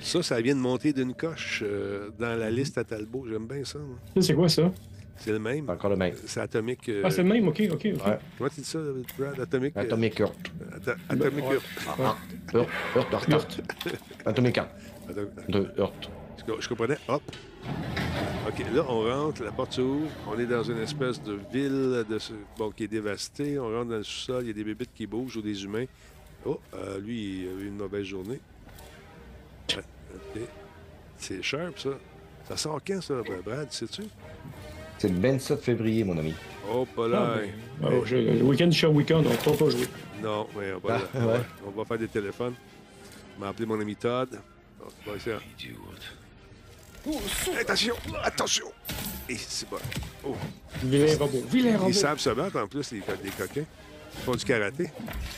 Ça, ça vient de monter d'une coche euh, dans la liste à Talbot. J'aime bien ça. moi. Ça, C'est quoi ça? C'est le même? C'est encore le même. C'est Atomic. euh, Ah, c'est le même, ok, ok. ok. Ouais. Comment tu dis ça, Brad? Atomic. euh, Atomic Heart. Ata- Atomic. Heart. Ah, Heart, Heart, Heart, Heart. *laughs* Atomic De. Je, comprenais. Hop. OK, là, on rentre, la porte s'ouvre. On est dans une espèce de ville de, ce- bon, qui est dévastée. On rentre dans le sous-sol. Il y a des bébites qui bougent ou des humains. Oh, euh, lui, il a eu une mauvaise journée. OK. C'est sharp, ça. Ça sort quand, ça, Brad, sais-tu? C'est le 27 février, mon ami. Oh, pas Ah, là. ben, oh, je- le week-end du show week-end, on ne peut pas jouer. Non, mais on va, Ah, on va- ouais. on va faire des téléphones. On va appeler mon ami Todd. Bon, va essayer. Attention! Attention! Et c'est bon. Oh. Vilain robot. Vilain robot. Ils savent se battre en plus, les, les coquins. Ils font du karaté.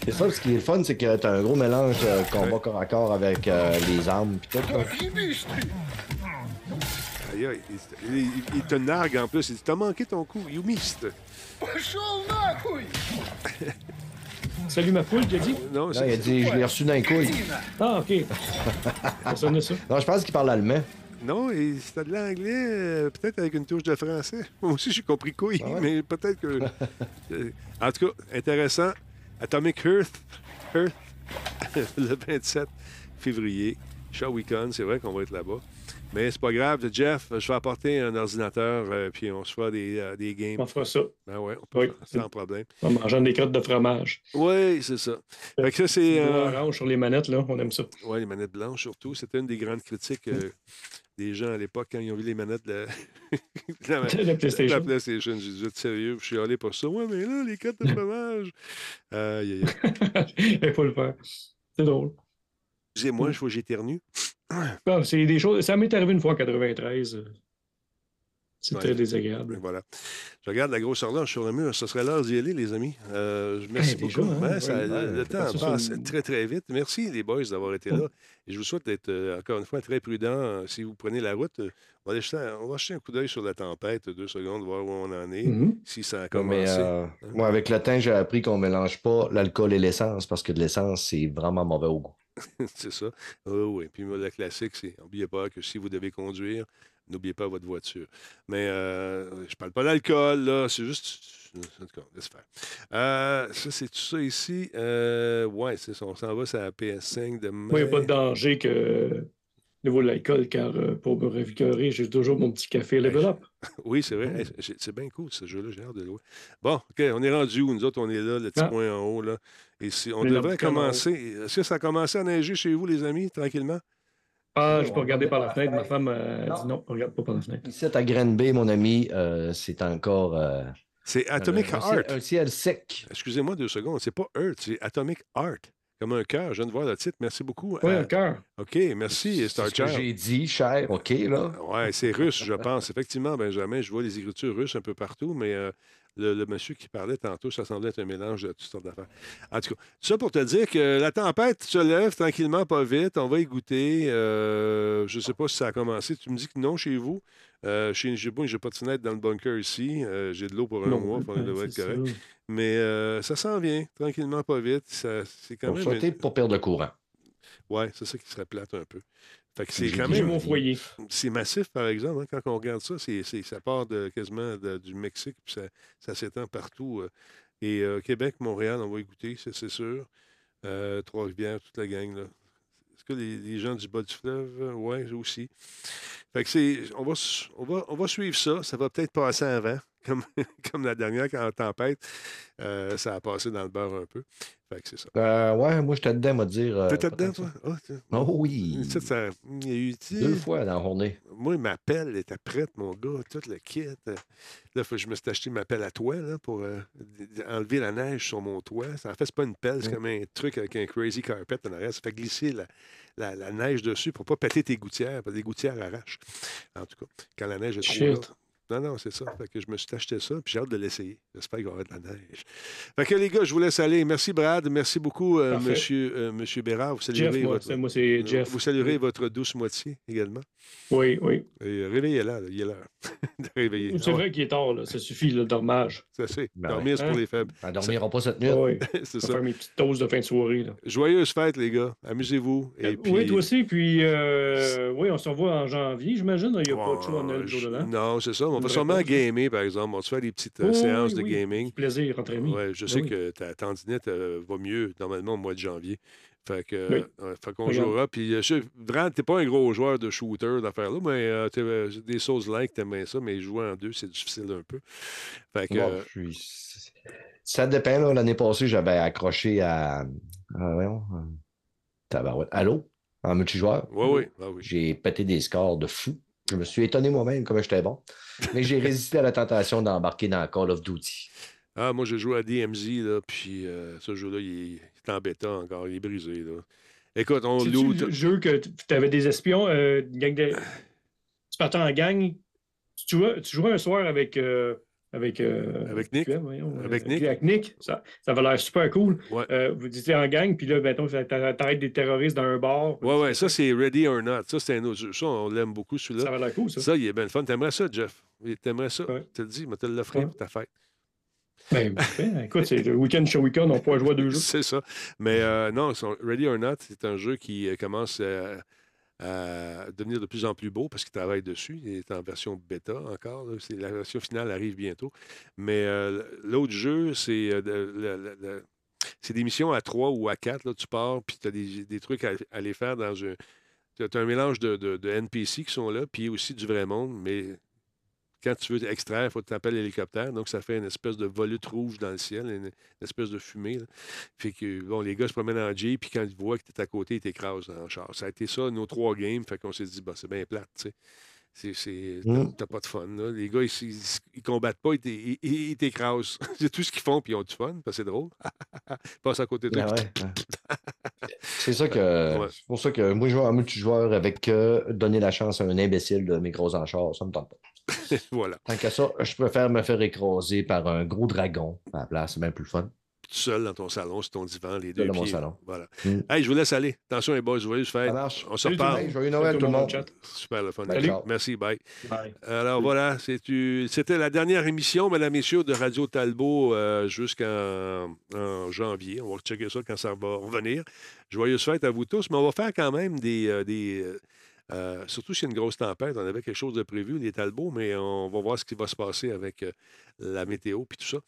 C'est ça, ce qui est le fun, c'est que t'as un gros mélange euh, combat Ouais. corps à corps avec euh, les armes pis tout. Là. Aïe, aïe. Il, il- il te nargue en plus. Il dit T'as manqué ton coup. You missed. *laughs* Salut ma poule, tu as dit? Non, c'est- il a dit, je l'ai reçu d'un couille. Ah, ok. *laughs* ça. Non, je pense qu'il parle allemand. non c'était de l'anglais, euh, peut-être avec une touche de français. *laughs* Moi aussi, j'ai compris couille, Ah ouais? mais peut-être que. Euh, en tout cas, intéressant. Atomic Earth, Earth le 27 février. Shawicon, c'est vrai qu'on va être là-bas. Mais c'est pas grave, Jeff, je vais apporter un ordinateur, euh, puis on se fera des, euh, des games. On fera ça. Ben ouais, on peut Oui. faire sans problème. En mangeant des crottes de fromage. Oui, c'est ça. Fait que ça, c'est. Euh, orange sur les manettes, là, on aime ça. Oui, les manettes blanches surtout. C'était une des grandes critiques euh, des gens à l'époque quand ils ont vu les manettes de la, *laughs* de la- La PlayStation. la PlayStation. J'ai dit, sérieux? Je suis allé pour ça. Ouais, mais là, les cartes de fromage. *laughs* Aïe, aïe, aïe. Il faut le faire. C'est drôle. Excusez-moi, il faut que j'éternue. Ah, c'est des choses. Ça m'est arrivé une fois en 93. euh, C'était Ouais. désagréable. Voilà. Je regarde la grosse horloge sur le mur. Ce serait l'heure d'y aller, les amis. Euh, je- merci Hey, déjà, beaucoup. hein? Ouais, ça- Ouais, le, temps c'est passe une- très, très vite. Merci, les boys, d'avoir été là. Et je vous souhaite d'être, euh, encore une fois, très prudent. euh, Si vous prenez la route, euh, on, va jeter, un- on va jeter un coup d'œil sur la tempête, deux secondes, voir où on en est, Mhm. si ça a Mais commencé. euh, moi, avec le temps, j'ai appris qu'on mélange pas l'alcool et l'essence parce que de l'essence, c'est vraiment mauvais au goût. *laughs* c'est ça. Oui, oui. Puis moi, le classique, c'est n'oubliez pas que si vous devez conduire, n'oubliez pas votre voiture. Mais euh, je parle pas d'alcool, là. C'est juste. En tout cas, laisse faire. Euh, ça, c'est tout ça ici. Euh, ouais, c'est ça. On s'en va, c'est la PS5 demain. Moi, il n'y a pas de danger que au niveau de l'alcool, car euh, pour me revigorer, j'ai toujours mon petit café level up. *laughs* Oui, c'est vrai. C'est- bien cool, ce jeu-là. J'ai hâte de le. Bon, OK, on est rendu où? Nous autres, on est là, le petit Ah. point en haut. Là. Et si, on devrait commencer. Est-ce que ça a commencé à neiger chez vous, les amis, tranquillement? Ah, je peux regarder par la fenêtre. Ma femme euh, Non. dit non, regarde pas par la fenêtre. Ici, à Granby, mon ami, euh, c'est encore. euh, C'est Atomic un, Heart. ciel, un ciel sec. Excusez-moi deux secondes. C'est pas Earth, c'est Atomic Art. Comme un cœur. Je viens de voir le titre. Merci beaucoup. Oui, Euh, un cœur. OK, merci, Star C'est ce que j'ai dit, cher. OK, là. Ouais, c'est russe, je pense. Effectivement, Benjamin, je vois les écritures russes un peu partout, mais euh, le, le monsieur qui parlait tantôt, ça semblait être un mélange de toutes sortes d'affaires. En tout cas, ça pour te dire que la tempête se lève tranquillement, pas vite. On va y goûter. Euh, je ne sais pas si ça a commencé. Tu me dis que non chez vous. Euh, chez moi, j'ai pas de fenêtre dans le bunker ici. Euh, j'ai de l'eau pour un Non, mois, ça *laughs* devrait être c'est correct. ça. Mais euh, ça s'en vient, tranquillement, pas vite. Ça- C'est quand Pour même. sauter pour perdre le courant. Ouais, c'est ça qui serait plate un peu. C'est J'ai quand dit, J'ai même. mon foyer. C'est massif, par exemple, hein, quand on regarde ça. c'est ça part de, quasiment de- du Mexique, puis ça, ça s'étend partout. euh. Et euh, Québec, Montréal, on va ça, c'est sûr. Euh, Trois-Rivières, toute la gang. là. Est-ce que les, les gens du bas du fleuve? Oui, aussi. Fait que c'est. On va, s- on, va, on va suivre ça. Ça va peut-être passer avant, *laughs* comme, comme la dernière, quand en tempête. ça a passé dans le beurre un peu. Fait que c'est ça. Euh, ouais, moi, j'étais dedans, moi, dire. euh, T'étais dedans, toi? Oh oui. Ça, ça- il y a eu, Deux fois dans la journée. Moi, ma pelle était prête, mon gars, tout le kit. Là, faut que je me suis acheté ma pelle à toit là, pour euh, enlever la neige sur mon toit. Ça, en fait, c'est pas une pelle, c'est Mm. comme un truc avec un crazy carpet en arrière. Ça fait glisser la, la- la neige dessus pour pas péter tes gouttières, parce que les gouttières arrachent. En tout cas, quand la neige est trop. Non, non, c'est ça. Fait que je me suis acheté ça, puis j'ai hâte de l'essayer. J'espère qu'il y aura de la neige. Fait que les gars, je vous laisse aller. Merci, Brad. Merci beaucoup, euh, monsieur, euh, monsieur Bérard. Vous Jeff, saluerez, moi, votre, c'est- moi, c'est Jeff. vous saluerez votre douce moitié également. Oui, oui. Et euh, réveillez-la, là, il est l'heure *laughs* de réveiller. C'est ouais, vrai qu'il est tard, là. Ça suffit, le dormage. c'est assez. Ben Dormir, c'est pour Hein? les faibles. Elle dormira pas cette nuit. Oui. *laughs* c'est ça. faire mes petites doses de fin de soirée, là. Joyeuse fête, les gars. Amusez-vous. Et puis... Oui, toi aussi. Puis, euh, oui, on se revoit en janvier, j'imagine. Il n'y a pas de show en Noël jour dedans. Non, c'est ça. On va sûrement réponse. gamer, par exemple. On va se faire des petites euh, Oui, séances oui, de oui. gaming. Plaisir entre amis. Ouais, je Ben sais oui. que ta tendinette euh, va mieux normalement au mois de janvier. Fait que, Oui. euh, fait qu'on jouera. Puis, je Brad, t'es pas un gros joueur de shooter d'affaires-là, mais euh, t'es, euh, des Souls-like, t'aimes bien ça, mais jouer en deux, c'est difficile un peu. Fait que, Bon, euh, je suis- Ça dépend. là. L'année passée, j'avais accroché à. à voyons, tabarouette. Allô? En multijoueur? oui, ah oui. J'ai pété des scores de fou. Je me suis étonné moi-même comme j'étais bon. Mais j'ai résisté à la tentation d'embarquer dans Call of Duty. Ah, moi, j'ai joué à DMZ, là, puis euh, ce jeu-là, il, est- il est en bêta encore, il est brisé, là. Écoute, on loot. le jeu que tu avais des espions, euh, une gang de... tu partais en gang, tu jouais, tu jouais un soir avec. euh, avec, euh, Avec Nick? QM, voyons, Avec Nick? Avec Nick. Ça, ça avait l'air super cool. Ouais. Euh, vous étiez en gang, puis là, mettons, t'a- t'arrêtes des terroristes dans un bar. Ouais, ouais, ça, c'est Ready or Not. Ça, c'est un autre jeu. Ça, on l'aime beaucoup, Ça celui-là. avait l'air cool, ça. Ça, il est bien le fun. T'aimerais ça, Jeff? T'aimerais ça? Ouais. Tu te le dis, mais te l'offrir Ouais. pour ta fête. Ben, *laughs* écoute, c'est le week-end chez week-end, on pourrait jouer à deux *laughs* jeux. C'est ça. Mais euh, non, Ready or Not, c'est un jeu qui commence à devenir de plus en plus beau parce qu'il travaille dessus. Il est en version bêta encore. La version finale arrive bientôt. Mais euh, l'autre jeu, c'est euh, c'est des missions à 3 ou à 4. Là, tu pars, puis tu as des, trucs à, aller faire dans un. Tu as un mélange de NPC qui sont là, puis aussi du vrai monde, mais quand tu veux extraire, il faut que tu appelles l'hélicoptère. Donc, ça fait une espèce de volute rouge dans le ciel, une, espèce de fumée. Fait que, bon, les gars se promènent en Jeep, puis quand ils voient que tu es à côté, ils t'écrasent le char. Ça a été ça, nos trois games. Fait qu'on s'est dit, bah, c'est bien plate, tu sais. C'est, c'est, t'as, pas de fun. Là. Les gars, ils, ils, ils combattent pas, ils, t'é- ils- ils t'écrasent. *laughs* c'est tout ce qu'ils font, puis ils ont du fun, parce que c'est drôle. *laughs* Ils passent à côté de Ah toi. ouais, ouais. *laughs* C'est ça que. Ouais. C'est pour ça que moi, je joue en multijoueur avec euh, donner la chance à un imbécile de mes gros enchères. Ça me tente pas. voilà. Tant qu'à ça, je préfère me faire écraser par un gros dragon à la place. C'est bien plus fun. Tout seul dans ton salon, sur ton divan, les deux dans mon salon. Voilà. Mm. Hey, je vous laisse aller. Attention, les boys, joyeuse fête. Ça marche. On se reparle. Joyeux Noël, tout le monde. chat. Super le fun. Salut. Merci, bye. Bye. Alors voilà, c'était la dernière émission, mesdames et messieurs, de Radio Talbot euh, jusqu'en en janvier. On va checker ça quand ça va revenir. Joyeuse fête à vous tous, mais on va faire quand même des. euh, des euh, surtout s'il y a une grosse tempête, on avait quelque chose de prévu, les Talbots, mais on va voir ce qui va se passer avec euh, la météo puis tout ça.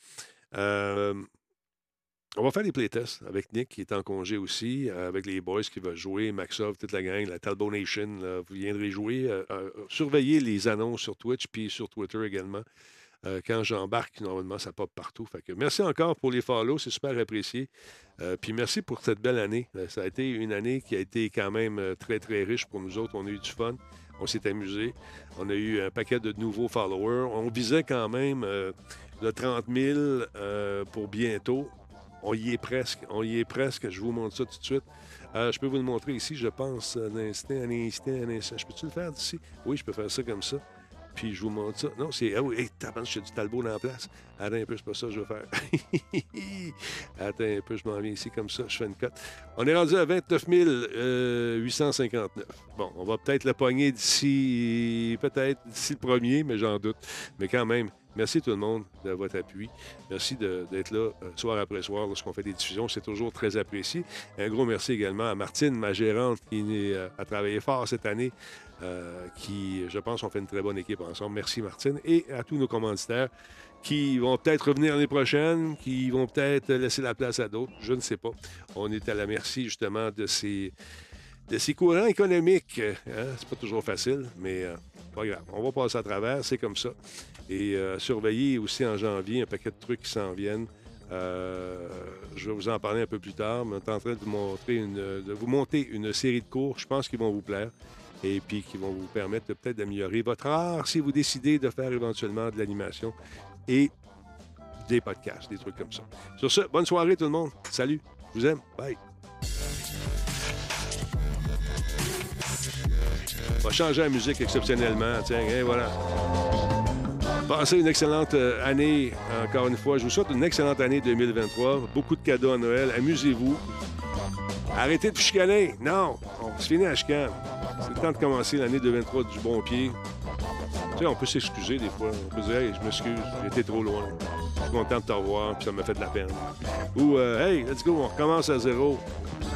On va faire des playtests avec Nick qui est en congé aussi, euh, avec les boys qui veulent jouer, Maxov, toute la gang, la Talbot Nation, vous viendrez jouer. Euh, euh, surveillez les annonces sur Twitch puis sur Twitter également. Quand j'embarque, normalement, ça pop partout. Merci encore pour les follow, c'est super apprécié. Puis merci pour cette belle année. Ça a été une année qui a été quand même très, très riche pour nous autres. On a eu du fun, on s'est amusé. On a eu un paquet de nouveaux followers. On visait quand même le 30 000 euh, pour bientôt. On y est presque. On y est presque. Je vous montre ça tout de suite. Euh, je peux vous le montrer ici, je pense, un instant, un instant, un instant. Je peux-tu le faire d'ici? Oui, je peux faire ça comme ça. Puis je vous montre ça. Non, c'est. Ah oui, hey, t'as j'ai du talbot dans la place. Attends un peu, c'est pas ça que je vais faire. *laughs* Attends un peu, je m'en viens ici comme ça, je fais une cote. On est rendu à 29 euh, 859. Bon, on va peut-être le pogner d'ici, peut-être d'ici le premier, mais j'en doute. Mais quand même, merci tout le monde de votre appui. Merci d'être là euh, soir après soir lorsqu'on fait des diffusions. C'est toujours très apprécié. Un gros merci également à Martine, ma gérante, qui euh, a travaillé fort cette année, euh, qui, je pense, ont fait une très bonne équipe ensemble. Merci Martine. Et à tous nos commanditaires qui vont peut-être revenir l'année prochaine, qui vont peut-être laisser la place à d'autres. Je ne sais pas. On est à la merci justement de ces, courants économiques. hein. C'est pas toujours facile, mais On va passer à travers, c'est comme ça. Et euh, surveiller aussi en janvier un paquet de trucs qui s'en viennent. Euh, je vais vous en parler un peu plus tard, mais on est en train de vous, montrer une, de vous monter une série de cours, je pense qu'ils vont vous plaire, et puis qui vont vous permettre peut-être d'améliorer votre art si vous décidez de faire éventuellement de l'animation et des podcasts, des trucs comme ça. Sur ce, bonne soirée tout le monde. Salut, je vous aime. Bye. Va changer la musique exceptionnellement. Tiens, et voilà. Passez une excellente euh, année, encore une fois. Je vous souhaite une excellente année 2023. Beaucoup de cadeaux à Noël. Amusez-vous. Arrêtez de chicaner. Non, on se finit à chicane. C'est le temps de commencer l'année 2023 du bon pied. Tu sais, on peut s'excuser des fois. On peut dire, hey, je m'excuse, j'étais trop loin. Je suis content de te revoir, puis ça m'a fait de la peine. Ou, euh, hey, let's go, on recommence à zéro.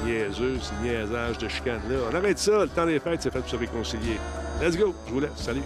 Niaiseux, ce niaisage de chicane-là. On arrête ça, le temps des fêtes, c'est fait pour se réconcilier. Let's go, je vous laisse. Salut.